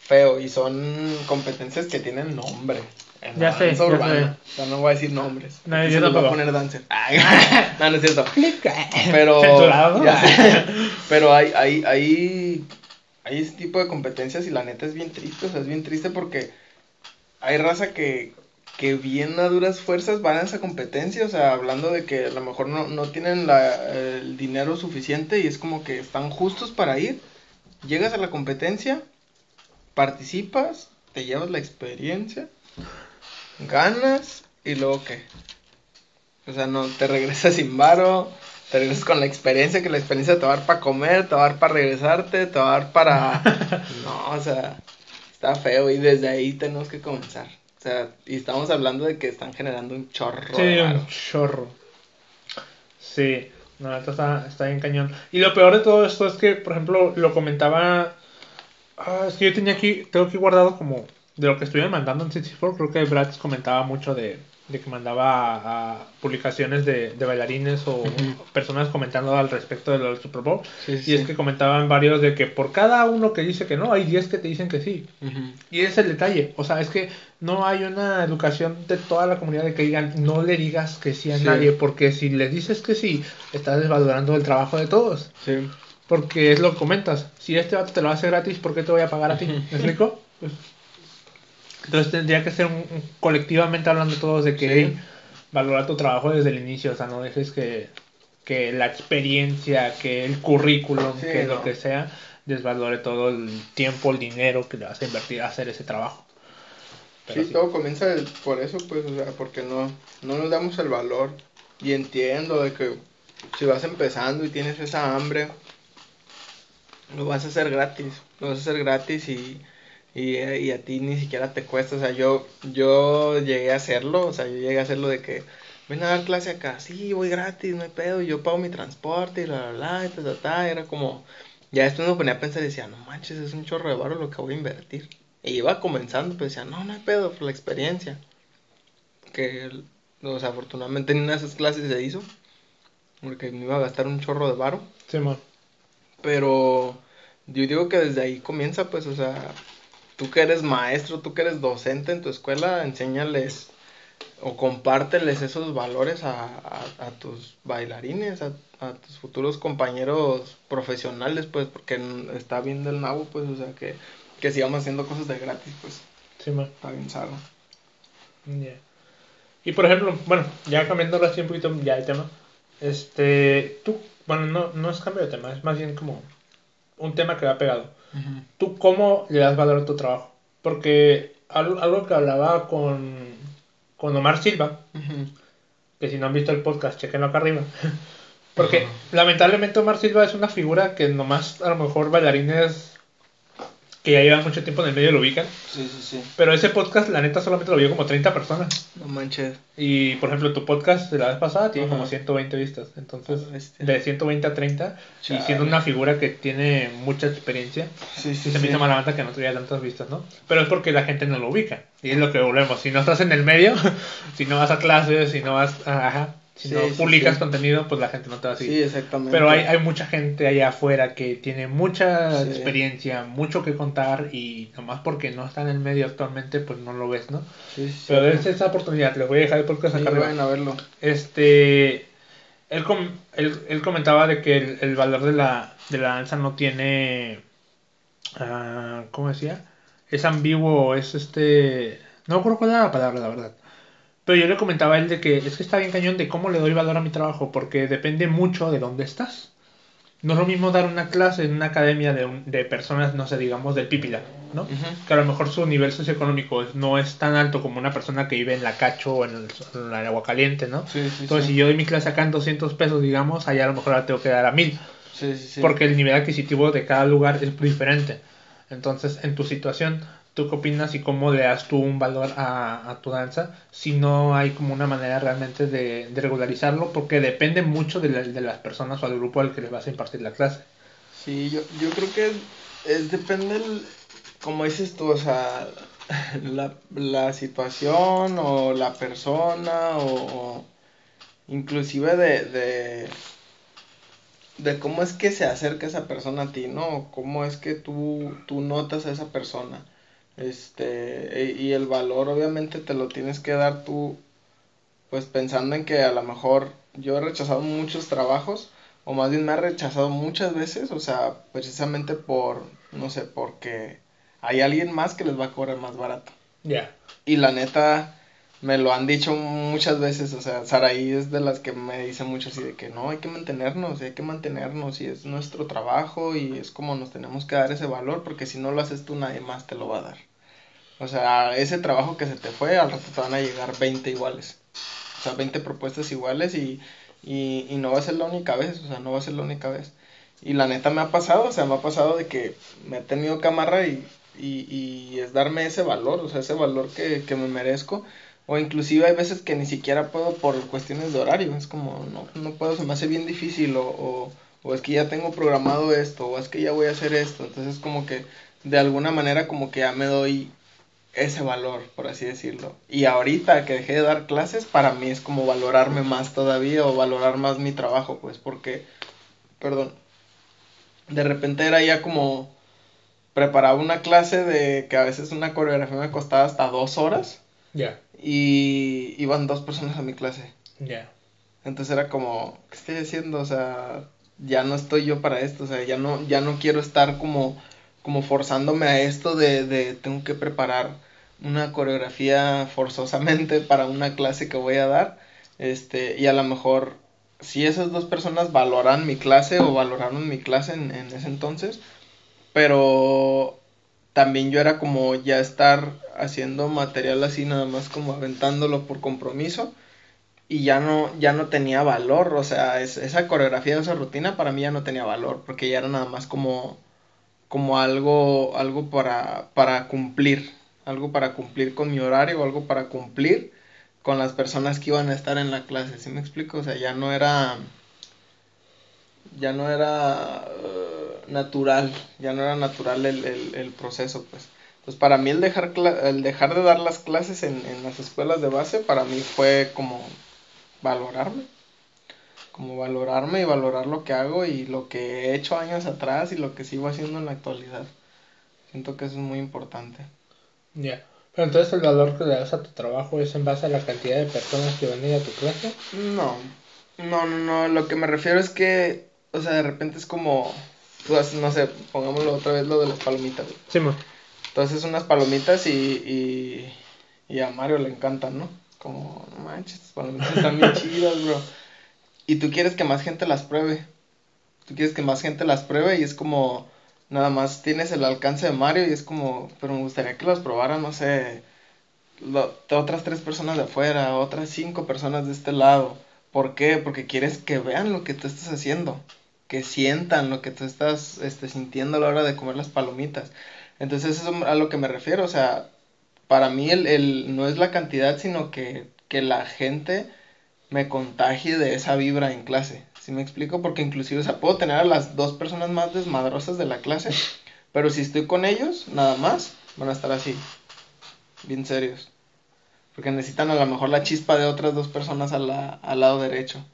feo y son competencias que tienen nombre. En Ya la sé, danza ya urbana. O sea, no voy a decir nombres. No, Aquí yo se los voy a tampoco. poner dancer. Ay, no, no es cierto. Pero, pero hay, hay, hay, hay ese tipo de competencias y la neta es bien triste, o sea, es bien triste porque hay raza que, que bien a duras fuerzas van a esa competencia, o sea, hablando de que a lo mejor no, no tienen la, el dinero suficiente y es como que están justos para ir, llegas a la competencia, participas, te llevas la experiencia, ganas y luego qué. O sea, no, te regresas sin varo, te regresas con la experiencia, que la experiencia te va a dar para comer, te va a dar para regresarte, te va a dar para... No, o sea, está feo y desde ahí tenemos que comenzar. O sea, y estamos hablando de que están generando un chorro Sí, de un chorro. Sí, no, esto está, está bien cañón. Y lo peor de todo esto es que, por ejemplo, lo comentaba. Ah, es que yo tenía aquí, tengo aquí guardado como de lo que estuvieron mandando en City4. Creo que Brad comentaba mucho de, de que mandaba a, a publicaciones de, de bailarines o personas comentando al respecto de lo del Super Bowl. Sí, Y es que comentaban varios de que por cada uno que dice que no, hay 10 que te dicen que sí. Y ese es el detalle, o sea, es que no hay una educación de toda la comunidad de que digan, no le digas que sí a nadie, porque si le dices que sí, estás desvalorando el trabajo de todos. Sí. Porque es lo que comentas, si este vato te lo hace gratis, ¿por qué te voy a pagar a ti? ¿Me explico? Pues, entonces tendría que ser un, un- colectivamente hablando todos de que Sí. hey, valora tu trabajo desde el inicio, o sea, no dejes que, que la experiencia, que el currículum, Sí, que lo que sea, desvalore todo el tiempo, el dinero que le vas a invertir a hacer ese trabajo. Pero Sí, sí. todo comienza por eso, pues, o sea, porque no, no nos damos el valor. Y entiendo de que si vas empezando y tienes esa hambre, lo vas a hacer gratis. Lo vas a hacer gratis y, y, eh, y a ti ni siquiera te cuesta. O sea, yo, yo llegué a hacerlo, o sea, yo llegué a hacerlo de que ven a dar clase acá, sí, voy gratis, no hay pedo, y yo pago mi transporte y la, la, la, y ta, ta, ta, era como, ya después me ponía a pensar y decía, no manches, es un chorro de barro lo que voy a invertir. Y iba comenzando, pues decía, no, no hay pedo, por la experiencia. Que, o sea, afortunadamente en una de esas clases se hizo, porque me iba a gastar un chorro de varo. Simón. Pero yo digo que desde ahí comienza, pues, o sea, tú que eres maestro, tú que eres docente en tu escuela, enséñales o compárteles esos valores a, a, a tus bailarines, a, a tus futuros compañeros profesionales, pues, porque está bien del nabo, pues, o sea, que, que sigamos haciendo cosas de gratis, pues, Simón. está bien. Ya. Y por ejemplo, bueno, ya cambiando así un poquito ya el tema, este, tú, bueno, no, no es cambio de tema, es más bien como un tema que va pegado. ¿Tú cómo le das valor a tu trabajo? Porque algo, algo que hablaba con, con Omar Silva, que si no han visto el podcast, chequenlo acá arriba. Porque lamentablemente Omar Silva es una figura que nomás a lo mejor bailarines que ya llevan mucho tiempo en el medio lo ubican. Sí, sí, sí. Pero ese podcast, la neta, solamente lo vio como 30 personas. No manches. Y por ejemplo, tu podcast de la vez pasada tiene Ajá. como 120 vistas. Entonces, Ah, bestia. de 120 a 30, y Chale. siendo una figura que tiene mucha experiencia, Sí, sí se me hizo mala banda que no tuviera tantas vistas, ¿no? Pero es porque la gente no lo ubica. Y es lo que volvemos. Si no estás en el medio, si no vas a clases, si no vas. Ajá. Si Sí, no publicas sí. contenido, pues la gente no te va a seguir. Sí, exactamente. Pero hay, hay mucha gente allá afuera que tiene mucha experiencia, mucho que contar y nomás porque no está en el medio actualmente, pues no lo ves, ¿no? Sí, sí, Pero dense esa oportunidad, les voy a dejar el podcast acá arriba. a verlo. Este, él, com- él, él comentaba de que el, el valor de la, de la danza no tiene, ah, ¿cómo decía? Es ambiguo, es este, no me acuerdo cuál era la palabra, la verdad. Pero yo le comentaba a él de que es que está bien cañón de cómo le doy valor a mi trabajo, porque depende mucho de dónde estás. No es lo mismo dar una clase en una academia de, un- de personas, no sé, digamos, del Pípila, ¿no? Que a lo mejor su nivel socioeconómico no es tan alto como una persona que vive en la Cacho o en el, en el agua caliente, ¿no? Sí, sí, Entonces, sí. si yo doy mi clase acá en 200 pesos, digamos, allá a lo mejor la tengo que dar a 1000, Sí, sí, sí. porque el nivel adquisitivo de cada lugar es diferente. Entonces, en tu situación, ¿tú qué opinas y cómo le das tú un valor a, a tu danza si no hay como una manera realmente de, de regularizarlo? Porque depende mucho de, la- de las personas o al grupo al que les vas a impartir la clase. Sí, yo, yo creo que depende, el- como dices tú, o sea, la, la situación o la persona o, o inclusive de, de, de cómo es que se acerca esa persona a ti, ¿no? Cómo es que tú, tú notas a esa persona. Este, y el valor obviamente te lo tienes que dar tú, pues pensando en que a lo mejor yo he rechazado muchos trabajos, o más bien me ha rechazado muchas veces, o sea, precisamente por, no sé, porque hay alguien más que les va a cobrar más barato. Ya. Y la neta, me lo han dicho muchas veces, o sea, Saraí es de las que me dice mucho así de que no, hay que mantenernos, hay que mantenernos y es nuestro trabajo y es como nos tenemos que dar ese valor porque si no lo haces tú nadie más te lo va a dar. O sea, ese trabajo que se te fue, al rato te van a llegar 20 iguales. O sea, 20 propuestas iguales y, y, y no va a ser la única vez, o sea, no va a ser la única vez. Y la neta me ha pasado, o sea, me ha pasado de que me he tenido camarra y, y, y es darme ese valor, o sea, ese valor que, que me merezco o inclusive hay veces que ni siquiera puedo por cuestiones de horario. Es como, no, no puedo, se me hace bien difícil. O, o, o, es que ya tengo programado esto. O es que ya voy a hacer esto. Entonces como que de alguna manera como que ya me doy ese valor, por así decirlo. Y ahorita que dejé de dar clases, para mí es como valorarme más todavía o valorar más mi trabajo, pues porque, perdón, de repente era ya como preparaba una clase de que a veces una coreografía me costaba hasta dos horas. Ya y iban dos personas a mi clase. Ya. Entonces era como, ¿qué estoy haciendo? O sea, ya no estoy yo para esto, o sea, ya no, ya no quiero estar como, como forzándome a esto de, de tengo que preparar una coreografía forzosamente para una clase que voy a dar. Este, y a lo mejor, si esas dos personas valoran mi clase o valoraron mi clase en, en ese entonces, pero también yo era como ya estar haciendo material así nada más como aventándolo por compromiso y ya no ya no tenía valor, o sea, esa coreografía, esa rutina para mí ya no tenía valor porque ya era nada más como como algo algo para para cumplir, algo para cumplir con mi horario, algo para cumplir con las personas que iban a estar en la clase, ¿sí me explico? O sea, ya no era ya no era natural, ya no era natural el, el, el, proceso, pues. Pues para mí el dejar, el dejar de dar las clases en, en las escuelas de base, para mí fue como valorarme, como valorarme y valorar lo que hago y lo que he hecho años atrás y lo que sigo haciendo en la actualidad. Siento que eso es muy importante. Ya. Pero entonces el valor que le das a tu trabajo es en base a la cantidad de personas que van a ir a tu clase? No. No, no, no. Lo que me refiero es que, o sea, de repente es como tú no sé, pongámoslo otra vez lo de las palomitas. Sí, man. Entonces unas palomitas y, y, y a Mario le encantan, ¿no? Como, no manches, estas palomitas están bien chidas, bro. Y tú quieres que más gente las pruebe. Tú quieres que más gente las pruebe y es como, nada más tienes el alcance de Mario y es como, pero me gustaría que las probaran, no sé, otras tres personas de afuera, otras cinco personas de este lado. ¿Por qué? Porque quieres que vean lo que tú estás haciendo que sientan lo que tú estás este, sintiendo a la hora de comer las palomitas. Entonces eso es a lo que me refiero, o sea, para mí el, el, no es la cantidad, sino que, que la gente me contagie de esa vibra en clase. ¿Sí me explico? Porque inclusive, o sea, puedo tener a las dos personas más desmadrosas de la clase, pero si estoy con ellos, nada más, van a estar así, bien serios. Porque necesitan a lo mejor la chispa de otras dos personas al lado derecho.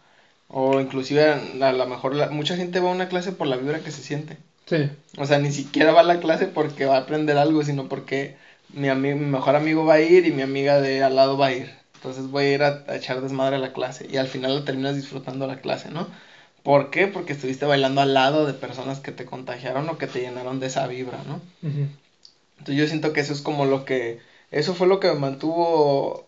O inclusive a lo mejor mucha gente va a una clase por la vibra que se siente. Sí. O sea, ni siquiera va a la clase porque va a aprender algo, sino porque mi, mi mejor amigo va a ir y mi amiga de al lado va a ir. Entonces voy a ir a, echar desmadre a la clase y al final lo terminas disfrutando la clase, ¿no? ¿Por qué? Porque estuviste bailando al lado de personas que te contagiaron o que te llenaron de esa vibra, ¿no? Entonces yo siento que eso es como lo que, eso fue lo que me mantuvo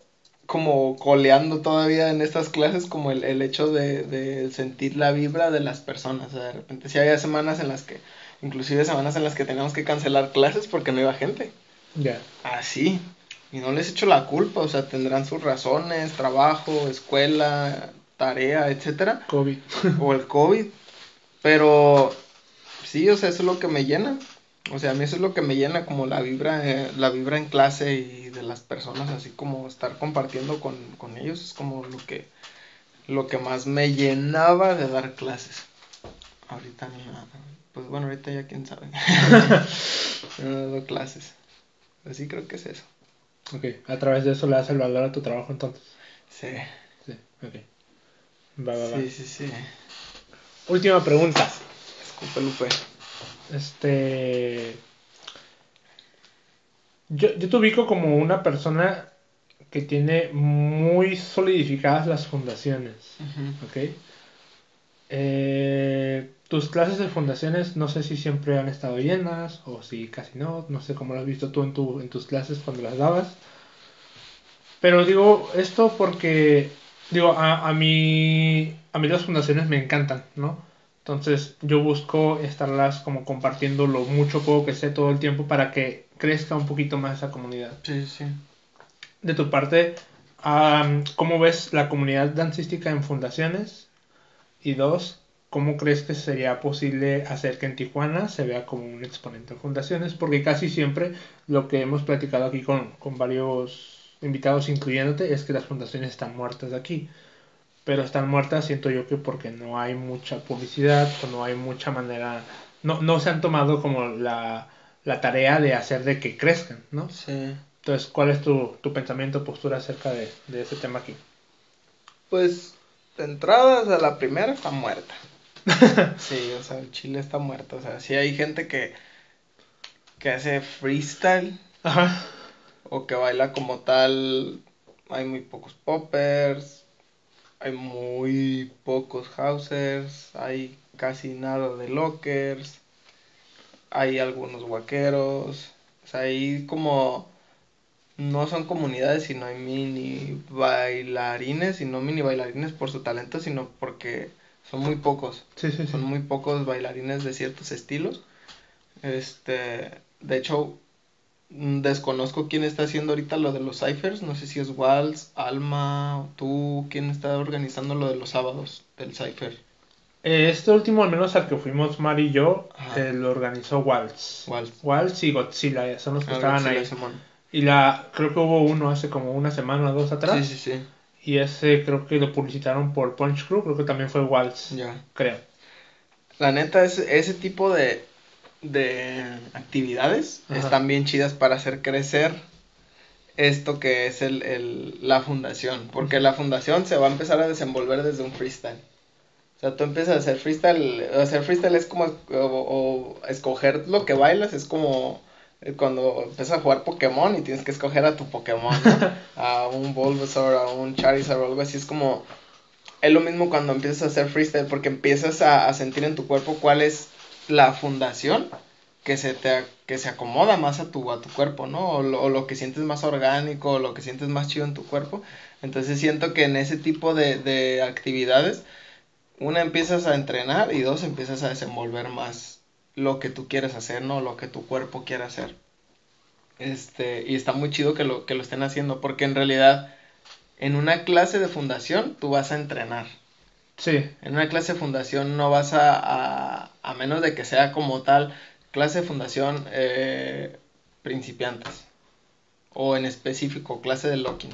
como coleando todavía en estas clases como el, el hecho de, de, sentir la vibra de las personas. O sea, de repente sí había semanas en las que, inclusive semanas en las que teníamos que cancelar clases porque no iba gente. Ya. Así. Y no les echo la culpa, o sea, tendrán sus razones, trabajo, escuela, tarea, etcétera. COVID. o el COVID. Pero sí, o sea, eso es lo que me llena. O sea, a mí eso es lo que me llena como la vibra, eh, la vibra en clase y de las personas, así como estar compartiendo con, con ellos, es como lo que, lo que más me llenaba de dar clases. Ahorita nada. Pues bueno, ahorita ya quién sabe. no dado clases. Así creo que es eso. Ok, a través de eso le das el valor a tu trabajo entonces. Sí. Sí, ok. Va, va, va. Sí, sí, sí. Última pregunta. Disculpe, Lupe. Este. Yo, yo te ubico como una persona que tiene muy solidificadas las fundaciones. ¿Ok? Eh, tus clases de fundaciones no sé si siempre han estado llenas o si casi no, no sé cómo lo has visto tú en, tu, en tus clases cuando las dabas. Pero digo esto porque, digo, a, a, mí, a mí las fundaciones me encantan, ¿no? Entonces yo busco estarlas como compartiendo lo mucho poco que sé todo el tiempo para que crezca un poquito más esa comunidad. Sí, sí. De tu parte, um, ¿cómo ves la comunidad dancística en fundaciones? Y dos, ¿cómo crees que sería posible hacer que en Tijuana se vea como un exponente en fundaciones? Porque casi siempre lo que hemos platicado aquí con, con varios invitados, incluyéndote, es que las fundaciones están muertas aquí. Pero están muertas, siento yo que porque no hay mucha publicidad o no hay mucha manera, no, no se han tomado como la, la tarea de hacer de que crezcan, ¿no? Sí. Entonces, ¿cuál es tu, tu pensamiento, postura acerca de, de ese tema aquí? Pues, de entrada, o sea, la primera está muerta. sí, o sea, el Chile está muerto. O sea, sí hay gente que, que hace freestyle. Ajá. O que baila como tal. Hay muy pocos poppers. Hay muy pocos housers. Hay casi nada de lockers. Hay algunos vaqueros. O sea, hay como. No son comunidades, sino hay mini bailarines. Y no mini bailarines por su talento, sino porque son muy pocos. Sí, sí, sí. Son muy pocos bailarines de ciertos estilos. Este, de hecho, mm, desconozco quién está haciendo ahorita lo de los ciphers. No sé si es Waltz, Alma, tú, quién está organizando lo de los sábados del cipher. Eh, Este último, al menos al que fuimos Mari y yo, eh, lo organizó Waltz. Waltz. Waltz y Godzilla, son los que Ah, estaban Godzilla ahí. Simón. Y la, creo que hubo uno hace como una semana o dos atrás. Sí, sí, sí. Y ese creo que lo publicitaron por Punch Crew, creo que también fue Waltz, Ya. creo. La neta, es, ese tipo de, de actividades Ajá. están bien chidas para hacer crecer esto que es el, el, la fundación. Porque la fundación se va a empezar a desenvolver desde un freestyle. O sea, tú empiezas a hacer freestyle. Hacer freestyle es como o, o escoger lo que bailas, es como eh, cuando empiezas a jugar Pokémon y tienes que escoger a tu Pokémon, ¿no? a un Bulbasaur, a un Charizard o algo así. Es como. Es lo mismo cuando empiezas a hacer freestyle porque empiezas a, a sentir en tu cuerpo cuál es la fundación que se te que se acomoda más a tu a tu cuerpo, ¿no? O lo, o lo que sientes más orgánico, o lo que sientes más chido en tu cuerpo. Entonces siento que en ese tipo de, de actividades, una empiezas a entrenar y dos empiezas a desenvolver más lo que tú quieres hacer, ¿no? Lo que tu cuerpo quiere hacer. Este, y está muy chido que lo, que lo estén haciendo, porque en realidad en una clase de fundación tú vas a entrenar. Sí, En una clase de fundación no vas a, a, a menos de que sea como tal, clase de fundación eh, principiantes. O en específico, clase de locking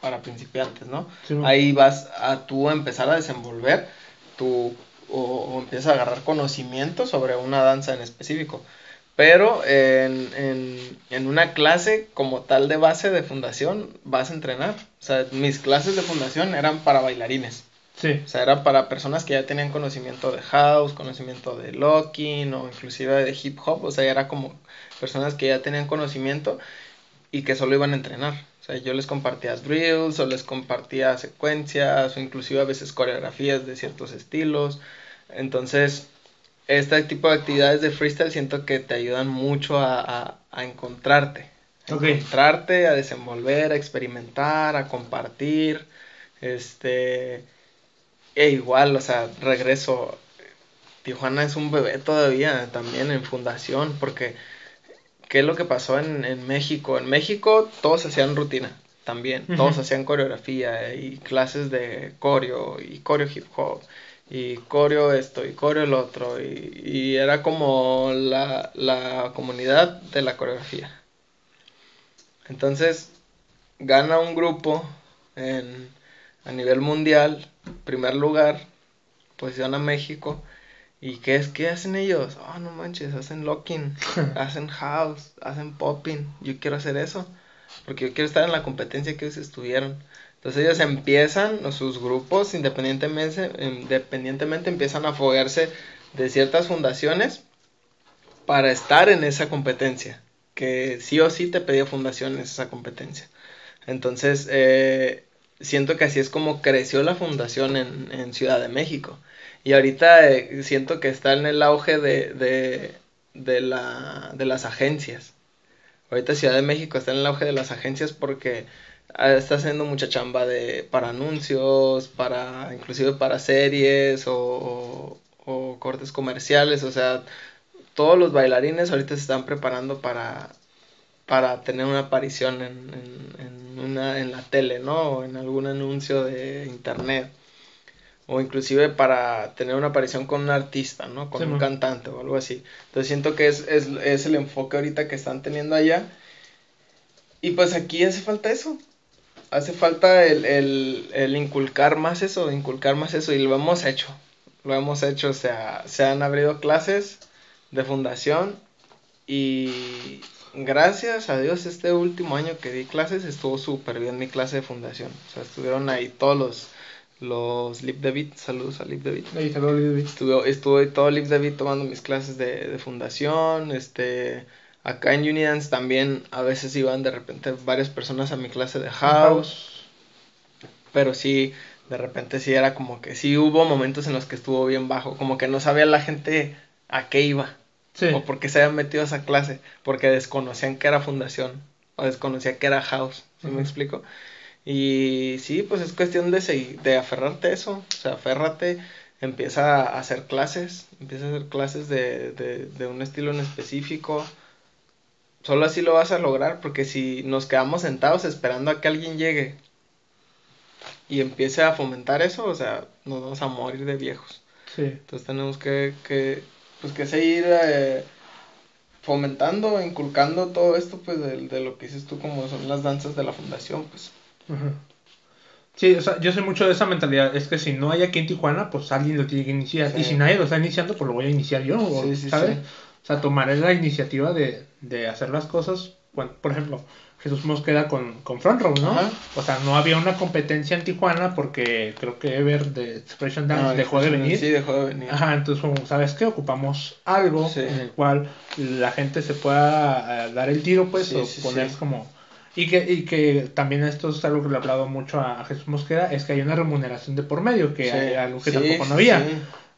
para principiantes, ¿no? sí. Ahí vas a tú empezar a desenvolver o, o empiezas a agarrar conocimiento sobre una danza en específico. Pero en, en, en una clase como tal de base de fundación vas a entrenar. O sea, mis clases de fundación eran para bailarines. Sí, O sea, era para personas que ya tenían conocimiento de house, conocimiento de locking o inclusive de hip hop. O sea, era como personas que ya tenían conocimiento y que solo iban a entrenar. O sea, yo les compartía drills o les compartía secuencias o inclusive a veces coreografías de ciertos estilos. Entonces, este tipo de actividades de freestyle siento que te ayudan mucho a, a, a encontrarte. A encontrarte, a desenvolver, a experimentar, a compartir. Este. E igual, o sea, regreso. Tijuana es un bebé todavía también en fundación, porque ¿qué es lo que pasó en, en México? En México todos hacían rutina también, todos hacían coreografía y clases de coreo y coreo hip hop y coreo esto y coreo el otro y, y era como la, la comunidad de la coreografía. Entonces gana un grupo en, a nivel mundial, primer lugar, posición a México. ¿Y qué es? ¿Qué hacen ellos? Oh, no manches, hacen locking, hacen house, hacen popping. Yo quiero hacer eso. Porque yo quiero estar en la competencia que ellos estuvieron. Entonces ellos empiezan, sus grupos, independientemente, independientemente empiezan a foguearse de ciertas fundaciones para estar en esa competencia que sí o sí te pedía fundaciones esa competencia. Entonces, eh, siento que así es como creció la fundación en, Ciudad de México. Y ahorita eh, siento que está en el auge de, de, de, la, de las agencias. Ahorita Ciudad de México está en el auge de las agencias porque ah, está haciendo mucha chamba de para anuncios, para inclusive para series o, o, cortes comerciales, o sea, todos los bailarines ahorita se están preparando para, para tener una aparición en, en, una, en la tele, ¿no? O en algún anuncio de internet. O inclusive para tener una aparición con un artista, ¿no? Con un cantante o algo así. Entonces siento que es, es, es el enfoque ahorita que están teniendo allá. Y pues aquí hace falta eso. Hace falta el, el, el, inculcar más eso, inculcar más eso. Y lo hemos hecho. Lo hemos hecho. O sea, se han abrido clases de fundación. Y gracias a Dios, este último año que di clases estuvo súper bien mi clase de fundación. O sea, estuvieron ahí todos los, los Lip David, saludos a Lip David. Estuvo, estuve todo Lip David tomando mis clases de, de fundación, este... Acá en Unidance también a veces iban de repente varias personas a mi clase de house. Pero sí, de repente sí era como que sí hubo momentos en los que estuvo bien bajo. Como que no sabía la gente a qué iba. O por qué se habían metido a esa clase. Porque desconocían que era fundación. O desconocían que era house. ¿Sí me explico? Y sí, pues es cuestión de, seguir, de aferrarte a eso. O sea, aférrate. Empieza a hacer clases. Empieza a hacer clases de, de, de un estilo en específico. Solo así lo vas a lograr. Porque si nos quedamos sentados esperando a que alguien llegue y empiece a fomentar eso, o sea, nos vamos a morir de viejos. Sí. Entonces tenemos que, que pues que seguir eh, fomentando, inculcando todo esto, pues, de, de, lo que dices tú, como son las danzas de la fundación, pues. Sí, o sea, yo sé mucho de esa mentalidad, es que si no hay aquí en Tijuana, pues alguien lo tiene que iniciar, y si nadie lo está iniciando, pues lo voy a iniciar yo, ¿sabes? O sea, tomaré la iniciativa de, de hacer las cosas, por ejemplo, Jesús Mosqueda con, con Front Row, ¿no? O sea, no había una competencia en Tijuana porque creo que Ever de Expression Dance ah, dejó de venir. Sí, dejó de venir. Ajá, entonces, ¿sabes qué? Ocupamos algo en el cual la gente se pueda eh, dar el tiro, pues, o poner como... Y que, y que también esto es algo que le he hablado mucho a, Jesús Mosqueda, es que hay una remuneración de por medio, que hay algo que tampoco no había.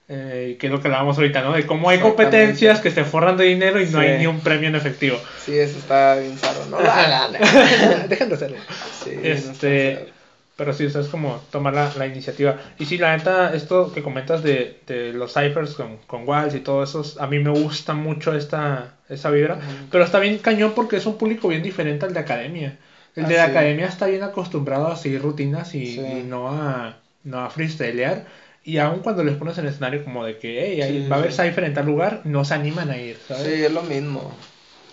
Eh, que es lo que hablábamos ahorita, ¿no? De cómo hay competencias que se forran de dinero y no hay ni un premio en efectivo. Sí, eso está bien saro, ¿no? Dejen de hacerlo. Sí, este, pero sí, eso es como tomar la, la, iniciativa. Y sí, la neta, esto que comentas de, de los ciphers con, con Walls y todo eso, a mí me gusta mucho esta, esa vibra. Pero está bien cañón porque es un público bien diferente al de academia. El de la academia está bien acostumbrado a seguir rutinas y, y no a, no a freestylear. Y aun cuando les pones en el escenario como de que hey, va a haber Cypher en tal lugar, no se animan a ir, ¿sabes? Sí, es lo mismo.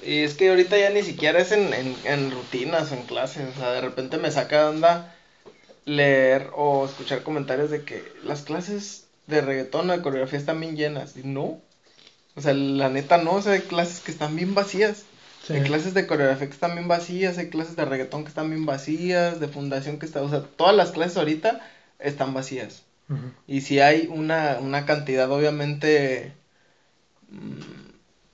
Y es que ahorita ya ni siquiera es en, en, en rutinas o en clases. O sea, de repente me saca onda leer o escuchar comentarios de que las clases de reggaetón o de coreografía están bien llenas. Y no. O sea, la neta no. O sea, hay clases que están bien vacías. Hay clases de coreografía que están bien vacías. Hay clases de reggaetón que están bien vacías. De fundación que está. O sea, todas las clases ahorita están vacías. Y si hay una, una cantidad obviamente mm,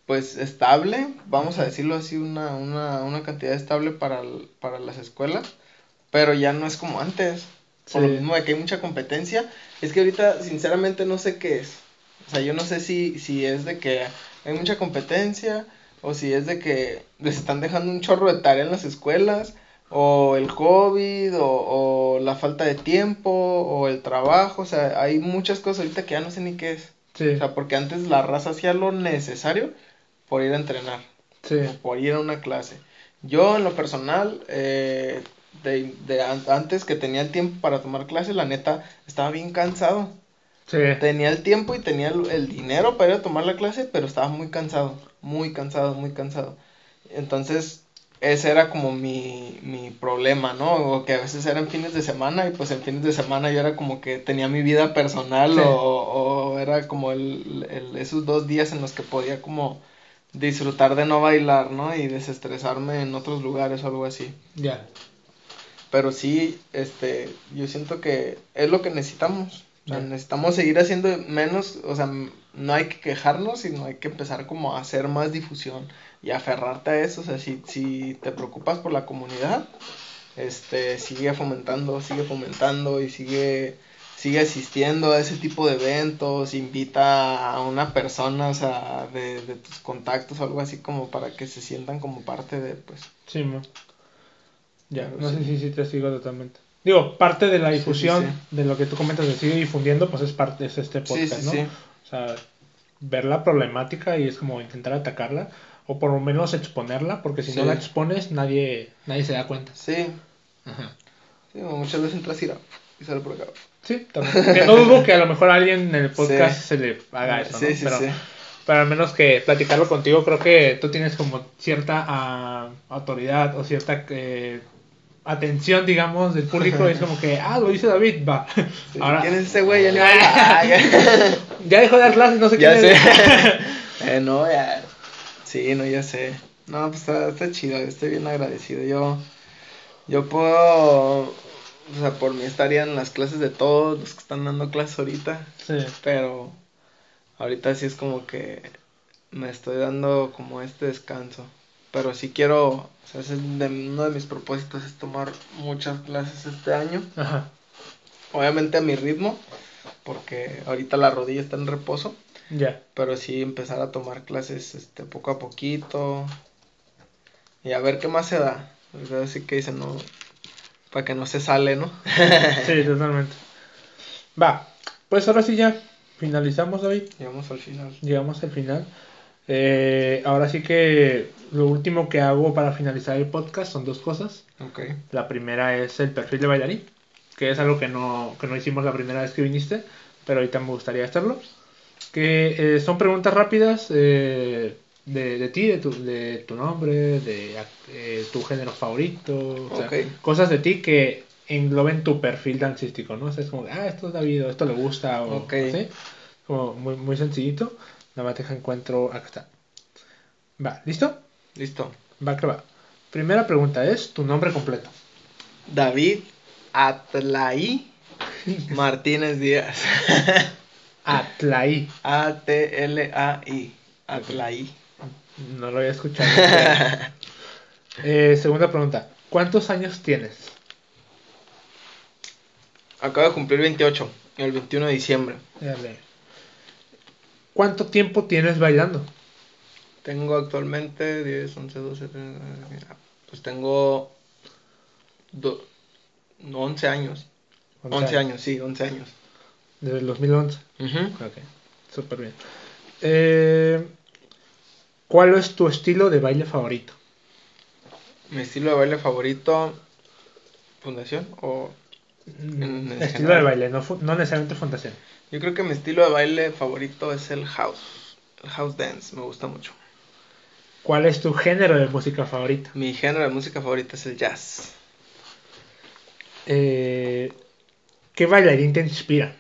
pues estable, vamos a decirlo así, una, una, una cantidad estable para, para las escuelas, pero ya no es como antes. Por lo mismo de que hay mucha competencia, es que ahorita sinceramente no sé qué es. O sea, yo no sé si, si es de que hay mucha competencia o si es de que les están dejando un chorro de tarea en las escuelas o el COVID, o, la falta de tiempo, o el trabajo, o sea, hay muchas cosas ahorita que ya no sé ni qué es. O sea, porque antes la raza hacía lo necesario por ir a entrenar, sí. por ir a una clase. Yo, en lo personal, eh, de, de, antes que tenía el tiempo para tomar clases, la neta, estaba bien cansado. Sí. Tenía el tiempo y tenía el, el, dinero para ir a tomar la clase, pero estaba muy cansado, muy cansado, muy cansado. Entonces, ese era como mi, mi problema, ¿no? O que a veces eran fines de semana y pues en fines de semana yo era como que tenía mi vida personal o, o, era como el, el, esos dos días en los que podía como disfrutar de no bailar, ¿no? Y desestresarme en otros lugares o algo así. Ya. Pero sí, este, yo siento que es lo que necesitamos. O sea, necesitamos seguir haciendo menos, o sea, no hay que quejarnos, sino hay que empezar como a hacer más difusión y aferrarte a eso, o sea, si, si te preocupas por la comunidad, este, sigue fomentando, sigue fomentando y sigue, sigue asistiendo a ese tipo de eventos, invita a una persona, o sea, de, de tus contactos o algo así como para que se sientan como parte de, pues. Sí, mo. Ya, no sí. sé si, si te sigo totalmente. Digo, parte de la Sí, difusión sí, de lo que tú comentas de sigue difundiendo, pues es parte es este Sí, podcast, sí, ¿no? sí. O sea, ver la problemática y es como intentar atacarla o por lo menos exponerla, porque si no Sí. la expones nadie nadie se da cuenta. Sí, Ajá. sí, muchas veces entras y, y sale por acá. Sí, también. Que no dudo que a lo mejor a alguien en el podcast Sí. se le haga eso, Sí, ¿no? sí, pero, sí. pero al menos que platicarlo contigo, creo que tú tienes como cierta ah, autoridad o cierta eh, atención, digamos, del público. es como que, ah, lo dice David, va. Sí, Ahora, ¿Quién es ese güey? Ya. Ah, ya. ya dejó de dar clases, no sé Ya quién sé. es. eh, no, ya. Sí, no, ya sé. No, pues está, está chido, estoy bien agradecido. Yo, yo puedo, o sea, por mí estaría en las clases de todos los que están dando clases ahorita, Sí. pero ahorita sí es como que me estoy dando como este descanso. Pero sí quiero, o sea, ese es de- uno de mis propósitos es tomar muchas clases este año. Ajá. Obviamente a mi ritmo, porque ahorita la rodilla está en reposo. Ya. Pero sí empezar a tomar clases este poco a poquito. Y a ver qué más se da. Porque Así que dicen, no. Para que no se sale, ¿no? Sí, totalmente. Va, pues ahora sí ya finalizamos, David. Llegamos al final. Llegamos al final. Eh, ahora sí que lo último que hago para finalizar el podcast son dos cosas. Ok. La primera es el perfil de bailarín, que es algo que no, que no hicimos la primera vez que viniste, pero ahorita me gustaría hacerlo. Que eh, son preguntas rápidas eh, de, de ti, de tu, de tu nombre, de eh, tu género favorito, o sea, Ok. cosas de ti que engloben tu perfil dancístico, ¿no? O sea, es como, ah, esto es David, o esto le gusta, o Ok. así. Como muy, muy sencillito. Nada más deja encuentro, acá está. Va, ¿listo? Listo. Va que va. Primera pregunta es tu nombre completo. David Atlaí Martínez Díaz. Atlaí. A-T-L-A-I. Atlaí. No lo había escuchado. Eh, segunda pregunta. ¿Cuántos años tienes? Acabo de cumplir 28. El 21 de diciembre. Dale. ¿Cuánto tiempo tienes bailando? Tengo actualmente 10, 11, 12, 13, pues tengo do- 11 años. 11 años, sí, 11 años. Desde el 2011. Ujú. Ok, súper bien. Eh, ¿Cuál es tu estilo de baile favorito? Mi estilo de baile favorito, fundación o... En Mm, estilo general. de baile, no, no necesariamente fundación. Yo creo que mi estilo de baile favorito es el house. El house dance, me gusta mucho. ¿Cuál es tu género de música favorito? Mi género de música favorita es el jazz. Eh, ¿Qué bailarín te inspira?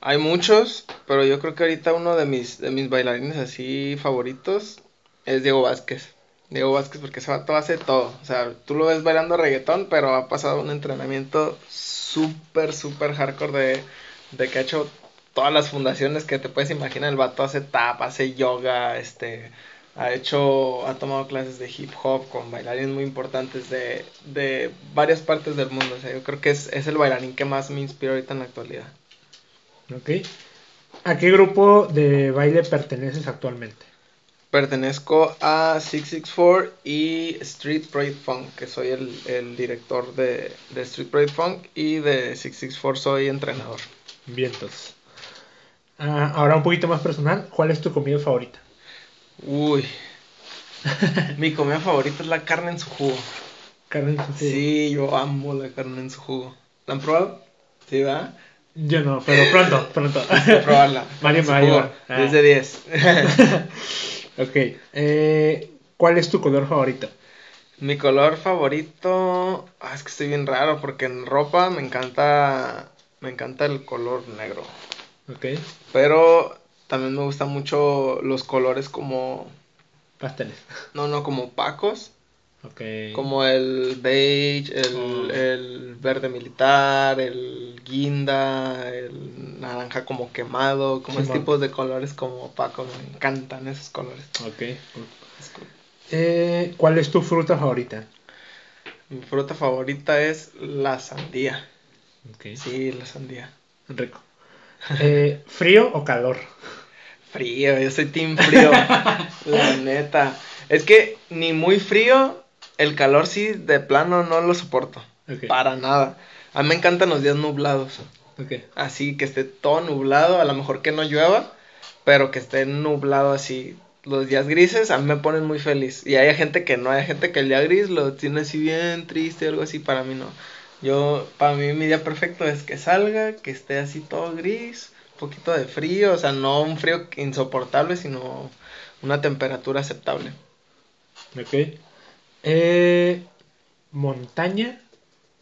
Hay muchos, pero yo creo que ahorita uno de mis, de mis bailarines así favoritos es Diego Vázquez. Diego Vázquez porque ese vato hace todo. O sea, tú lo ves bailando reggaetón, pero ha pasado un entrenamiento súper, súper hardcore de, de que ha hecho todas las fundaciones que te puedes imaginar. El vato hace tap, hace yoga, este, ha hecho, ha tomado clases de hip hop con bailarines muy importantes de, de varias partes del mundo. O sea, yo creo que es, es el bailarín que más me inspira ahorita en la actualidad. ¿Ok? ¿A qué grupo de baile perteneces actualmente? Pertenezco a 664 y Street Pride Funk, que soy el, el director de, de Street Pride Funk y de 664 soy entrenador. Vientos. Ah, ahora un poquito más personal, ¿cuál es tu comida favorita? Uy, mi comida favorita es la carne en su jugo. Carne en su jugo. Sí, yo amo la carne en su jugo. ¿La han probado? Sí, ¿verdad? Yo no, pero pronto, pronto. Hay que probarla. Mario me va a jugo, llevar. Ah. 10 de 10. Ok. Eh, ¿Cuál es tu color favorito? Mi color favorito, ah, es que estoy bien raro porque en ropa me encanta, me encanta el color negro. Ok. Pero también me gustan mucho los colores como, Pasteles. no, no, como opacos. Ok. Como el beige, el, Oh. el verde militar, el guinda, el naranja como quemado, como esos tipos de colores como opaco. Me encantan esos colores. Ok. cool. Es cool. Eh, ¿Cuál es tu fruta favorita? Mi fruta favorita es la sandía. Ok. Sí, la sandía. Rico. Eh, ¿Frío o calor? Frío, yo soy team frío. la neta. Es que ni muy frío, el calor sí de plano no lo soporto. Para nada. A mí me encantan los días nublados. Así que esté todo nublado, a lo mejor que no llueva, pero que esté nublado así. Los días grises a mí me ponen muy feliz. Y hay gente que no, hay gente que el día gris lo tiene así bien triste, algo así, para mí no. Yo, para mí mi día perfecto es que salga, que esté así todo gris, un poquito de frío, o sea, no un frío insoportable, sino una temperatura aceptable. Ok. Eh, ¿Montaña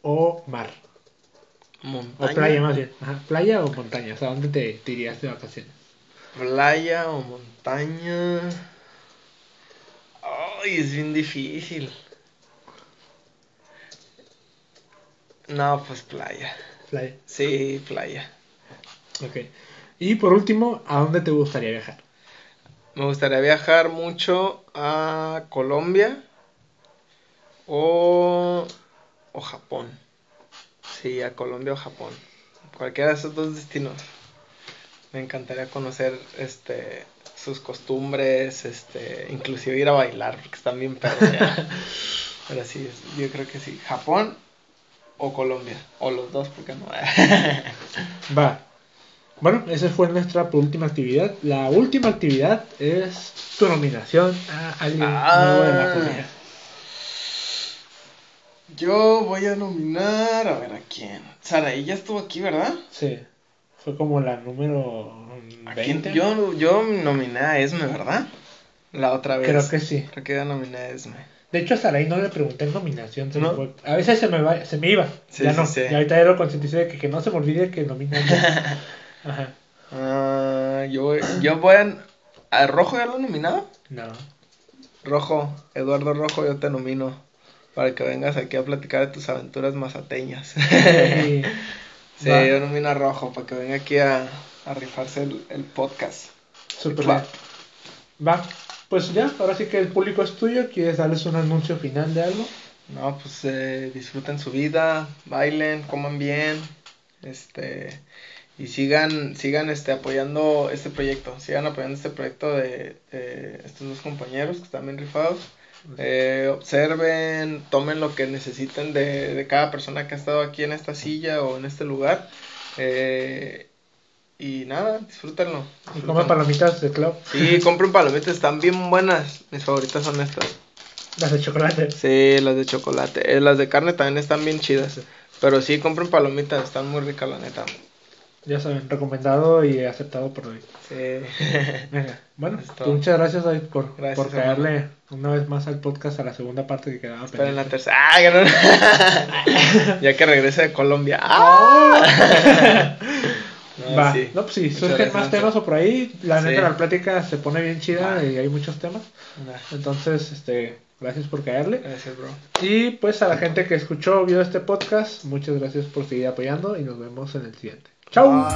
o mar? Montaña. O playa más bien. Ajá, ¿Playa o montaña? O sea, ¿dónde te, te irías de vacaciones? Playa o montaña. Ay, es bien difícil. No, pues playa. Playa. Sí, playa. Ok. Y por último, ¿a dónde te gustaría viajar? Me gustaría viajar mucho a Colombia o, o Japón. Sí, a Colombia o Japón. Cualquiera de esos dos destinos. Me encantaría conocer este sus costumbres, este, inclusive ir a bailar, porque están bien perros ya. Pero sí, yo creo que sí. Japón o Colombia. O los dos, porque no. Va. Bueno, esa fue nuestra última actividad. La última actividad es tu nominación a alguien Ah. nuevo de la comunidad. Yo voy a nominar, a ver a quién. Saraí ya estuvo aquí, ¿verdad? Sí. Fue como la número ¿A quién? 20. Yo, yo nominé a Esme, ¿verdad? La otra vez. Creo que sí. Creo que ya nominé a Esme. De hecho, a Sarai no le pregunté en nominación. se me ¿No? fue. A veces se me, va, se me iba. Sí, ya sí, no. sí. Y ahorita ya lo concienticé de que, que no se me olvide que nomina. Ajá. Ah, yo, yo voy a... ¿A Rojo ya lo he nominado? No. Rojo, Eduardo Rojo, yo te nomino. Para que vengas aquí a platicar de tus aventuras mazateñas. Sí. sí, Va. yo nomino a Rojo para que venga aquí a, a rifarse el, el podcast. Súper Va. bien. Va. Pues ya, ahora sí que el público es tuyo. ¿Quieres darles un anuncio final de algo? No, pues eh, disfruten su vida, bailen, coman bien, este y sigan, sigan este apoyando este proyecto, sigan apoyando este proyecto de, de estos dos compañeros que están bien rifados. Eh, observen, tomen lo que necesiten de, de cada persona que ha estado aquí en esta silla o en este lugar. eh, y nada, disfrútenlo. Y disfrútenlo. palomitas de club. Sí, compren palomitas, están bien buenas. Mis favoritas son estas. Las de chocolate. Sí, las de chocolate. Eh, las de carne también están bien chidas. Pero sí, compren palomitas, están muy ricas, la neta. Ya saben, recomendado y aceptado por hoy. Sí. Venga, bueno, pues muchas gracias David por, Gracias, por caerle una vez más al podcast a la segunda parte que quedaba Esperen la pendiente. tercera. ¡Ah, no! ya que regrese de Colombia. ¡Ah! No, Va, sí. no, pues sí, Muchas surgen más temas o por ahí. La Sí. neta, la plática se pone bien chida y hay muchos temas. Entonces, este, gracias por caerle. Gracias, bro. Y pues a la gente que escuchó o vio este podcast, muchas gracias por seguir apoyando y nos vemos en el siguiente. Chao.